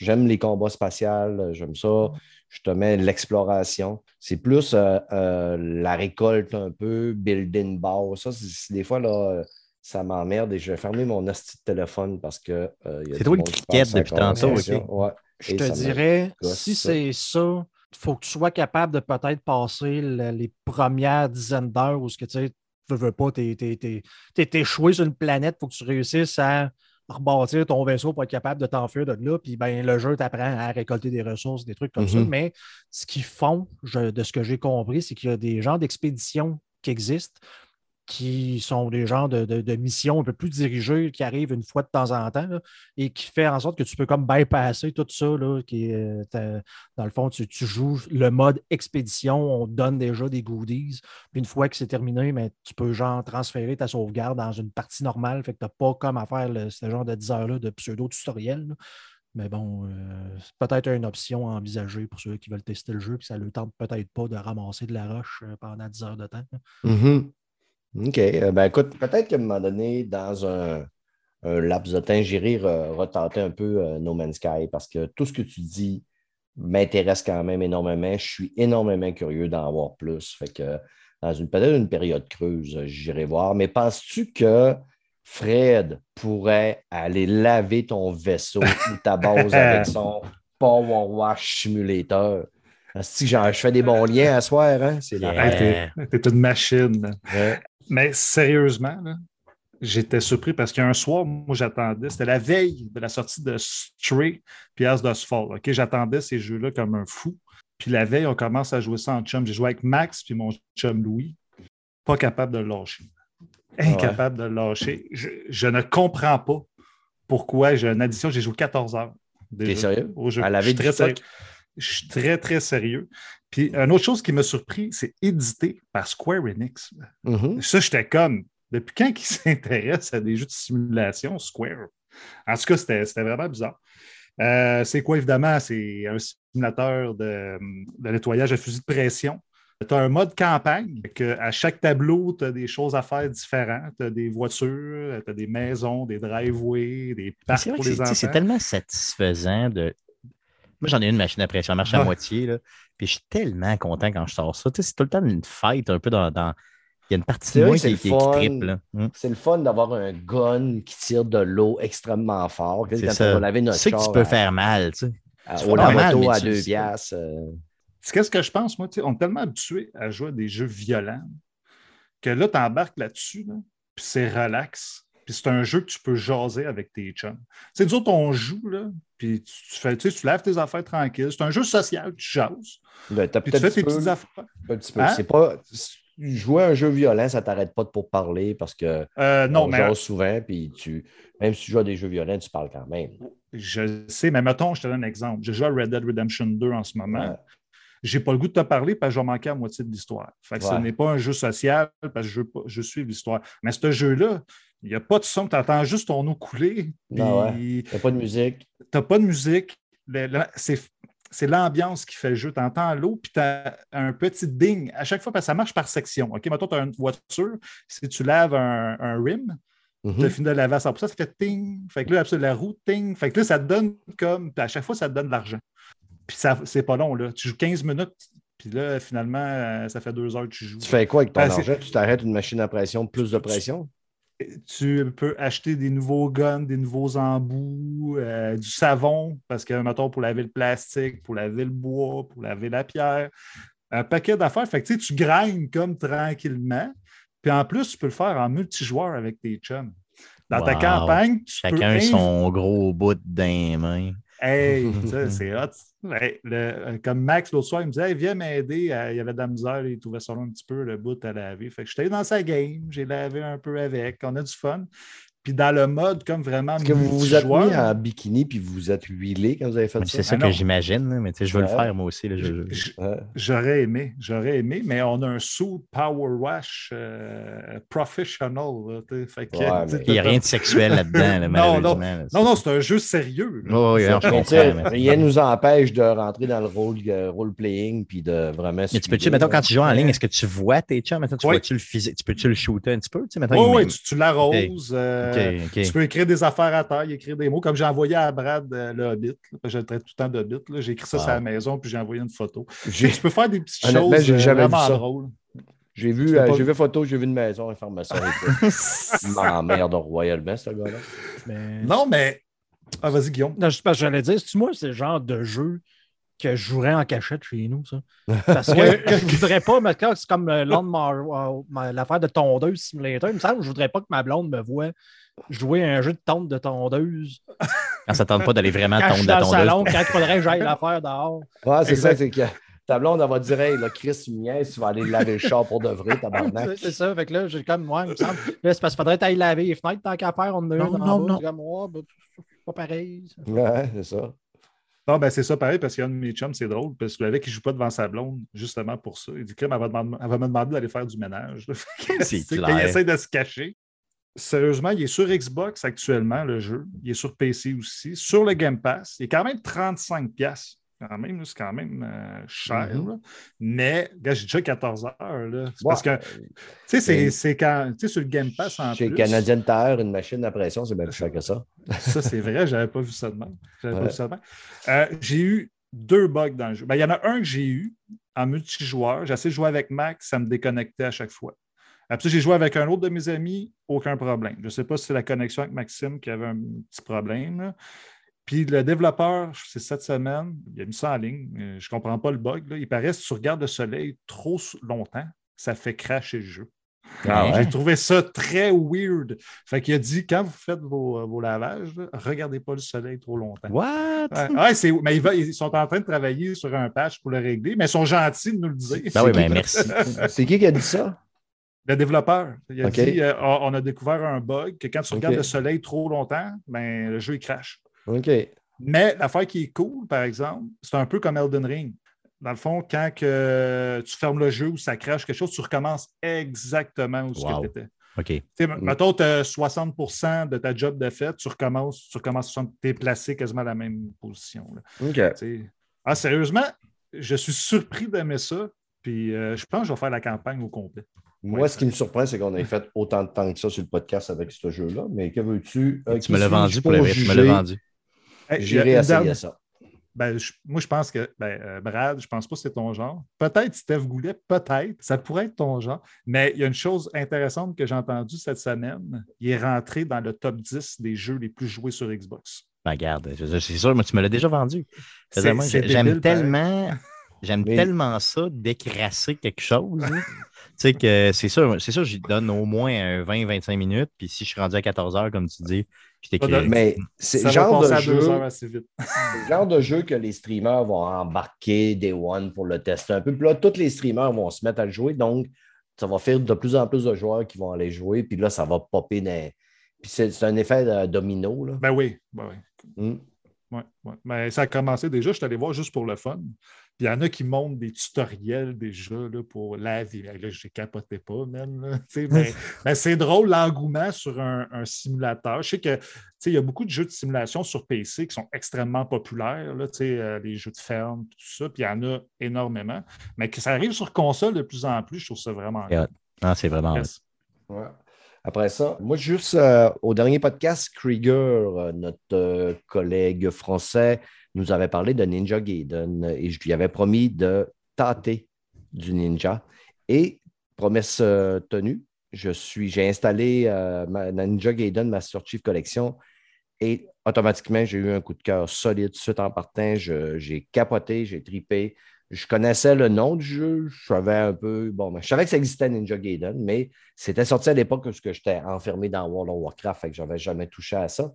[SPEAKER 1] j'aime les combats spatials, j'aime ça. Je te mets l'exploration. C'est plus euh, euh, la récolte un peu, building base. Ça, c'est- des fois, là, euh, ça m'emmerde et je vais fermer mon hostie de téléphone parce que. euh,
[SPEAKER 3] C'est toi qui
[SPEAKER 1] la
[SPEAKER 3] depuis tantôt,
[SPEAKER 1] conversation. Ouais.
[SPEAKER 4] Je
[SPEAKER 1] Et
[SPEAKER 4] te dirais, si c'est ça, il faut que tu sois capable de peut-être passer le- les premières dizaines d'heures où ce que, tu sais, veux, veux pas, t'es t'es- t'es- t'es échoué sur une planète, il faut que tu réussisses à rebâtir ton vaisseau pour être capable de t'enfuir de là. Puis ben, le jeu t'apprend à récolter des ressources, des trucs comme ça.
[SPEAKER 1] Mhm.
[SPEAKER 4] Mais ce qu'ils font, je- de ce que j'ai compris, c'est qu'il y a des genres d'expéditions qui existent qui sont des genres de, de- de missions un peu plus dirigées qui arrivent une fois de temps en temps et qui fait en sorte que tu peux comme bypasser tout ça. Là, qui euh, dans le fond, tu, joues le mode expédition, on te donne déjà des goodies. Puis une fois que c'est terminé, mais tu peux genre transférer ta sauvegarde dans une partie normale. Fait que tu n'as pas comme à faire ce genre de 10 heures-là de pseudo-tutoriel. Mais bon, euh, c'est peut-être une option à envisager pour ceux qui veulent tester le jeu, puis ça ne le tente peut-être pas de ramasser de la roche euh, pendant 10 heures de temps.
[SPEAKER 1] OK. Euh, ben écoute, peut-être qu'à un moment donné, dans un, un laps de temps, j'irai re- retenter un peu euh, No Man's Sky parce que tout ce que tu dis m'intéresse quand même énormément. Je suis énormément curieux d'en voir plus. Fait que dans une peut-être une période creuse, euh, j'irai voir. Mais penses-tu que Fred pourrait aller laver ton vaisseau ou ta base avec son Power Wash Simulator? Genre, je fais des bons liens à soir, hein? C'est la.
[SPEAKER 2] Hey, T'es une machine.
[SPEAKER 1] Ouais.
[SPEAKER 2] Mais sérieusement, là, j'étais surpris parce qu'un soir, moi, j'attendais. C'était la veille de la sortie de Stray puis As Does Fall. J'attendais ces jeux-là comme un fou. Puis la veille, on commence à jouer ça en chum. J'ai joué avec Max puis mon chum Louis. Pas capable de le lâcher. Incapable de le lâcher. Je, je ne comprends pas pourquoi j'ai une addition. J'ai joué 14 heures.
[SPEAKER 1] T'es sérieux?
[SPEAKER 2] au jeu.
[SPEAKER 1] À
[SPEAKER 2] suis
[SPEAKER 1] du
[SPEAKER 2] très sérieux. Je suis très, très sérieux. Puis, une autre chose qui m'a surpris, c'est édité par Square Enix.
[SPEAKER 1] Mhm.
[SPEAKER 2] Ça, j'étais comme, depuis quand ils s'intéressent à des jeux de simulation, Square? En tout cas, c'était vraiment bizarre. Euh, c'est quoi, évidemment? C'est un simulateur de, de nettoyage à fusil de pression. Tu as un mode campagne, que à chaque tableau, tu as des choses à faire différentes. Tu as des voitures, tu as des maisons, des driveways, des parcs pour les
[SPEAKER 3] c'est- tellement satisfaisant de. Moi, j'en ai une machine à pression, elle marche à
[SPEAKER 2] Ouais.
[SPEAKER 3] moitié. Là. Puis je suis tellement content quand je sors ça. Tu sais, c'est tout le temps une fight un peu dans. dans- Il y a une partie de moi qui,
[SPEAKER 1] le
[SPEAKER 3] qui, là. Hum.
[SPEAKER 1] C'est le fun d'avoir un gun qui tire de l'eau extrêmement fort.
[SPEAKER 3] C'est ça. Tu sais que tu peux
[SPEAKER 1] à-
[SPEAKER 3] faire mal. Tu sais.
[SPEAKER 1] à-
[SPEAKER 3] tu
[SPEAKER 1] au
[SPEAKER 3] fais pas mal,
[SPEAKER 1] lavoto
[SPEAKER 3] mais
[SPEAKER 1] à
[SPEAKER 3] tu-
[SPEAKER 1] deux piastres. euh,
[SPEAKER 2] C'est Qu'est-ce que je pense, moi? On est tellement habitué à jouer à des jeux violents que là, tu embarques là-dessus, là, puis c'est relax. Puis c'est un jeu que tu peux jaser avec tes chums. Tu sais, nous autres, on joue, là, puis tu, tu fais, tu sais, tu laves tes affaires tranquilles. C'est un jeu social, tu jases.
[SPEAKER 1] ben,
[SPEAKER 2] Puis tu fais tes
[SPEAKER 1] peu-
[SPEAKER 2] petites affaires.
[SPEAKER 1] un petit peu.
[SPEAKER 2] Hein?
[SPEAKER 1] C'est pas. Jouer à un jeu violent, ça t'arrête pas de pour parler parce que
[SPEAKER 2] Euh, non,
[SPEAKER 1] on
[SPEAKER 2] mais
[SPEAKER 1] jase souvent, puis tu. Même si tu joues à des jeux violents, tu parles quand même.
[SPEAKER 2] je sais, mais mettons, je te donne un exemple. Je joue à Red Dead Redemption 2 en ce moment.
[SPEAKER 1] Ouais.
[SPEAKER 2] J'ai pas le goût de te parler parce que je vais manquer à moitié de l'histoire. Fait que ce
[SPEAKER 1] Ouais.
[SPEAKER 2] n'est pas un jeu social parce que je, veux pas- je suis l'histoire. Mais ce jeu-là, il n'y a pas de son, tu entends juste ton eau couler.
[SPEAKER 1] Ah
[SPEAKER 2] Puis
[SPEAKER 1] T'as pas de musique.
[SPEAKER 2] tu n'as pas de musique. C'est, l'ambiance qui fait le jeu. Tu entends l'eau, puis tu as un petit ding. À chaque fois, parce que ça marche par section. OK, maintenant, tu as une voiture. Si tu laves un, un rim,
[SPEAKER 1] Mhm.
[SPEAKER 2] tu as fini de laver à 100 ça fait ting. Fait que là, la roue, ting. Fait que là, ça te donne comme. Puis à chaque fois, ça te donne de l'argent. Puis ça, c'est pas long, là. Tu joues 15 minutes, puis là, finalement, euh, ça fait deux heures que tu joues.
[SPEAKER 1] Tu fais quoi avec ton
[SPEAKER 2] c'est-
[SPEAKER 1] argent? Tu t'arrêtes une machine à pression, plus de pression?
[SPEAKER 2] Tu peux acheter des nouveaux guns, des nouveaux embouts, euh, du savon, parce que, mettons, pour laver le plastique, pour laver le bois, pour laver la pierre, un paquet d'affaires. Fait que tu sais, tu grindes comme tranquillement. Puis en plus, tu peux le faire en multijoueur avec tes chums. Dans ta campagne, tu peux
[SPEAKER 3] Chacun son gros bout d'un main.
[SPEAKER 2] Hey, ça, c'est hot. Hey, le- euh, comme Max, l'autre soir, il me disait hey, Viens m'aider. Euh, Il y avait de la misère, il trouvait ça long un petit peu, le bout à laver. Fait que j'étais dans sa game, j'ai lavé un peu avec, on a du fun. Puis dans le mode comme vraiment.
[SPEAKER 1] Est-ce que vous vous êtes mis en bikini puis vous vous êtes huilé quand vous avez fait
[SPEAKER 3] Mais
[SPEAKER 1] ça?
[SPEAKER 3] C'est ça
[SPEAKER 2] Ah
[SPEAKER 3] que
[SPEAKER 2] non.
[SPEAKER 3] j'imagine, là, mais tu sais, je veux le faire moi aussi. là, je- je-
[SPEAKER 2] j-
[SPEAKER 1] Ouais.
[SPEAKER 2] J'aurais aimé, j'aurais aimé, mais on a un sous Power Wash euh, professional. là, fait que,
[SPEAKER 1] Ouais,
[SPEAKER 2] t'sais,
[SPEAKER 1] mais-
[SPEAKER 3] Il n'y a rien de sexuel là-dedans, là,
[SPEAKER 2] Non,
[SPEAKER 3] malheureusement.
[SPEAKER 2] non. Non, non, c'est un jeu sérieux. là.
[SPEAKER 3] Oui, je
[SPEAKER 1] rien ne nous empêche de rentrer dans le rôle, euh, role-playing puis de vraiment.
[SPEAKER 3] Mais tu peux-tu, mettons, quand tu joues en
[SPEAKER 2] Ouais.
[SPEAKER 3] ligne, est-ce que tu vois tes chums? Mettons, tu vois-tu le physique? Tu peux-tu le shooter un petit peu? Tu sais, mettons,
[SPEAKER 2] Oui, oui, tu, tu l'arroses. Euh. Tu peux écrire des affaires à terre, écrire des mots, comme j'ai envoyé à Brad euh, le Hobbit. là, je le traite tout le temps d'Hobbit. là. J'ai écrit ça
[SPEAKER 1] Wow.
[SPEAKER 2] sur la maison, puis j'ai envoyé une photo. Tu peux faire des petites choses
[SPEAKER 1] j'ai
[SPEAKER 2] euh,
[SPEAKER 1] jamais vu
[SPEAKER 2] vraiment
[SPEAKER 1] ça.
[SPEAKER 2] drôles.
[SPEAKER 1] J'ai vu, euh,
[SPEAKER 2] pas-
[SPEAKER 1] j'ai vu photo, j'ai vu une maison, un pharmacien. Il m'emmerde royalement, ce gars-là.
[SPEAKER 4] Mais-
[SPEAKER 2] Non, mais. Ah, vas-y, Guillaume.
[SPEAKER 4] Non, je, parce que j'allais dire, c'est moi, c'est le genre de jeu que je jouerais en cachette chez nous, ça? Parce que je voudrais pas, mais c'est comme l'affaire de tondeuse simulator, il me semble que je voudrais pas que ma blonde me voie jouer à un jeu de tonde de tondeuse.
[SPEAKER 3] Quand ça tente pas d'aller vraiment
[SPEAKER 4] Quand je
[SPEAKER 3] tondre
[SPEAKER 4] suis
[SPEAKER 3] la
[SPEAKER 4] dans le salon,
[SPEAKER 3] tondeuse.
[SPEAKER 4] quand il faudrait que j'aille la faire dehors.
[SPEAKER 1] Ouais, c'est ça, c'est que ta blonde, elle va dire Hey, là, Chris, tu niaises, tu vas aller laver le char pour de vrai, tabarnak.
[SPEAKER 4] C'est- C'est ça, fait que là, j'ai comme, moi, il me semble. Là, c'est parce qu'il faudrait aller laver les fenêtres tant qu'à faire, on en a
[SPEAKER 2] Non,
[SPEAKER 4] une en
[SPEAKER 2] non,
[SPEAKER 4] bas.
[SPEAKER 2] non.
[SPEAKER 4] Comme, ouais, ben, c'est pas pareil. ça.
[SPEAKER 1] Ouais, c'est ça.
[SPEAKER 2] Non, ben c'est ça pareil, parce qu'il y a un de mes chums, c'est drôle, parce que le mec, il ne joue pas devant sa blonde, justement pour ça. Il dit Crème, elle va, demander- elle va me demander d'aller faire du ménage.
[SPEAKER 3] C'est clair.
[SPEAKER 2] qu'il essaie de se cacher. Sérieusement, il est sur Xbox actuellement, le jeu. Il est sur PC aussi. Sur le Game Pass, il est quand même 35$. piastres. Quand même, c'est quand même euh, cher.
[SPEAKER 1] Mhm.
[SPEAKER 2] Mais, j'ai déjà 14 heures. là. Parce que, tu sais, c'est- quand, tu sais, sur le Game Pass en
[SPEAKER 1] Chez
[SPEAKER 2] plus.
[SPEAKER 1] Canadian Tire, une machine à pression, c'est bien plus cher que ça.
[SPEAKER 2] Ça, c'est vrai, j'avais pas vu ça de même. J'avais pas vu ça de même. Euh, j'ai eu deux bugs dans le jeu. Ben, Il y en a un que j'ai eu en multijoueur. J'ai essayé de jouer avec Max, ça me déconnectait à chaque fois. Après, ça, j'ai joué avec un autre de mes amis, aucun problème. Je ne sais pas si c'est la connexion avec Maxime qui avait un petit problème. là. Puis le développeur, c'est cette semaine, il a mis ça en ligne. Je ne comprends pas le bug. là. Il paraît que si tu regardes le soleil trop longtemps, ça fait crasher le jeu.
[SPEAKER 1] Ah ouais?
[SPEAKER 2] J'ai trouvé ça très weird. Fait qu'il a dit quand vous faites vos, vos lavages, là, regardez pas le soleil trop longtemps.
[SPEAKER 3] What?
[SPEAKER 2] Ouais, ouais, c'est- mais ils, va- ils sont en train de travailler sur un patch pour le régler, mais ils sont gentils de nous le dire.
[SPEAKER 3] Ben oui,
[SPEAKER 1] qui-
[SPEAKER 3] ben merci.
[SPEAKER 1] C'est qui qui a dit ça?
[SPEAKER 2] Le développeur, il a dit euh, on a découvert un bug que quand tu regardes le soleil trop longtemps, ben, le jeu il crache.
[SPEAKER 1] OK.
[SPEAKER 2] Mais l'affaire qui est cool, par exemple, c'est un peu comme Elden Ring. Dans le fond, quand que tu fermes le jeu ou ça crache quelque chose, tu recommences exactement où
[SPEAKER 3] Wow.
[SPEAKER 2] tu étais.
[SPEAKER 3] OK.
[SPEAKER 2] Tu sais, Mettons, tu as 60% de ta job de fait, tu recommences, tu recommences, tu es placé quasiment à la même position. là.
[SPEAKER 1] OK.
[SPEAKER 2] Ah, sérieusement, je suis surpris d'aimer ça. Puis euh, je pense que je vais faire la campagne au complet.
[SPEAKER 1] Moi, ce qui me surprend, c'est qu'on ait fait autant de temps que ça sur le podcast avec ce jeu-là. Mais que veux-tu? Euh,
[SPEAKER 3] Tu me l'as vendu pour le vrai. Tu me l'as vendu.
[SPEAKER 2] Hey,
[SPEAKER 1] J'irai essayer
[SPEAKER 2] dernière-
[SPEAKER 1] ça.
[SPEAKER 2] Ben, je- moi, je pense que ben, euh, Brad, je pense pas que c'est ton genre. Peut-être Steph Goulet, peut-être. Ça pourrait être ton genre. Mais il y a une chose intéressante que j'ai entendue cette semaine. Il est rentré dans le top 10 des jeux les plus joués sur Xbox.
[SPEAKER 3] Ben, regarde, c'est sûr, moi, tu me l'as déjà vendu. J'aime tellement, j'aime
[SPEAKER 1] Mais-
[SPEAKER 3] tellement ça d'écrasser quelque chose. tu sais que c'est sûr, c'est sûr, j'y donne au moins un 20-25 minutes. Puis si je suis rendu à 14 heures, comme tu dis, je
[SPEAKER 2] de-
[SPEAKER 3] t'écris.
[SPEAKER 1] Mais c'est le genre de jeu. le genre de jeu que les streamers vont embarquer Day One pour le tester un peu. Puis là, tous les streamers vont se mettre à le jouer. Donc, ça va faire de plus en plus de joueurs qui vont aller jouer. Puis là, ça va popper dans. Puis c'est c'est un effet euh, domino. Là.
[SPEAKER 2] Ben oui, ben oui.
[SPEAKER 1] Hmm.
[SPEAKER 2] Ouais, ouais. Mais ça a commencé déjà, je suis allé voir juste pour le fun. Puis il y en a qui montrent des tutoriels déjà là, pour la vie. Là, je capotais pas, même. Mais, mais c'est drôle l'engouement sur un, un simulateur. Je sais que tu sais, il y a beaucoup de jeux de simulation sur PC qui sont extrêmement populaires, là, tu sais, euh, les jeux de ferme, tout ça, puis il y en a énormément. Mais que ça arrive sur console de plus en plus, je trouve ça vraiment
[SPEAKER 3] Non, c'est vraiment.
[SPEAKER 1] Ouais. Après ça, moi, juste euh, au dernier podcast, Krieger, euh, notre euh, collègue français, nous avait parlé de Ninja Gaiden et je lui avais promis de tâter du Ninja. Et promesse euh, tenue, je suis, j'ai installé euh, ma, Ninja Gaiden Master Chief Collection et automatiquement, j'ai eu un coup de cœur solide suite en partant. J'ai capoté, j'ai tripé. Je connaissais le nom du jeu, je savais un peu. Bon, ben, je savais que ça existait Ninja Gaiden, mais c'était sorti à l'époque où j'étais enfermé dans World of Warcraft, fait que je n'avais jamais touché à ça.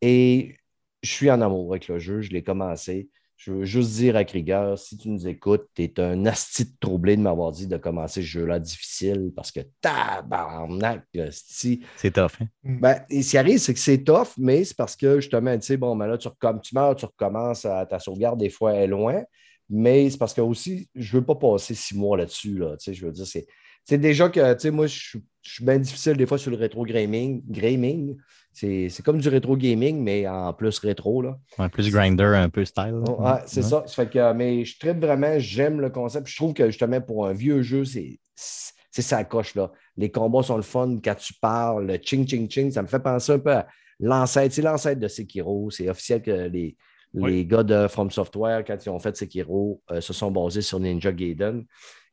[SPEAKER 1] Et je suis en amour avec le jeu, je l'ai commencé. Je veux juste dire à Krieger, si tu nous écoutes, tu es un asti de troublé de m'avoir dit de commencer ce jeu-là difficile parce que tabarnak, si.
[SPEAKER 3] C'est tough. hein?
[SPEAKER 1] Ben, et ce qui arrive, c'est que c'est tough, mais c'est parce que justement, tu sais, bon, ben là, tu, tu meurs, tu recommences à ta sauvegarde, des fois, elle est loin. Mais c'est parce que aussi, je ne veux pas passer six mois là-dessus. Là, tu sais, je veux dire, c'est. C'est déjà que, tu sais, moi, je suis- bien difficile des fois sur le rétro gaming. gaming. C'est comme du rétro gaming, mais en plus rétro. Là.
[SPEAKER 3] Un plus grinder, un peu style.
[SPEAKER 1] Oh, ouais, c'est ça. Ça fait que, mais je traite vraiment, j'aime le concept. Je trouve que justement, pour un vieux jeu, c'est ça coche. Là. Les combats sont le fun quand tu parles, le ching ching ching, ça me fait penser un peu à l'ancêtre. C'est l'ancêtre de Sekiro. C'est officiel que les,
[SPEAKER 2] Oui.
[SPEAKER 1] les gars de From Software, quand ils ont fait Sekiro, euh, se sont basés sur Ninja Gaiden.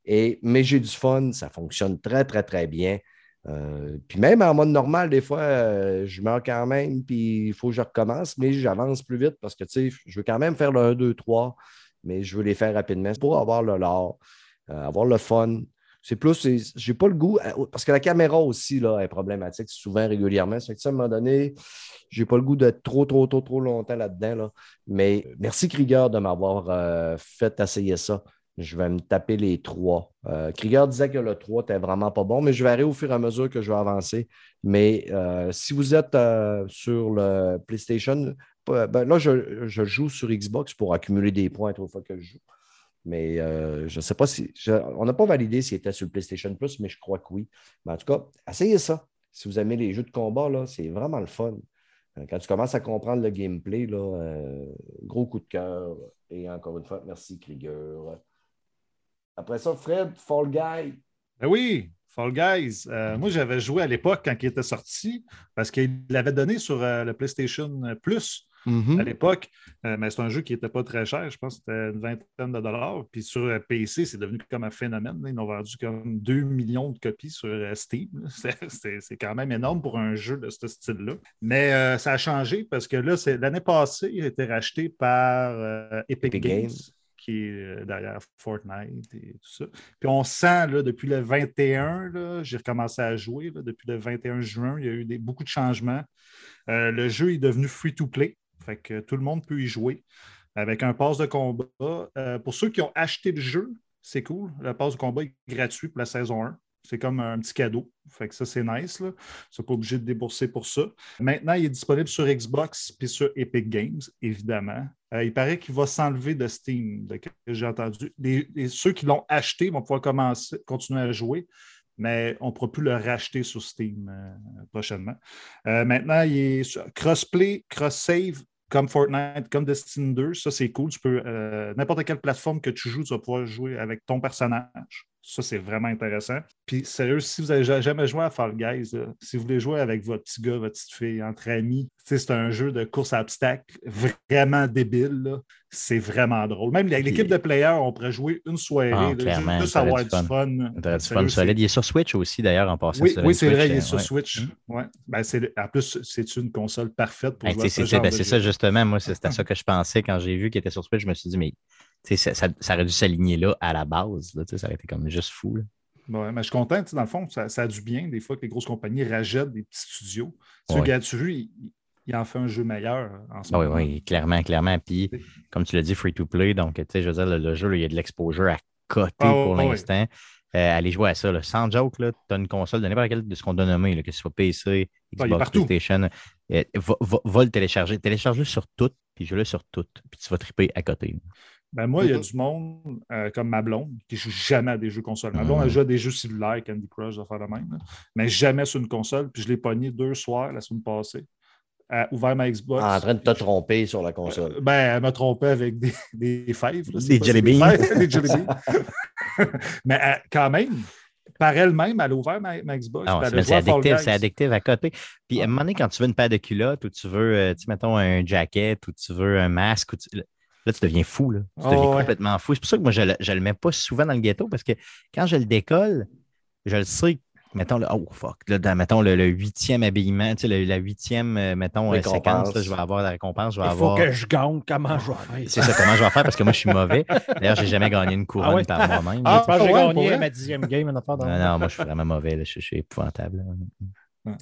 [SPEAKER 1] Et, mais j'ai du fun, ça fonctionne très, très, très bien. Euh, puis même en mode normal, des fois, euh, je meurs quand même, puis il faut que je recommence, mais j'avance plus vite parce que, je veux quand même faire le 1, 2, 3. mais je veux les faire rapidement pour avoir le lore, euh, avoir le fun. C'est plus, c'est- j'ai pas le goût, euh, parce que la caméra aussi là, est problématique souvent, régulièrement. Fait que à un moment donné, j'ai pas le goût d'être trop, trop, trop, trop longtemps là-dedans. Là. Mais merci Krieger de m'avoir fait essayer ça. Je vais me taper les trois. Euh, Krieger disait que le 3 n'était vraiment pas bon, mais je verrai au fur et à mesure que je vais avancer. Mais euh, si vous êtes euh, sur le PlayStation, ben là, je, je joue sur Xbox pour accumuler des points trois fois que je joue. Mais je ne sais pas si. on n'a pas validé s'il était sur le PlayStation Plus, mais je crois que oui. Mais en tout cas, essayez ça. Si vous aimez les jeux de combat, c'est vraiment le fun. Quand tu commences à comprendre le gameplay, là, gros coup de cœur. Et encore une fois, merci Krieger. Après ça, Fred, Fall Guy.
[SPEAKER 2] Ben oui, Fall Guys. Euh, moi, j'avais joué à l'époque quand il était sorti parce qu'il l'avait donné sur euh, le PlayStation Plus à l'époque. Euh, mais c'est un jeu qui n'était pas très cher. Je pense que c'était une vingtaine de dollars. Puis sur euh, PC, c'est devenu comme un phénomène. là. Ils ont vendu comme 2 millions de copies sur euh, Steam. C'est- quand même énorme pour un jeu de ce style-là. Mais euh, ça a changé parce que là, c'est- l'année passée, il a été racheté par euh, Epic,
[SPEAKER 1] Epic
[SPEAKER 2] Games.
[SPEAKER 1] Games.
[SPEAKER 2] Qui est euh, derrière Fortnite et tout ça. Puis on sent, là, depuis le 21, là, j'ai recommencé à jouer, là, depuis le 21 juin, il y a eu beaucoup de changements. Euh, le jeu est devenu free-to-play, fait que tout le monde peut y jouer avec un pass de combat. Euh, pour ceux qui ont acheté le jeu, c'est cool. Le pass de combat est gratuit pour la saison 1. C'est comme un petit cadeau. Fait que ça, c'est nice. Là. N'es pas obligé de débourser pour ça. Maintenant, il est disponible sur Xbox puis sur Epic Games, évidemment. Euh, il paraît qu'il va s'enlever de Steam, de que j'ai entendu. Les- ceux qui l'ont acheté vont pouvoir continuer à jouer, mais on ne pourra plus le racheter sur Steam euh, prochainement. Euh, maintenant, il est sur crossplay, cross-save, comme Fortnite, comme Destiny 2. Ça, c'est cool. Tu peux, n'importe quelle plateforme que tu joues, tu vas pouvoir jouer avec ton personnage. Ça, c'est vraiment intéressant. Puis, sérieux, si vous n'avez jamais joué à Fall Guys, là, si vous voulez jouer avec votre petit gars, votre petite fille, entre amis, c'est un jeu de course à obstacles vraiment débile. C'est vraiment drôle. Même l'équipe de players, on pourrait jouer une soirée,
[SPEAKER 3] Ah,
[SPEAKER 2] là,
[SPEAKER 3] clairement,
[SPEAKER 2] juste avoir
[SPEAKER 3] du fun.
[SPEAKER 2] fun.
[SPEAKER 3] Du fun solide. Il est sur Switch aussi, d'ailleurs, en passant.
[SPEAKER 2] oui, oui c'est vrai, il est
[SPEAKER 3] euh,
[SPEAKER 2] sur
[SPEAKER 3] ouais.
[SPEAKER 2] Switch. Ouais. Ben, en plus, c'est une console parfaite pour
[SPEAKER 3] Hey,
[SPEAKER 2] jouer à ce
[SPEAKER 3] c'est
[SPEAKER 2] genre
[SPEAKER 3] ben, c'est ça, justement. Moi, c'est- c'était ça que je pensais quand j'ai vu qu'il était sur Switch. Je me suis dit, mais ça, ça- ça aurait dû s'aligner là à la base. Là, ça aurait été comme juste fou. là.
[SPEAKER 2] Ouais, mais je suis content, dans le fond, ça, ça a du bien des fois que les grosses compagnies rachètent des petits studios. Tu
[SPEAKER 3] Ouais.
[SPEAKER 2] regardes, tu vu, il, il en fait un jeu meilleur en ce
[SPEAKER 3] Ah oui,
[SPEAKER 2] moment.
[SPEAKER 3] oui, clairement, clairement. Puis, comme tu l'as dit, free-to-play. Donc, tu sais, je veux dire, le, le jeu, là, il y a de l'exposure à côté
[SPEAKER 2] Ah,
[SPEAKER 3] pour
[SPEAKER 2] ouais,
[SPEAKER 3] l'instant. Euh, allez jouer à ça. là. Sans joke, tu as une console de n'importe quel de ce qu'on a nommé, là, que ce soit PC,
[SPEAKER 2] Ah,
[SPEAKER 3] Xbox. PlayStation. euh, va, va- va le télécharger. Télécharge-le sur tout, puis joue-le sur tout. Puis tu vas triper à côté.
[SPEAKER 2] Ben moi, il y a
[SPEAKER 1] Mhm.
[SPEAKER 2] du monde euh, comme ma blonde qui joue jamais à des jeux consoles. Ma blonde,
[SPEAKER 3] Mhm.
[SPEAKER 2] elle joue à des jeux cellulaires, Candy Crush, faire de même. là. Mais jamais sur une console. Puis je l'ai pogné deux soirs la semaine passée. Elle a ouvert ma Xbox.
[SPEAKER 1] En train de te tromper sur la console.
[SPEAKER 2] Euh, Ben, elle m'a trompé avec des, des fèves. là.
[SPEAKER 3] Des jelly beans.
[SPEAKER 2] des jelly beans. Mais elle- quand même, par elle-même, elle a ouvert ma, ma Xbox.
[SPEAKER 3] Ah c'est addictif, c'est addictif à côté. Puis à un moment donné, quand tu veux une paire de culottes ou tu veux, euh, tu mettons, un jacket ou tu veux un masque, ou tu- là, tu deviens fou. Là. Tu
[SPEAKER 2] Oh,
[SPEAKER 3] deviens
[SPEAKER 2] ouais.
[SPEAKER 3] complètement fou. C'est pour ça que moi, je ne le, je le mets pas souvent dans le ghetto parce que quand je le décolle, je le sais. Mettons, le, oh fuck, là, dans, mettons le, le huitième habillement, tu sais, le- la huitième, euh, mettons, euh,
[SPEAKER 1] Récompense.
[SPEAKER 3] séquence, là, je vais avoir la récompense, je vais
[SPEAKER 4] Il
[SPEAKER 3] avoir.
[SPEAKER 4] faut que je gagne. Comment je vais faire?
[SPEAKER 3] C'est ça, comment je vais faire parce que moi, je suis mauvais. D'ailleurs, j'ai jamais gagné une couronne
[SPEAKER 4] Ah ouais?
[SPEAKER 3] par moi-même.
[SPEAKER 2] Ah,
[SPEAKER 4] que j'ai gagné ma dixième game, une affaire dans
[SPEAKER 3] non, non, moi, je suis vraiment mauvais. là, je, je suis épouvantable.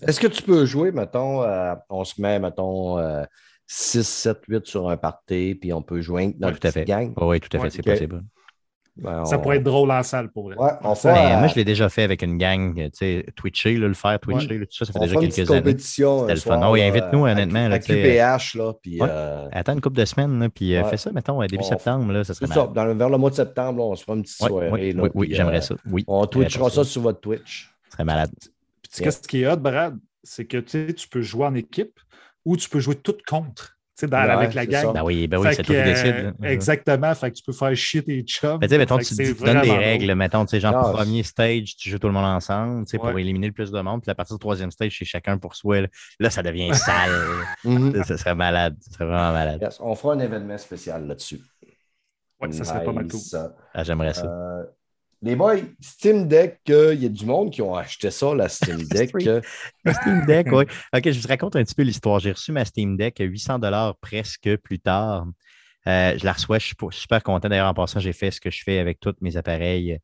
[SPEAKER 1] Est-ce que tu peux jouer, mettons, euh, on se met, mettons, euh, 6, 7, 8 sur un party, puis on peut jouer dans
[SPEAKER 3] Oui,
[SPEAKER 1] une
[SPEAKER 3] tout à
[SPEAKER 1] petite
[SPEAKER 3] fait.
[SPEAKER 1] gang?
[SPEAKER 3] Oui, tout à fait,
[SPEAKER 2] Ouais,
[SPEAKER 3] c'est possible.
[SPEAKER 1] Ben,
[SPEAKER 2] Ça
[SPEAKER 1] on-
[SPEAKER 2] pourrait être drôle en salle pour vrai.
[SPEAKER 1] Ouais, on fait, euh,
[SPEAKER 3] moi, je l'ai déjà fait avec une gang, tu sais, Twitcher, là, le faire Twitcher, là, tout ça, ça fait
[SPEAKER 1] on
[SPEAKER 3] déjà
[SPEAKER 1] fera une petite
[SPEAKER 3] quelques années.
[SPEAKER 1] compétition.
[SPEAKER 3] C'était le fun.
[SPEAKER 1] là,
[SPEAKER 3] invite-nous,
[SPEAKER 1] à-
[SPEAKER 3] honnêtement, là,
[SPEAKER 1] À
[SPEAKER 3] tu sais.
[SPEAKER 1] QPH, là, puis
[SPEAKER 3] Ouais.
[SPEAKER 1] euh,
[SPEAKER 3] Attends une couple de semaines, là, puis euh,
[SPEAKER 1] Ouais.
[SPEAKER 3] fais ça, mettons, euh, début
[SPEAKER 1] On-
[SPEAKER 3] septembre, là, ça serait
[SPEAKER 1] ça, dans le- vers le mois de septembre, là, on se fera une petite soirée.
[SPEAKER 3] oui,
[SPEAKER 1] là,
[SPEAKER 3] oui, j'aimerais
[SPEAKER 1] euh,
[SPEAKER 3] ça. Oui.
[SPEAKER 1] On twitchera ça sur votre Twitch.
[SPEAKER 3] Ce serait malade.
[SPEAKER 2] Puis ce qui est hot, Brad, c'est que tu sais, tu peux jouer en équipe ou tu peux jouer tout contre, tu sais, dans-
[SPEAKER 1] Ouais,
[SPEAKER 2] avec la gang.
[SPEAKER 3] Ben oui, ben oui, c'est toi qui décides.
[SPEAKER 2] euh, exactement. Fait que tu peux faire chier tes chums.
[SPEAKER 3] Ben, mettons, tu tu donnes des règles,
[SPEAKER 2] drôle.
[SPEAKER 3] mettons, tu sais, genre,
[SPEAKER 1] Ah,
[SPEAKER 3] premier stage, tu joues tout le monde ensemble, tu sais, pour éliminer le plus de monde, puis à partir du troisième stage, c'est chacun pour soi. Là, Là, ça devient sale.
[SPEAKER 1] Mhm.
[SPEAKER 3] Ça, serait malade. Ça serait vraiment malade.
[SPEAKER 1] Yes, on fera un événement spécial là-dessus.
[SPEAKER 2] Ouais, ça serait pas mal cool.
[SPEAKER 3] Ah, J'aimerais ça.
[SPEAKER 1] Euh, les boys, Steam Deck, euh, il y a du monde qui ont acheté ça, la Steam Deck. Euh,
[SPEAKER 3] Steam Deck, oui. OK, je vous raconte un petit peu l'histoire. J'ai reçu ma Steam Deck 800 presque plus tard. Euh, je la reçois, je suis super content. D'ailleurs, en passant, j'ai fait ce que je fais avec tous mes appareils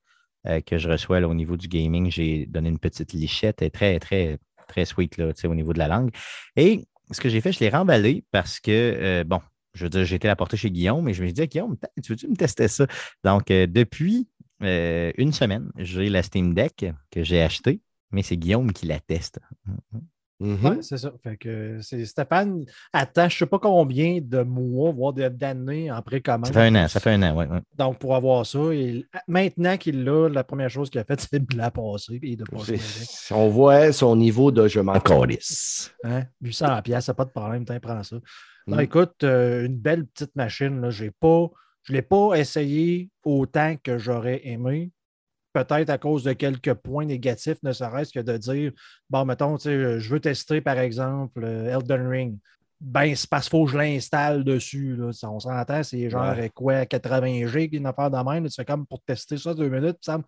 [SPEAKER 3] euh, que je reçois au niveau du gaming. J'ai donné une petite lichette très, très, très sweet là, au niveau de la langue. Et ce que j'ai fait, je l'ai remballé parce que, bon, je veux dire, j'ai été la porter chez Guillaume, mais je me suis dit, Guillaume, tu veux-tu me tester ça? Donc, depuis une semaine, j'ai la Steam Deck que j'ai achetée, mais c'est Guillaume qui la teste.
[SPEAKER 4] Mm-hmm. c'est ça. Fait que Stéphane attend je ne sais pas combien de mois, voire d'années en précommande.
[SPEAKER 3] Ça fait un an, ça fait un an, oui.
[SPEAKER 4] Donc, pour avoir ça, maintenant qu'il l'a, la première chose qu'il a faite, c'est de la passer et de passer
[SPEAKER 1] On voit son niveau de je m'en
[SPEAKER 4] Hein? 800 pièces, ça pas de problème, tu prends ça. Mm. écoute, euh, une belle petite machine, là, j'ai pas, je ne l'ai pas essayé autant que j'aurais aimé peut-être à cause de quelques points négatifs, ne serait-ce que de dire, bon, mettons, je veux tester, par exemple, euh, Elden Ring. Ben, c'est parce qu'il faut que je l'installe dessus. Là. On s'entend, c'est genre quoi, 80 G, une affaire de même. Tu fais comme pour tester ça deux minutes, ça,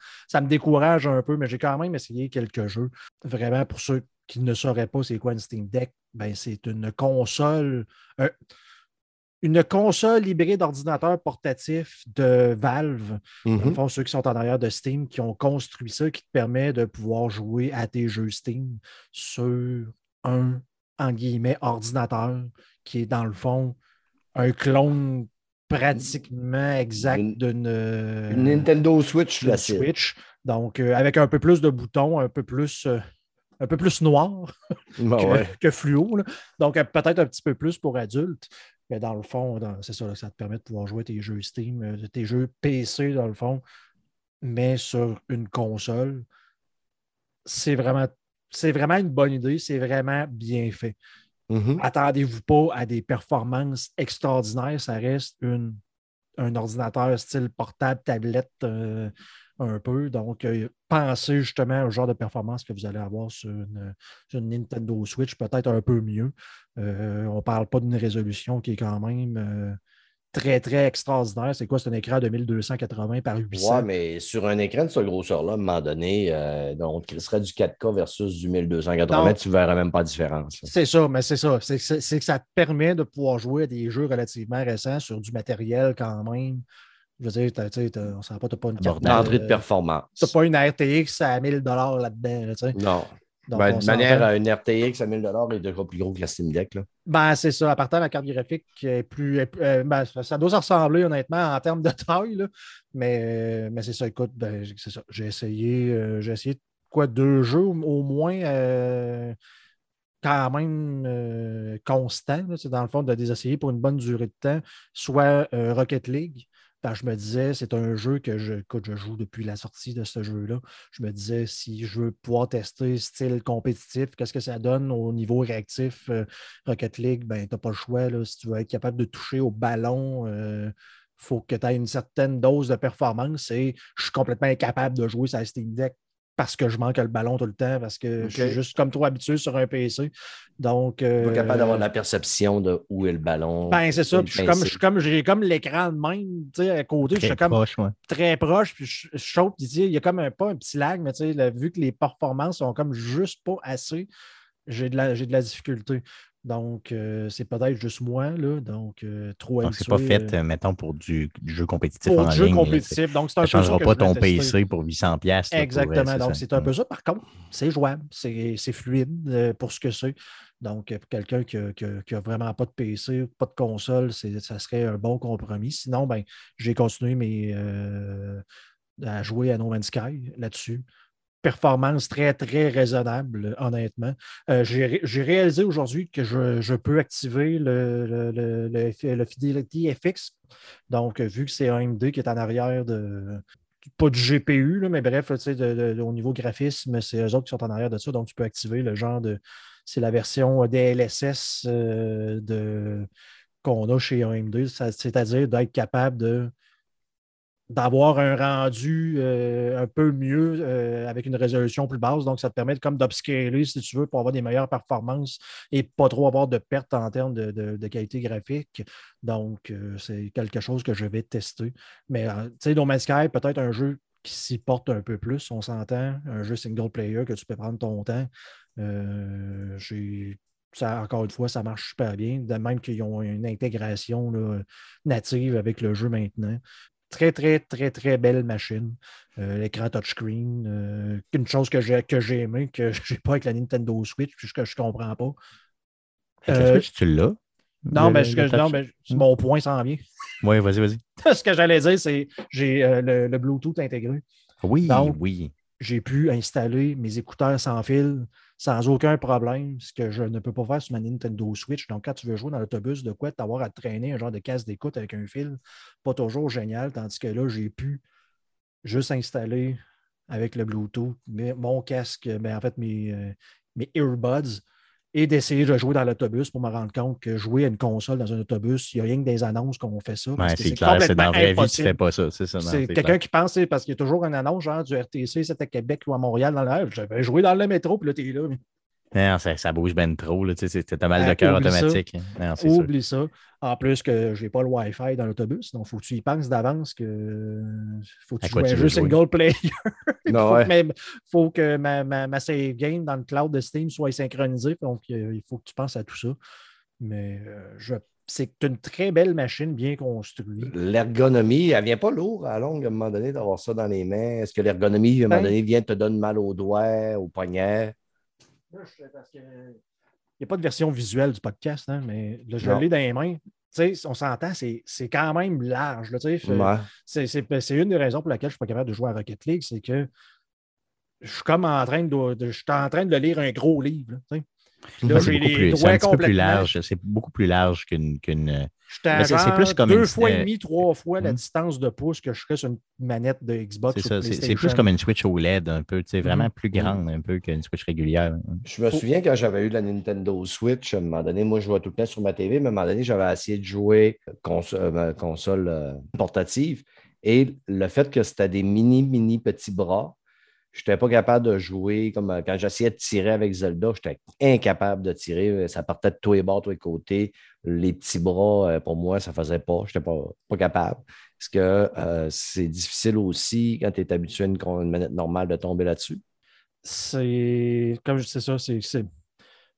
[SPEAKER 4] me, décourage un peu, mais j'ai quand même essayé quelques jeux. Vraiment, pour ceux qui ne sauraient pas c'est quoi une Steam Deck, ben, c'est une console une console hybride d'ordinateur portatif de Valve. Mm ceux qui sont en arrière de Steam, qui ont construit ça, qui te permet de pouvoir jouer à tes jeux Steam sur un, en guillemets, ordinateur qui est dans le fond un clone pratiquement exact d'une
[SPEAKER 1] Nintendo Switch.
[SPEAKER 4] La Switch. Donc, euh, avec un peu plus de boutons, un peu plus. Euh, un peu plus noir
[SPEAKER 1] bah
[SPEAKER 4] que, fluo. Donc, euh, peut-être un petit peu plus pour adultes. Mais dans le fond, c'est ça, ça te permet de pouvoir jouer tes jeux Steam, euh, tes jeux PC, dans le fond, mais sur une console. C'est vraiment, c'est vraiment une bonne idée, c'est vraiment bien fait.
[SPEAKER 1] Mm-hmm.
[SPEAKER 4] Attendez-vous pas à des performances extraordinaires, ça reste une, un ordinateur style portable, tablette, euh, un peu. Donc, euh, pensez justement au genre de performance que vous allez avoir sur une, Nintendo Switch, peut-être un peu mieux. Euh, on ne parle pas d'une résolution qui est quand même euh, très, très extraordinaire. C'est quoi? C'est un écran de 1280 par 800.
[SPEAKER 1] Oui, mais sur un écran de ce grosseur-là, à un moment donné, on serait du 4K versus du 1280, tu ne verrais même pas la différence.
[SPEAKER 4] C'est ça, mais c'est ça. C'est que ça te permet de pouvoir jouer à des jeux relativement récents sur du matériel quand même je veux dire, on ne sait pas, tu pas une
[SPEAKER 1] carte d'entrée de performance.
[SPEAKER 4] Tu n'as pas une RTX à 1000 là-dedans.
[SPEAKER 1] non. Ben, de manière, une RTX à 1000 est déjà plus gros que la Steam Deck. Là.
[SPEAKER 4] Ben, c'est ça. À partir de la carte graphique est plus. Euh, ben, ça doit se ressembler, honnêtement, en termes de taille. Là. Mais, euh, mais c'est ça. Écoute, ben, c'est ça. J'ai essayé, euh, j'ai essayé quoi, deux jeux au moins quand même constants. dans le fond, de les essayer pour une bonne durée de temps, soit Rocket League, je me disais, c'est un jeu que je, je joue depuis la sortie de ce jeu-là. Je me disais, si je veux pouvoir tester style compétitif, qu'est-ce que ça donne au niveau réactif euh, Rocket League, ben, tu n'as pas le choix. Là, si tu veux être capable de toucher au ballon, il euh, faut que tu aies une certaine dose de performance et je suis complètement incapable de jouer sur Steam Deck parce que je manque le ballon tout le temps, parce que je suis juste comme trop habitué sur un PC. Donc.
[SPEAKER 1] Euh, pas capable d'avoir la perception de où est le ballon.
[SPEAKER 4] Ben, c'est ça. je suis comme, j'ai comme l'écran de même, tu sais, à côté. je suis comme proche, très proche, puis je, je il y a comme un, pas un petit lag, mais tu sais, vu que les performances sont comme juste pas assez, j'ai de, la, de la difficulté. Donc, euh, c'est peut-être juste moi, là. Donc, euh, trop
[SPEAKER 3] Donc, c'est pas fait, euh, mettons, pour du, jeu compétitif
[SPEAKER 4] pour en du jeu compétitif. Donc, c'est un
[SPEAKER 3] ça ne changera pas ton PC pour 800 pièces.
[SPEAKER 4] Exactement. donc, c'est un peu ça. Par contre, c'est jouable. C'est fluide pour ce que c'est. Donc, pour quelqu'un qui n'a vraiment pas de PC, pas de console, ça serait un bon compromis. Sinon, ben, j'ai continué mes, à jouer à No Man's Sky là-dessus performance très, très raisonnable, honnêtement. Euh, j'ai réalisé aujourd'hui que je, peux activer le, le, Fidelity FX. Donc, vu que c'est AMD qui est en arrière de. Pas du GPU, mais bref, au niveau graphisme, c'est eux autres qui sont en arrière de ça. Donc, tu peux activer le genre de. C'est la version DLSS euh, de, qu'on a chez AMD, c'est-à-dire d'être capable de d'avoir un rendu euh, un peu mieux euh, avec une résolution plus basse. Donc, ça te permet comme si tu veux, pour avoir des meilleures performances et pas trop avoir de pertes en termes de, qualité graphique. Donc, euh, c'est quelque chose que je vais tester. Mais, tu sais, No Sky, peut-être un jeu qui s'y porte un peu plus, on s'entend. Un jeu single player que tu peux prendre ton temps. j'ai encore une fois, ça marche super bien. De même qu'ils ont une intégration native avec le jeu maintenant. Très, très, très, très belle machine. Euh, L'écran touchscreen. euh, une chose que j'ai que j'ai aimé, que je n'ai pas avec la Nintendo Switch, puis que je ne comprends pas.
[SPEAKER 3] Avec la
[SPEAKER 4] Euh,
[SPEAKER 3] Switch, tu l'as?
[SPEAKER 4] Non,
[SPEAKER 3] Le-
[SPEAKER 4] mais, ce que- non, mais mon point s'en vient.
[SPEAKER 3] Oui, vas-y, vas-y.
[SPEAKER 4] ce que j'allais dire, c'est j'ai euh, le, le Bluetooth intégré.
[SPEAKER 3] Oui,
[SPEAKER 4] Donc,
[SPEAKER 3] oui.
[SPEAKER 4] J'ai pu installer mes écouteurs sans fil sans aucun problème, ce que je ne peux pas faire sur ma Nintendo Switch. Donc, quand tu veux jouer dans l'autobus, de quoi t'avoir à traîner un genre de casque d'écoute avec un fil, pas toujours génial. Tandis que là, j'ai pu juste installer avec le Bluetooth mon casque, mais en fait mes, euh, mes earbuds et d'essayer de jouer dans l'autobus pour me rendre compte que jouer à une console dans un autobus, il n'y a rien que des annonces qu'on fait ça.
[SPEAKER 3] Ouais, c'est clair, c'est dans la vraie vie, tu
[SPEAKER 4] impossible.
[SPEAKER 3] fais pas ça. C'est
[SPEAKER 4] quelqu'un qui pense, parce qu'il y a toujours une annonce, genre du RTC, c'était à Québec ou à Montréal dans l'air. J'avais joué dans le métro, puis là, t'es là.
[SPEAKER 3] Non, ça, ça bouge ben trop. T'as mal de
[SPEAKER 4] Ah,
[SPEAKER 3] cœur
[SPEAKER 4] ça.
[SPEAKER 3] automatique. Non, c'est sûr.
[SPEAKER 4] Oublie ça. En plus que je n'ai pas le Wi-Fi dans l'autobus, donc il faut que tu y penses d'avance que faut que tu joues un jeu single player. Il
[SPEAKER 1] Non,
[SPEAKER 4] faut,
[SPEAKER 1] ouais.
[SPEAKER 4] que ma, faut que ma, ma- ma save game dans le cloud de Steam soit synchronisée. Donc, euh, il faut que tu penses à tout ça. Mais euh, je- c'est une très belle machine, bien construite.
[SPEAKER 1] L'ergonomie, elle vient pas lourde à longue à un moment donné d'avoir ça dans les mains. Est-ce que l'ergonomie, à un moment
[SPEAKER 4] Ben-
[SPEAKER 1] donné, vient te donner mal aux doigts, aux poignets?
[SPEAKER 4] Parce que Il n'y a pas de version visuelle du podcast, hein, mais là, je
[SPEAKER 1] Non.
[SPEAKER 4] l'ai dans les mains. Tu sais, on s'entend, c'est c'est quand même large.
[SPEAKER 1] Ouais.
[SPEAKER 4] C'est- une des raisons pour laquelle je ne suis pas capable de jouer à Rocket League, c'est que je suis comme en train de, de- je suis en train de lire un gros livre. là, là,
[SPEAKER 3] Ben, c'est beaucoup plus- c'est un petit peu plus large. C'est beaucoup plus large qu'une. qu'une, euh, c'est- c'est plus comme
[SPEAKER 4] deux
[SPEAKER 3] une-
[SPEAKER 4] fois et
[SPEAKER 3] euh,
[SPEAKER 4] demi, trois fois la
[SPEAKER 3] hmm?
[SPEAKER 4] distance de pouce que je serais sur une manette de Xbox
[SPEAKER 3] C'est ça. C'est c'est plus comme une Switch OLED, un peu. tu sais, Vraiment
[SPEAKER 4] Mhm.
[SPEAKER 3] plus grande, un peu qu'une Switch régulière.
[SPEAKER 1] Je me souviens quand j'avais eu la Nintendo Switch, à un moment donné, moi, je jouais tout le temps sur ma TV, mais à un moment donné, j'avais essayé de jouer euh, ma console euh, portative. Et le fait que c'était des mini, mini petits bras, je n'étais pas capable de jouer comme euh, quand j'essayais de tirer avec Zelda, j'étais incapable de tirer. Ça partait de tous les bords, tous les côtés. Les petits bras, euh, pour moi, ça ne faisait pas. Je n'étais pas, pas capable. Parce que euh, c'est difficile aussi quand tu es habitué à une, manette normale de tomber là-dessus.
[SPEAKER 4] c'est comme je sais ça,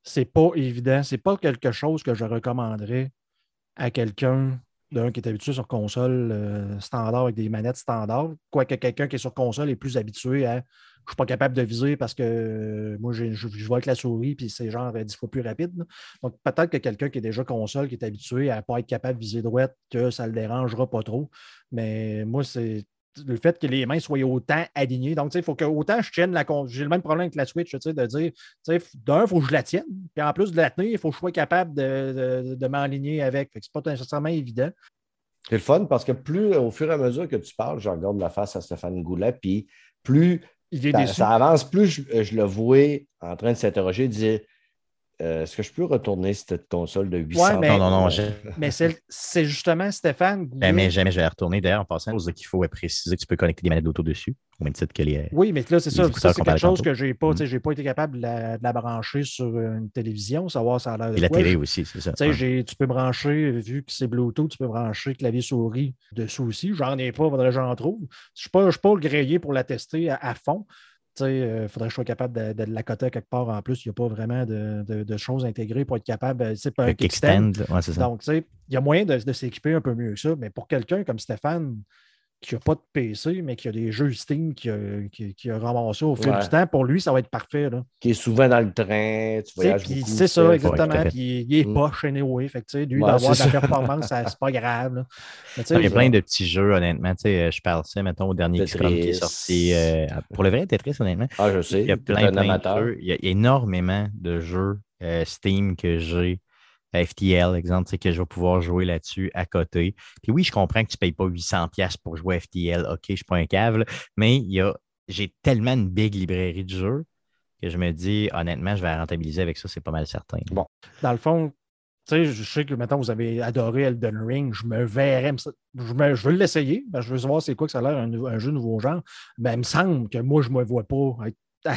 [SPEAKER 4] c'est pas évident. C'est pas quelque chose que je recommanderais à quelqu'un d'un qui est habitué sur console euh, standard avec des manettes standards. Quoique quelqu'un qui est sur console est plus habitué à je suis pas capable de viser parce que euh, moi je, je vois avec la souris puis c'est genre euh, 10 fois plus rapide. Donc peut-être que quelqu'un qui est déjà console, qui est habitué à ne pas être capable de viser droite, que ça ne le dérangera pas trop. Mais moi, c'est le fait que les mains soient autant alignées. Donc, tu sais, il faut que autant je tienne la con- J'ai le même problème avec la Switch, tu sais, de dire, tu sais, d'un, il faut que je la tienne. Puis en plus de la tenir, il faut que je sois capable de, de- de m'aligner avec. Fait que c'est pas nécessairement évident.
[SPEAKER 1] C'est le fun parce que plus au fur et à mesure que tu parles, je regarde la face à Stéphane Goulet, puis plus
[SPEAKER 4] Il est
[SPEAKER 1] ça,
[SPEAKER 4] déçu.
[SPEAKER 1] ça avance, plus je, je le vois en train de s'interroger, de dire euh, est-ce que je peux retourner cette console de 800
[SPEAKER 4] Ouais, mais-
[SPEAKER 3] Non, non, non.
[SPEAKER 4] Mais c'est c'est justement Stéphane. Goulet-
[SPEAKER 3] Jamais, jamais je vais retourner. D'ailleurs, en passant, il faut préciser que tu peux connecter des manettes d'auto dessus, au même titre que les.
[SPEAKER 4] Oui, mais là, c'est ça. Ça, c'est quelque chose
[SPEAKER 3] tantôt.
[SPEAKER 4] que j'ai pas,
[SPEAKER 3] Mm.
[SPEAKER 4] tu sais, j'ai pas été capable de la, de la brancher sur une télévision, savoir ça a l'air de
[SPEAKER 3] Et la
[SPEAKER 4] quoi.
[SPEAKER 3] télé aussi, c'est ça.
[SPEAKER 4] Tu
[SPEAKER 3] Ouais.
[SPEAKER 4] peux brancher, vu que c'est Bluetooth, tu peux brancher clavier-souris dessous aussi. J'en ai pas, faudrait que j'en trouve. Je ne suis pas, je pas grillé pour la tester à, à fond. Il faudrait que je sois capable de, de l'accoter quelque part en plus. Il n'y a pas vraiment de, de- de choses intégrées pour être capable. euh, C'est pas un kickstand.
[SPEAKER 3] ouais.
[SPEAKER 4] Donc, tu sais, il y a moyen de, de s'équiper un peu mieux que ça. Mais pour quelqu'un comme Stéphane, qui n'a pas de PC, mais qui a des jeux Steam qui a, qui, qui a ramassé au fil
[SPEAKER 1] Ouais.
[SPEAKER 4] du temps, pour lui, ça va être parfait. Là.
[SPEAKER 1] qui est souvent dans le train, tu voyages
[SPEAKER 4] puis
[SPEAKER 1] beaucoup.
[SPEAKER 4] C'est ça, exactement. Puis il est
[SPEAKER 1] Mm.
[SPEAKER 4] poche anyway. Fait que, tu sais, lui,
[SPEAKER 1] Ouais,
[SPEAKER 4] d'avoir de la
[SPEAKER 1] ça.
[SPEAKER 4] performance, c'est pas grave. là. Mais,
[SPEAKER 3] Il y a plein de petits jeux, honnêtement. Tu sais, euh, je parle ça, mettons, au dernier
[SPEAKER 1] Tetris.
[SPEAKER 3] Qui est sorti. euh, pour le vrai, Tetris, honnêtement.
[SPEAKER 1] Ah, je sais.
[SPEAKER 3] Il y a plein, plein
[SPEAKER 1] amateur.
[SPEAKER 3] de jeux. Il y a énormément de jeux euh, Steam que j'ai. FTL, exemple, c'est que je vais pouvoir jouer là-dessus à côté. Puis oui, je comprends que tu ne payes pas 800$ pour jouer à FTL. OK, je ne suis pas un cave, là. mais j'ai tellement une big librairie de jeux que je me dis, honnêtement, je vais rentabiliser avec ça, c'est pas mal certain.
[SPEAKER 1] Bon.
[SPEAKER 4] dans le fond, tu sais, je sais que maintenant vous avez adoré Elden Ring. Je me verrais. Je, veux l'essayer. je veux savoir c'est quoi que ça a l'air un, jeu nouveau genre. Mais il me semble que moi, je ne me vois pas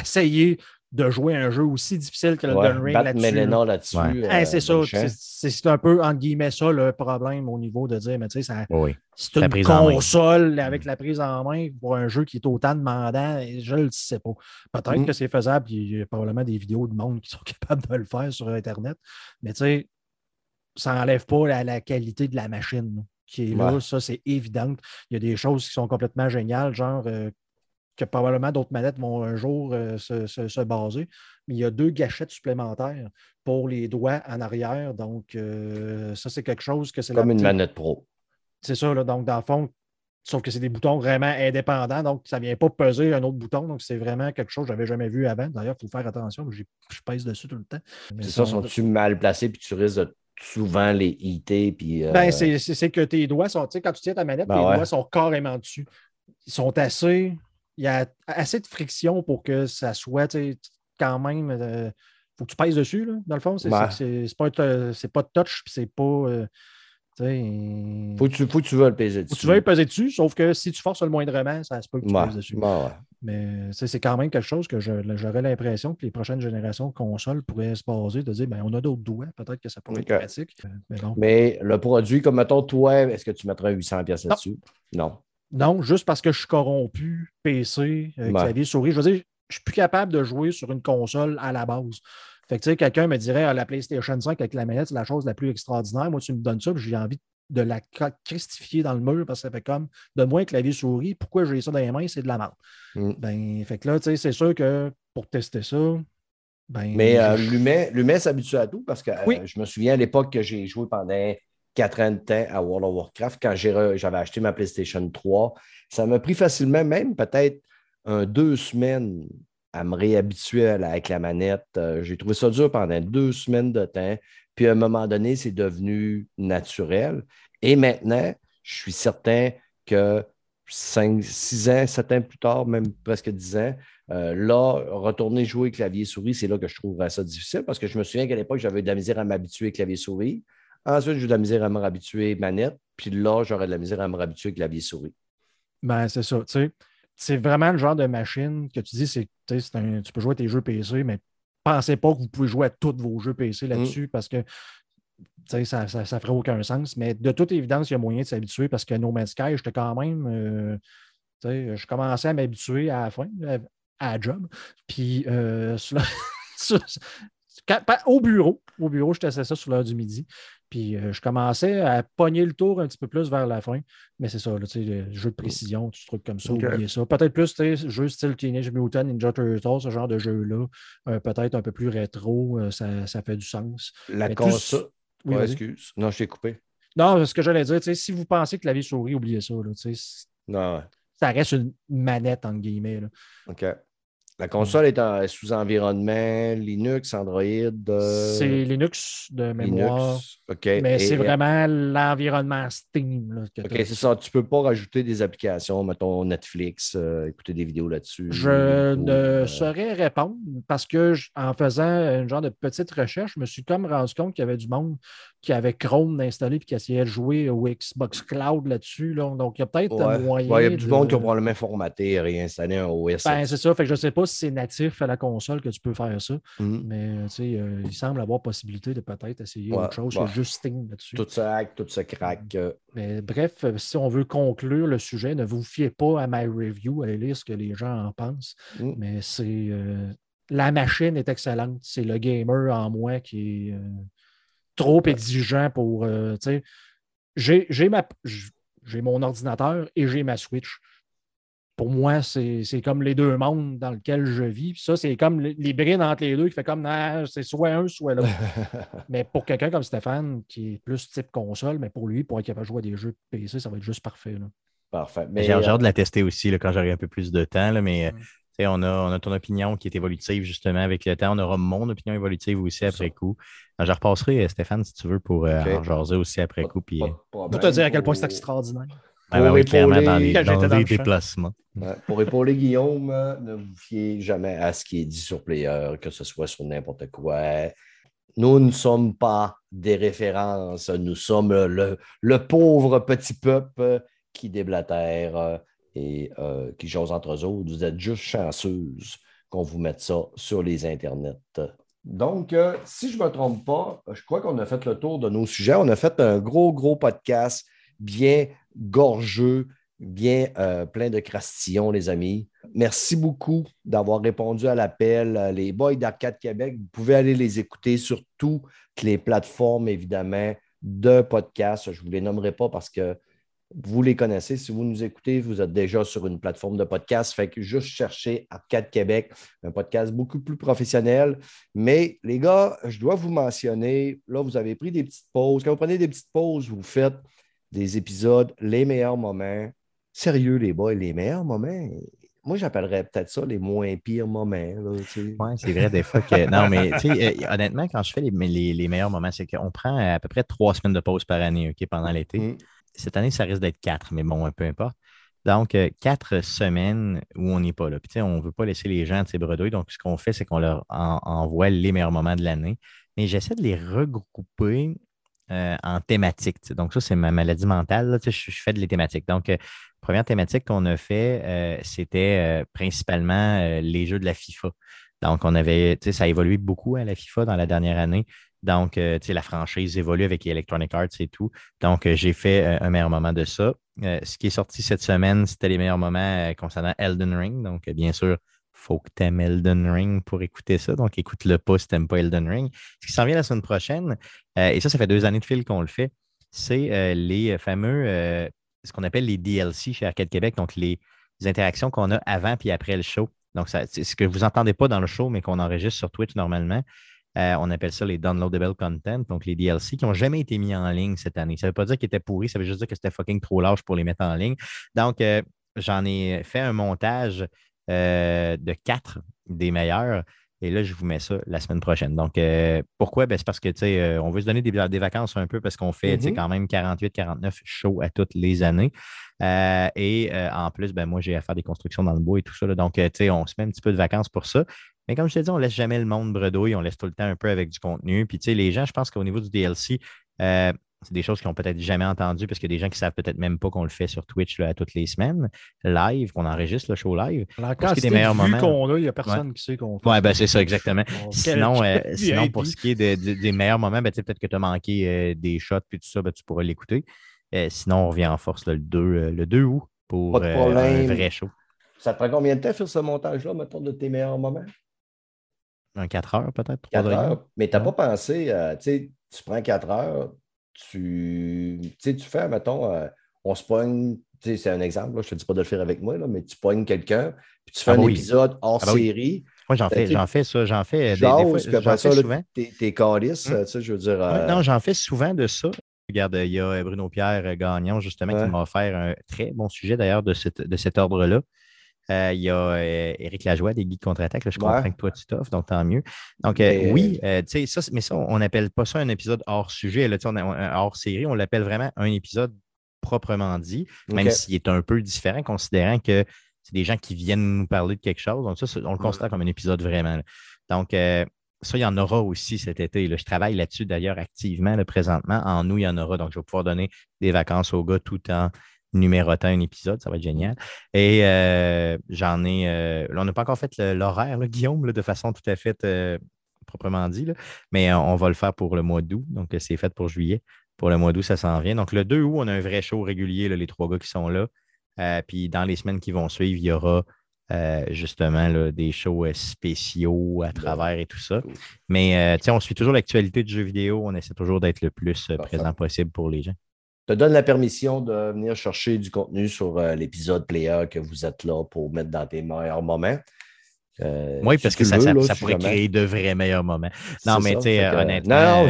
[SPEAKER 4] essayer de jouer un jeu aussi difficile que le
[SPEAKER 1] Ouais,
[SPEAKER 4] Ring là-dessus.
[SPEAKER 1] Là-dessus.
[SPEAKER 3] Ouais.
[SPEAKER 1] euh,
[SPEAKER 4] Hey, c'est ça. C'est
[SPEAKER 1] champ.
[SPEAKER 4] c'est- c'est un peu, entre guillemets, ça le problème au niveau de dire, mais tu sais, ça-
[SPEAKER 3] Oui.
[SPEAKER 4] c'est
[SPEAKER 3] La
[SPEAKER 4] une console avec la prise en main pour un jeu qui est autant demandant, je ne le sais pas. Peut-être
[SPEAKER 1] Mm.
[SPEAKER 4] que c'est faisable, puis il y a probablement des vidéos de monde qui sont capables de le faire sur Internet, mais tu sais, ça n'enlève pas la, la qualité de la machine là, qui est là.
[SPEAKER 1] Ouais.
[SPEAKER 4] Ça, c'est évident. Il y a des choses qui sont complètement géniales, genre euh, que probablement d'autres manettes vont un jour euh, se, se- se baser, mais il y a deux gâchettes supplémentaires pour les doigts en arrière. Donc, euh, ça, c'est quelque chose que c'est la
[SPEAKER 1] Comme une manette pro.
[SPEAKER 4] c'est ça, là. donc dans le fond, sauf que c'est des boutons vraiment indépendants, donc ça ne vient pas peser un autre bouton, donc c'est vraiment quelque chose que je n'avais jamais vu avant. D'ailleurs, il faut faire attention, je pèse dessus tout le temps.
[SPEAKER 1] C'est ça,
[SPEAKER 4] sont-
[SPEAKER 1] sont-tu mal placés puis tu risques de souvent les puis. euh,
[SPEAKER 4] Ben, c'est que tes doigts sont, tu sais, quand tu tiens ta manette,
[SPEAKER 1] Ben
[SPEAKER 4] tes
[SPEAKER 1] ouais.
[SPEAKER 4] doigts sont carrément dessus. Ils sont assez, il y a assez de friction pour que ça soit, quand même, il faut que tu pèses dessus, là, dans le fond. C'est pas, pas touch, puis c'est pas, euh,
[SPEAKER 1] Faut que tu, faut que tu veux le peser
[SPEAKER 4] faut
[SPEAKER 1] dessus.
[SPEAKER 4] que tu veuilles peser dessus, sauf que si tu forces le moindrement, ça se peut que tu pèses dessus.
[SPEAKER 1] ouais.
[SPEAKER 4] Mais c'est quand même quelque chose que j'aurais l'impression que les prochaines générations de consoles pourraient se baser, de dire, ben, on a d'autres doigts, peut-être que ça pourrait être pratique. Euh, Mais.
[SPEAKER 1] Mais le produit, comme mettons, toi, est-ce que tu mettrais 800 pièces
[SPEAKER 4] Non.
[SPEAKER 1] là-dessus? Non.
[SPEAKER 4] Non, juste parce que je suis corrompu, PC, euh, clavier, souris. Je veux dire, je suis plus capable de jouer sur une console à la base. Fait que, tu sais, quelqu'un me dirait, ah, la PlayStation 5 avec la manette, c'est la chose la plus extraordinaire. Moi, tu me donnes ça, puis j'ai envie de la christifier dans le mur parce que ça fait comme, donne-moi un clavier souris, pourquoi j'ai ça dans les mains, c'est de la merde.
[SPEAKER 1] Mm.
[SPEAKER 4] Ben, fait que là, tu sais, c'est sûr que pour tester ça, ben.
[SPEAKER 1] Mais euh,
[SPEAKER 4] je-
[SPEAKER 1] l'humain s'habitue à tout parce que euh, je me souviens à l'époque que j'ai joué pendant quatre ans de temps à World of Warcraft, quand j'avais acheté ma PlayStation 3, ça m'a pris facilement, même peut-être deux semaines à me réhabituer avec la manette. Euh, j'ai trouvé ça dur pendant deux semaines de temps. Puis à un moment donné, c'est devenu naturel. Et maintenant, je suis certain que cinq, six ans, sept ans plus tard, même presque dix ans, euh, là, retourner jouer clavier-souris, c'est là que je trouverais ça difficile parce que je me souviens qu'à l'époque, j'avais de la misère à m'habituer clavier-souris. Ensuite, j'ai eu de la misère à me réhabituer manette. Puis là, j'aurais de la misère à me réhabituer clavier-souris.
[SPEAKER 4] Ben, c'est ça. tu sais. C'est vraiment le genre de machine que tu dis, c'est, tu sais, c'est un- tu peux jouer à tes jeux PC, mais pensez pas que vous pouvez jouer à tous vos jeux PC là-dessus parce que tu sais, ça ne ferait aucun sens. Mais de toute évidence, il y a moyen de s'habituer parce que No Man's Sky, j'étais quand même. euh, je commençais à m'habituer à la fin, à, la job. Puis euh, sur la- sur- quand- pas- au bureau, au bureau, je testais ça sur l'heure du midi. Puis euh, je commençais à pogner le tour un petit peu plus vers la fin. Mais c'est ça, là, le jeu de précision, tout ce truc comme ça, oubliez ça. Peut-être plus, jeu style Teenage Mutant Ninja Turtles, ce genre de jeu-là, euh, peut-être un peu plus rétro, euh, ça, ça fait du sens.
[SPEAKER 1] La
[SPEAKER 4] tout
[SPEAKER 1] console.
[SPEAKER 4] Oui, vas-y.
[SPEAKER 1] excuse. Non, je t'ai coupé.
[SPEAKER 4] Non, ce que j'allais dire, si vous pensez que la vie souris, oubliez ça. Là,
[SPEAKER 1] Non,
[SPEAKER 4] ça reste une manette, entre guillemets. là.
[SPEAKER 1] OK. La console est en- sous environnement Linux, Android. euh,
[SPEAKER 4] C'est Linux de mémoire.
[SPEAKER 1] Linux.
[SPEAKER 4] Mais c'est vraiment l'environnement Steam. Là, que
[SPEAKER 1] OK, c'est ça. Tu ne peux pas rajouter des applications, mettons Netflix, euh, écouter des vidéos là-dessus.
[SPEAKER 4] Je
[SPEAKER 1] ou,
[SPEAKER 4] ne
[SPEAKER 1] euh,
[SPEAKER 4] saurais répondre parce que je- en faisant une genre de petite recherche, je me suis comme rendu compte qu'il y avait du monde qui avait Chrome installé et qui essayait de jouer au Xbox Cloud là-dessus. là. Donc, il y a peut-être
[SPEAKER 1] Ouais.
[SPEAKER 4] un moyen.
[SPEAKER 1] Ouais, il y a du
[SPEAKER 4] de-
[SPEAKER 1] monde qui a probablement formaté et réinstallé un OS.
[SPEAKER 4] Ben, c'est ça. Fait que je ne sais pas si c'est natif à la console que tu peux faire ça,
[SPEAKER 1] Mhm.
[SPEAKER 4] mais tu sais, euh, il semble avoir possibilité de peut-être essayer
[SPEAKER 1] Ouais,
[SPEAKER 4] autre chose
[SPEAKER 1] ouais.
[SPEAKER 4] que juste Steam là-dessus.
[SPEAKER 1] Tout se hack, tout se craque. euh,
[SPEAKER 4] Mais bref, euh, si on veut conclure le sujet, ne vous fiez pas à ma review, allez lire ce que les gens en pensent.
[SPEAKER 1] Mm.
[SPEAKER 4] Mais c'est euh, la machine est excellente. C'est le gamer en moi qui est euh, trop exigeant pour. euh, j'ai j'ai ma j- j'ai mon ordinateur et j'ai ma Switch. Pour moi, c'est c'est comme les deux mondes dans lesquels je vis. Puis ça, c'est comme l'hybride entre les deux qui fait comme Ah, c'est soit un, soit l'autre. Mais pour quelqu'un comme Stéphane, qui est plus type console, mais pour lui, pour être capable de jouer à des jeux PC, ça va être juste parfait. là.
[SPEAKER 1] Parfait. Mais,
[SPEAKER 3] J'ai
[SPEAKER 1] euh,
[SPEAKER 3] hâte de la tester aussi là, quand j'aurai un peu plus de temps. là, mais euh,
[SPEAKER 4] Mm.
[SPEAKER 3] on, a, on a ton opinion qui est évolutive justement avec le temps. On aura mon opinion évolutive aussi après
[SPEAKER 1] ça.
[SPEAKER 3] coup. Alors, je repasserai, euh, Stéphane, si tu veux, pour euh, en jaser aussi après
[SPEAKER 1] pas-
[SPEAKER 3] coup. Puis,
[SPEAKER 4] va te dire à quel point
[SPEAKER 1] Pour-
[SPEAKER 4] c'est extraordinaire.
[SPEAKER 3] Ouais, ouais,
[SPEAKER 1] pour
[SPEAKER 3] oui, clairement, dans les, dans
[SPEAKER 4] dans le
[SPEAKER 3] déplacements.
[SPEAKER 1] Ouais, Pour épauler Guillaume, euh, ne vous fiez jamais à ce qui est dit sur Player, que ce soit sur n'importe quoi. Nous ne sommes pas des références, nous sommes le, le pauvre petit peuple qui déblatère euh, et euh, qui jase entre eux autres. Vous êtes juste chanceuses qu'on vous mette ça sur les internets. Donc, euh, si je ne me trompe pas, je crois qu'on a fait le tour de nos sujets. On a fait un gros, gros podcast bien gorgeux, bien euh, plein de crastillons, les amis. Merci beaucoup d'avoir répondu à l'appel. Les boys d'Arcade Québec, vous pouvez aller les écouter sur toutes les plateformes, évidemment, de podcast. Je ne vous les nommerai pas parce que vous les connaissez. Si vous nous écoutez, vous êtes déjà sur une plateforme de podcast. Fait que juste chercher Arcade Québec, un podcast beaucoup plus professionnel. Mais les gars, je dois vous mentionner, là, vous avez pris des petites pauses. Quand vous prenez des petites pauses, vous faites des épisodes, les meilleurs moments. Sérieux, les boys, les meilleurs moments? Moi, j'appellerais peut-être ça les moins pires moments.
[SPEAKER 3] Oui, c'est vrai, des fois que. Non, mais euh, honnêtement, quand je fais les, les, meilleurs moments, c'est qu'on prend à peu près trois semaines de pause par année OK, pendant l'été. Mm. Cette année, ça risque d'être quatre, mais bon, peu importe. Donc, euh, quatre semaines où on n'est pas là. Puis, on ne veut pas laisser les gens de ces bredouilles. Donc, ce qu'on fait, c'est qu'on leur envoie les meilleurs moments de l'année. Mais j'essaie de les regrouper euh, en thématique. Donc, ça, c'est ma maladie mentale. je, fais de les thématiques. Donc, euh, première thématique qu'on a fait, euh, c'était principalement les jeux de la FIFA. Donc, on avait, ça a évolué beaucoup à la FIFA dans la dernière année. Donc, la franchise évolue avec Electronic Arts et tout. Donc, j'ai fait un meilleur moment de ça. ce qui est sorti cette semaine, c'était les meilleurs moments concernant Elden Ring. Donc, bien sûr, faut que tu aimes Elden Ring pour écouter ça. Donc, écoute-le pas si tu pas Elden Ring. Ce qui s'en vient la semaine prochaine, euh, et ça, ça fait deux années de fil qu'on le fait, c'est euh, les fameux, euh, ce qu'on appelle les DLC chez Arcade Québec, donc les, interactions qu'on a avant puis après le show. Donc, c'est ce que vous n'entendez pas dans le show, mais qu'on enregistre sur Twitch normalement. on appelle ça les downloadable content, donc les DLC qui n'ont jamais été mis en ligne cette année. Ça ne veut pas dire qu'ils étaient pourris, ça veut juste dire que c'était fucking trop large pour les mettre en ligne. Donc, j'en ai fait un montage euh, de quatre des meilleurs. Et là, je vous mets ça la semaine prochaine. Donc, euh, pourquoi? Ben, c'est parce que, tu sais, euh, on veut se donner des, des, vacances un peu parce qu'on fait, mm-hmm. quand même 48, 49 shows à toutes les années. et en plus, ben, moi, j'ai à faire des constructions dans le bois et tout ça. donc, tu sais, on se met un petit peu de vacances pour ça. Mais comme je te dis, on laisse jamais le monde bredouille, on laisse tout le temps un peu avec du contenu. Puis, tu sais, les gens, je pense qu'au niveau du DLC, c'est des choses qu'ils n'ont peut-être jamais entendues parce qu'il y a des gens qui ne savent peut-être même pas qu'on le fait sur Twitch là, toutes les semaines, live, qu'on enregistre le show live.
[SPEAKER 4] Alors, quand des meilleurs moments. qu'on a, il n'y a personne qui sait qu'on
[SPEAKER 3] fait. Oui, ben, c'est ça, exactement. sinon, euh, sinon pour ce qui est des meilleurs moments, ben, peut-être que tu as manqué euh, des shots puis tout ça, ben, tu pourras l'écouter. Euh, sinon, on revient en force le, 2, le 2 août pour un vrai show.
[SPEAKER 1] Ça te prend combien de temps faire ce montage-là, mettons, de tes meilleurs moments?
[SPEAKER 3] Un 4 heures, peut-être.
[SPEAKER 1] 4 heures. Mais tu n'as pas pensé, tu sais, tu prends 4 heures, tu, tu fais, mettons, euh, on se pogne, c'est un exemple, je ne te dis pas de le faire avec moi, là, mais tu pognes quelqu'un, puis tu fais ah un épisode hors ah série.
[SPEAKER 3] Moi, j'en fais, j'en fais ça, j'en fais des, fois, j'en fais souvent.
[SPEAKER 1] Tes, calices, hum. tu sais, je veux dire.
[SPEAKER 3] Euh, non, j'en fais souvent de ça. Regarde, il y a Bruno Pierre Gagnon, justement, qui m'a offert un très bon sujet d'ailleurs de, de cet ordre-là. Euh, il y a Eric euh, Lajoie des Guides contre-attaque. Je comprends que toi, tu t'offres, donc tant mieux. Donc, euh, oui, ça, mais ça, on n'appelle pas ça un épisode hors sujet, là, on hors série. On l'appelle vraiment un épisode proprement dit, même s'il est un peu différent, considérant que c'est des gens qui viennent nous parler de quelque chose. Donc, ça, on le considère comme un épisode vraiment. Donc, ça, il y en aura aussi cet été. Je travaille là-dessus d'ailleurs activement présentement. En nous, il y en aura. Donc, je vais pouvoir donner des vacances aux gars tout en numérotant un épisode, ça va être génial. Et euh, j'en ai. Euh, on n'a pas encore fait l'horaire, Guillaume, de façon tout à fait euh, proprement dit, mais on va le faire pour le mois d'août. Donc, c'est fait pour juillet. Pour le mois d'août, ça s'en vient. Donc, le 2 août, on a un vrai show régulier, les trois gars qui sont là. puis dans les semaines qui vont suivre, il y aura justement des shows spéciaux à travers et tout ça. Mais on suit toujours l'actualité du jeu vidéo. On essaie toujours d'être le plus présent possible pour les gens
[SPEAKER 1] te donne la permission de venir chercher du contenu sur euh, l'épisode player que vous êtes là pour mettre dans tes meilleurs moments.
[SPEAKER 3] Euh, oui, parce que ça, pourrait créer de vrais meilleurs moments. Non, mais tu sais, honnêtement.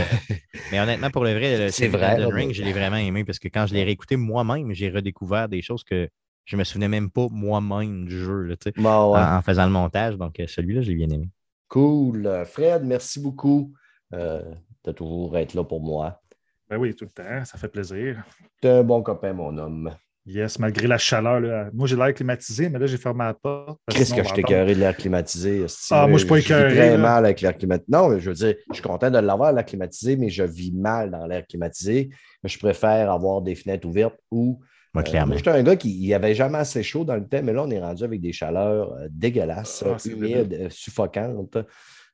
[SPEAKER 3] mais honnêtement, pour le vrai, c'est vrai. Ring, je l'ai vraiment aimé parce que quand je l'ai réécouté moi-même, j'ai redécouvert des choses que je ne me souvenais même pas moi-même du jeu en, faisant le montage. Donc, euh, celui-là, je l'ai bien aimé.
[SPEAKER 1] Cool. Fred, merci beaucoup de toujours être là pour moi.
[SPEAKER 2] Ben oui, tout le temps, ça fait plaisir.
[SPEAKER 1] T'es un bon copain, mon homme.
[SPEAKER 2] Yes, malgré la chaleur. Là. Moi, j'ai l'air climatisé, mais là, j'ai fermé la porte.
[SPEAKER 1] Qu'est-ce que je t'ai écœuré de l'air climatisé?
[SPEAKER 2] Ah, moi, je suis pas écœuré.
[SPEAKER 1] Je très mal avec l'air climatisé. Non, je veux dire, je suis content de l'avoir, l'air climatisé, mais je vis mal dans l'air climatisé. Je préfère avoir des fenêtres ouvertes ou
[SPEAKER 3] Moi,
[SPEAKER 1] Euh,
[SPEAKER 3] clairement.
[SPEAKER 1] moi, j'étais un gars qui il avait jamais assez chaud dans le temps, mais là, on est rendu avec des chaleurs euh, dégueulasses,
[SPEAKER 2] Ah,
[SPEAKER 1] humides, euh, suffocantes.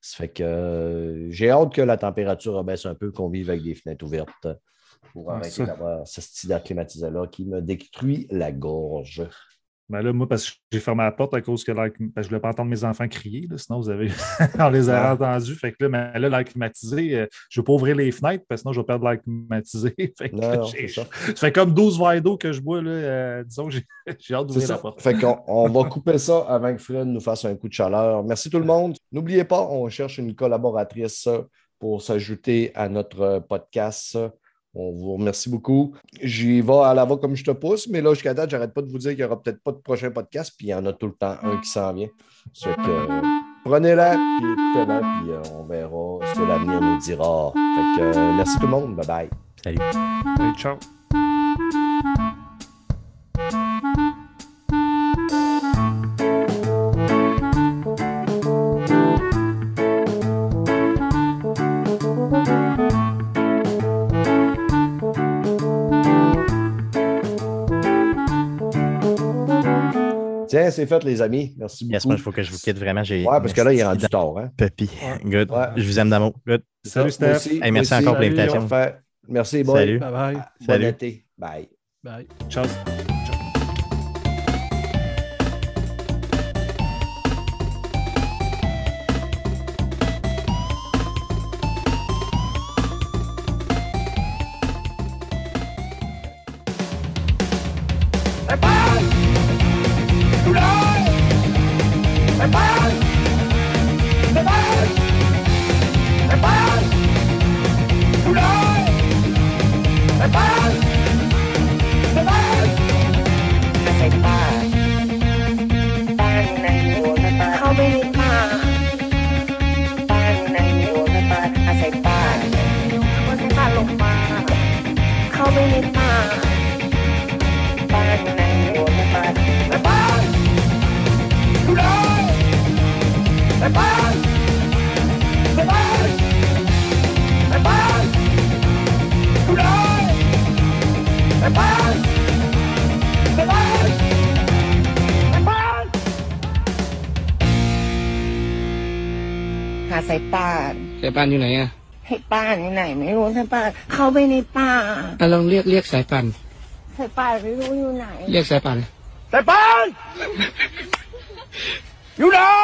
[SPEAKER 1] Ça fait que euh, j'ai hâte que la température rebaisse un peu, qu'on vive avec des fenêtres ouvertes pour arrêter d'avoir ce style d'air climatisé-là qui me détruit la gorge.
[SPEAKER 2] Ben là, moi, parce que j'ai fermé la porte à cause que parce je ne voulais pas entendre mes enfants crier. là, sinon, vous avez. on les a
[SPEAKER 1] Ouais.
[SPEAKER 2] entendus. Fait que là, mais là, l'air climatisé, euh, je ne veux pas ouvrir les fenêtres parce que sinon, je vais perdre l'air climatisé. fait que
[SPEAKER 1] Non, non, ça.
[SPEAKER 2] ça fait comme 12 verres d'eau que je bois. Là, euh, disons que j'ai hâte d'ouvrir
[SPEAKER 1] ça.
[SPEAKER 2] la porte.
[SPEAKER 1] Fait qu'on on va couper ça avant que Fred nous fasse un coup de chaleur. Merci tout le monde. N'oubliez pas, on cherche une collaboratrice pour s'ajouter à notre podcast. On vous remercie beaucoup. J'y vais à la va comme je te pousse, mais là, jusqu'à date, j'arrête pas de vous dire qu'il n'y aura peut-être pas de prochain podcast, puis il y en a tout le temps un qui s'en vient. Que, euh, prenez-la, puis écoutez-la, puis euh, on verra ce que l'avenir nous dira. Fait que, euh, merci tout le monde. Bye bye.
[SPEAKER 3] Salut.
[SPEAKER 2] Hey, ciao.
[SPEAKER 1] Tiens, c'est fait, les amis. Merci beaucoup.
[SPEAKER 3] Yes, moi, il faut que je vous quitte vraiment. J'ai
[SPEAKER 1] Ouais, parce que là, il est rendu tard. Hein?
[SPEAKER 3] Puppy. Good.
[SPEAKER 1] Ouais.
[SPEAKER 3] Je vous aime d'amour. Good.
[SPEAKER 2] Salut, Steph.
[SPEAKER 3] Hey, merci
[SPEAKER 1] aussi.
[SPEAKER 3] encore pour l'invitation.
[SPEAKER 1] Merci, boy.
[SPEAKER 3] Salut.
[SPEAKER 4] Bye bye.
[SPEAKER 1] Bon
[SPEAKER 3] Salut.
[SPEAKER 1] été. Bye.
[SPEAKER 4] Bye.
[SPEAKER 2] Ciao.
[SPEAKER 5] ป่านอยู่ไหนอะ
[SPEAKER 6] ให้ป้านอยู่ไหน ไม่รู้สายป่านเข้าไปในป่า
[SPEAKER 5] อะลองเรียกเรียกสายป่าน
[SPEAKER 6] สายป่านไม่รู้อยู่ไหน
[SPEAKER 5] เรียกสายป่าน
[SPEAKER 1] Stéphane! You know!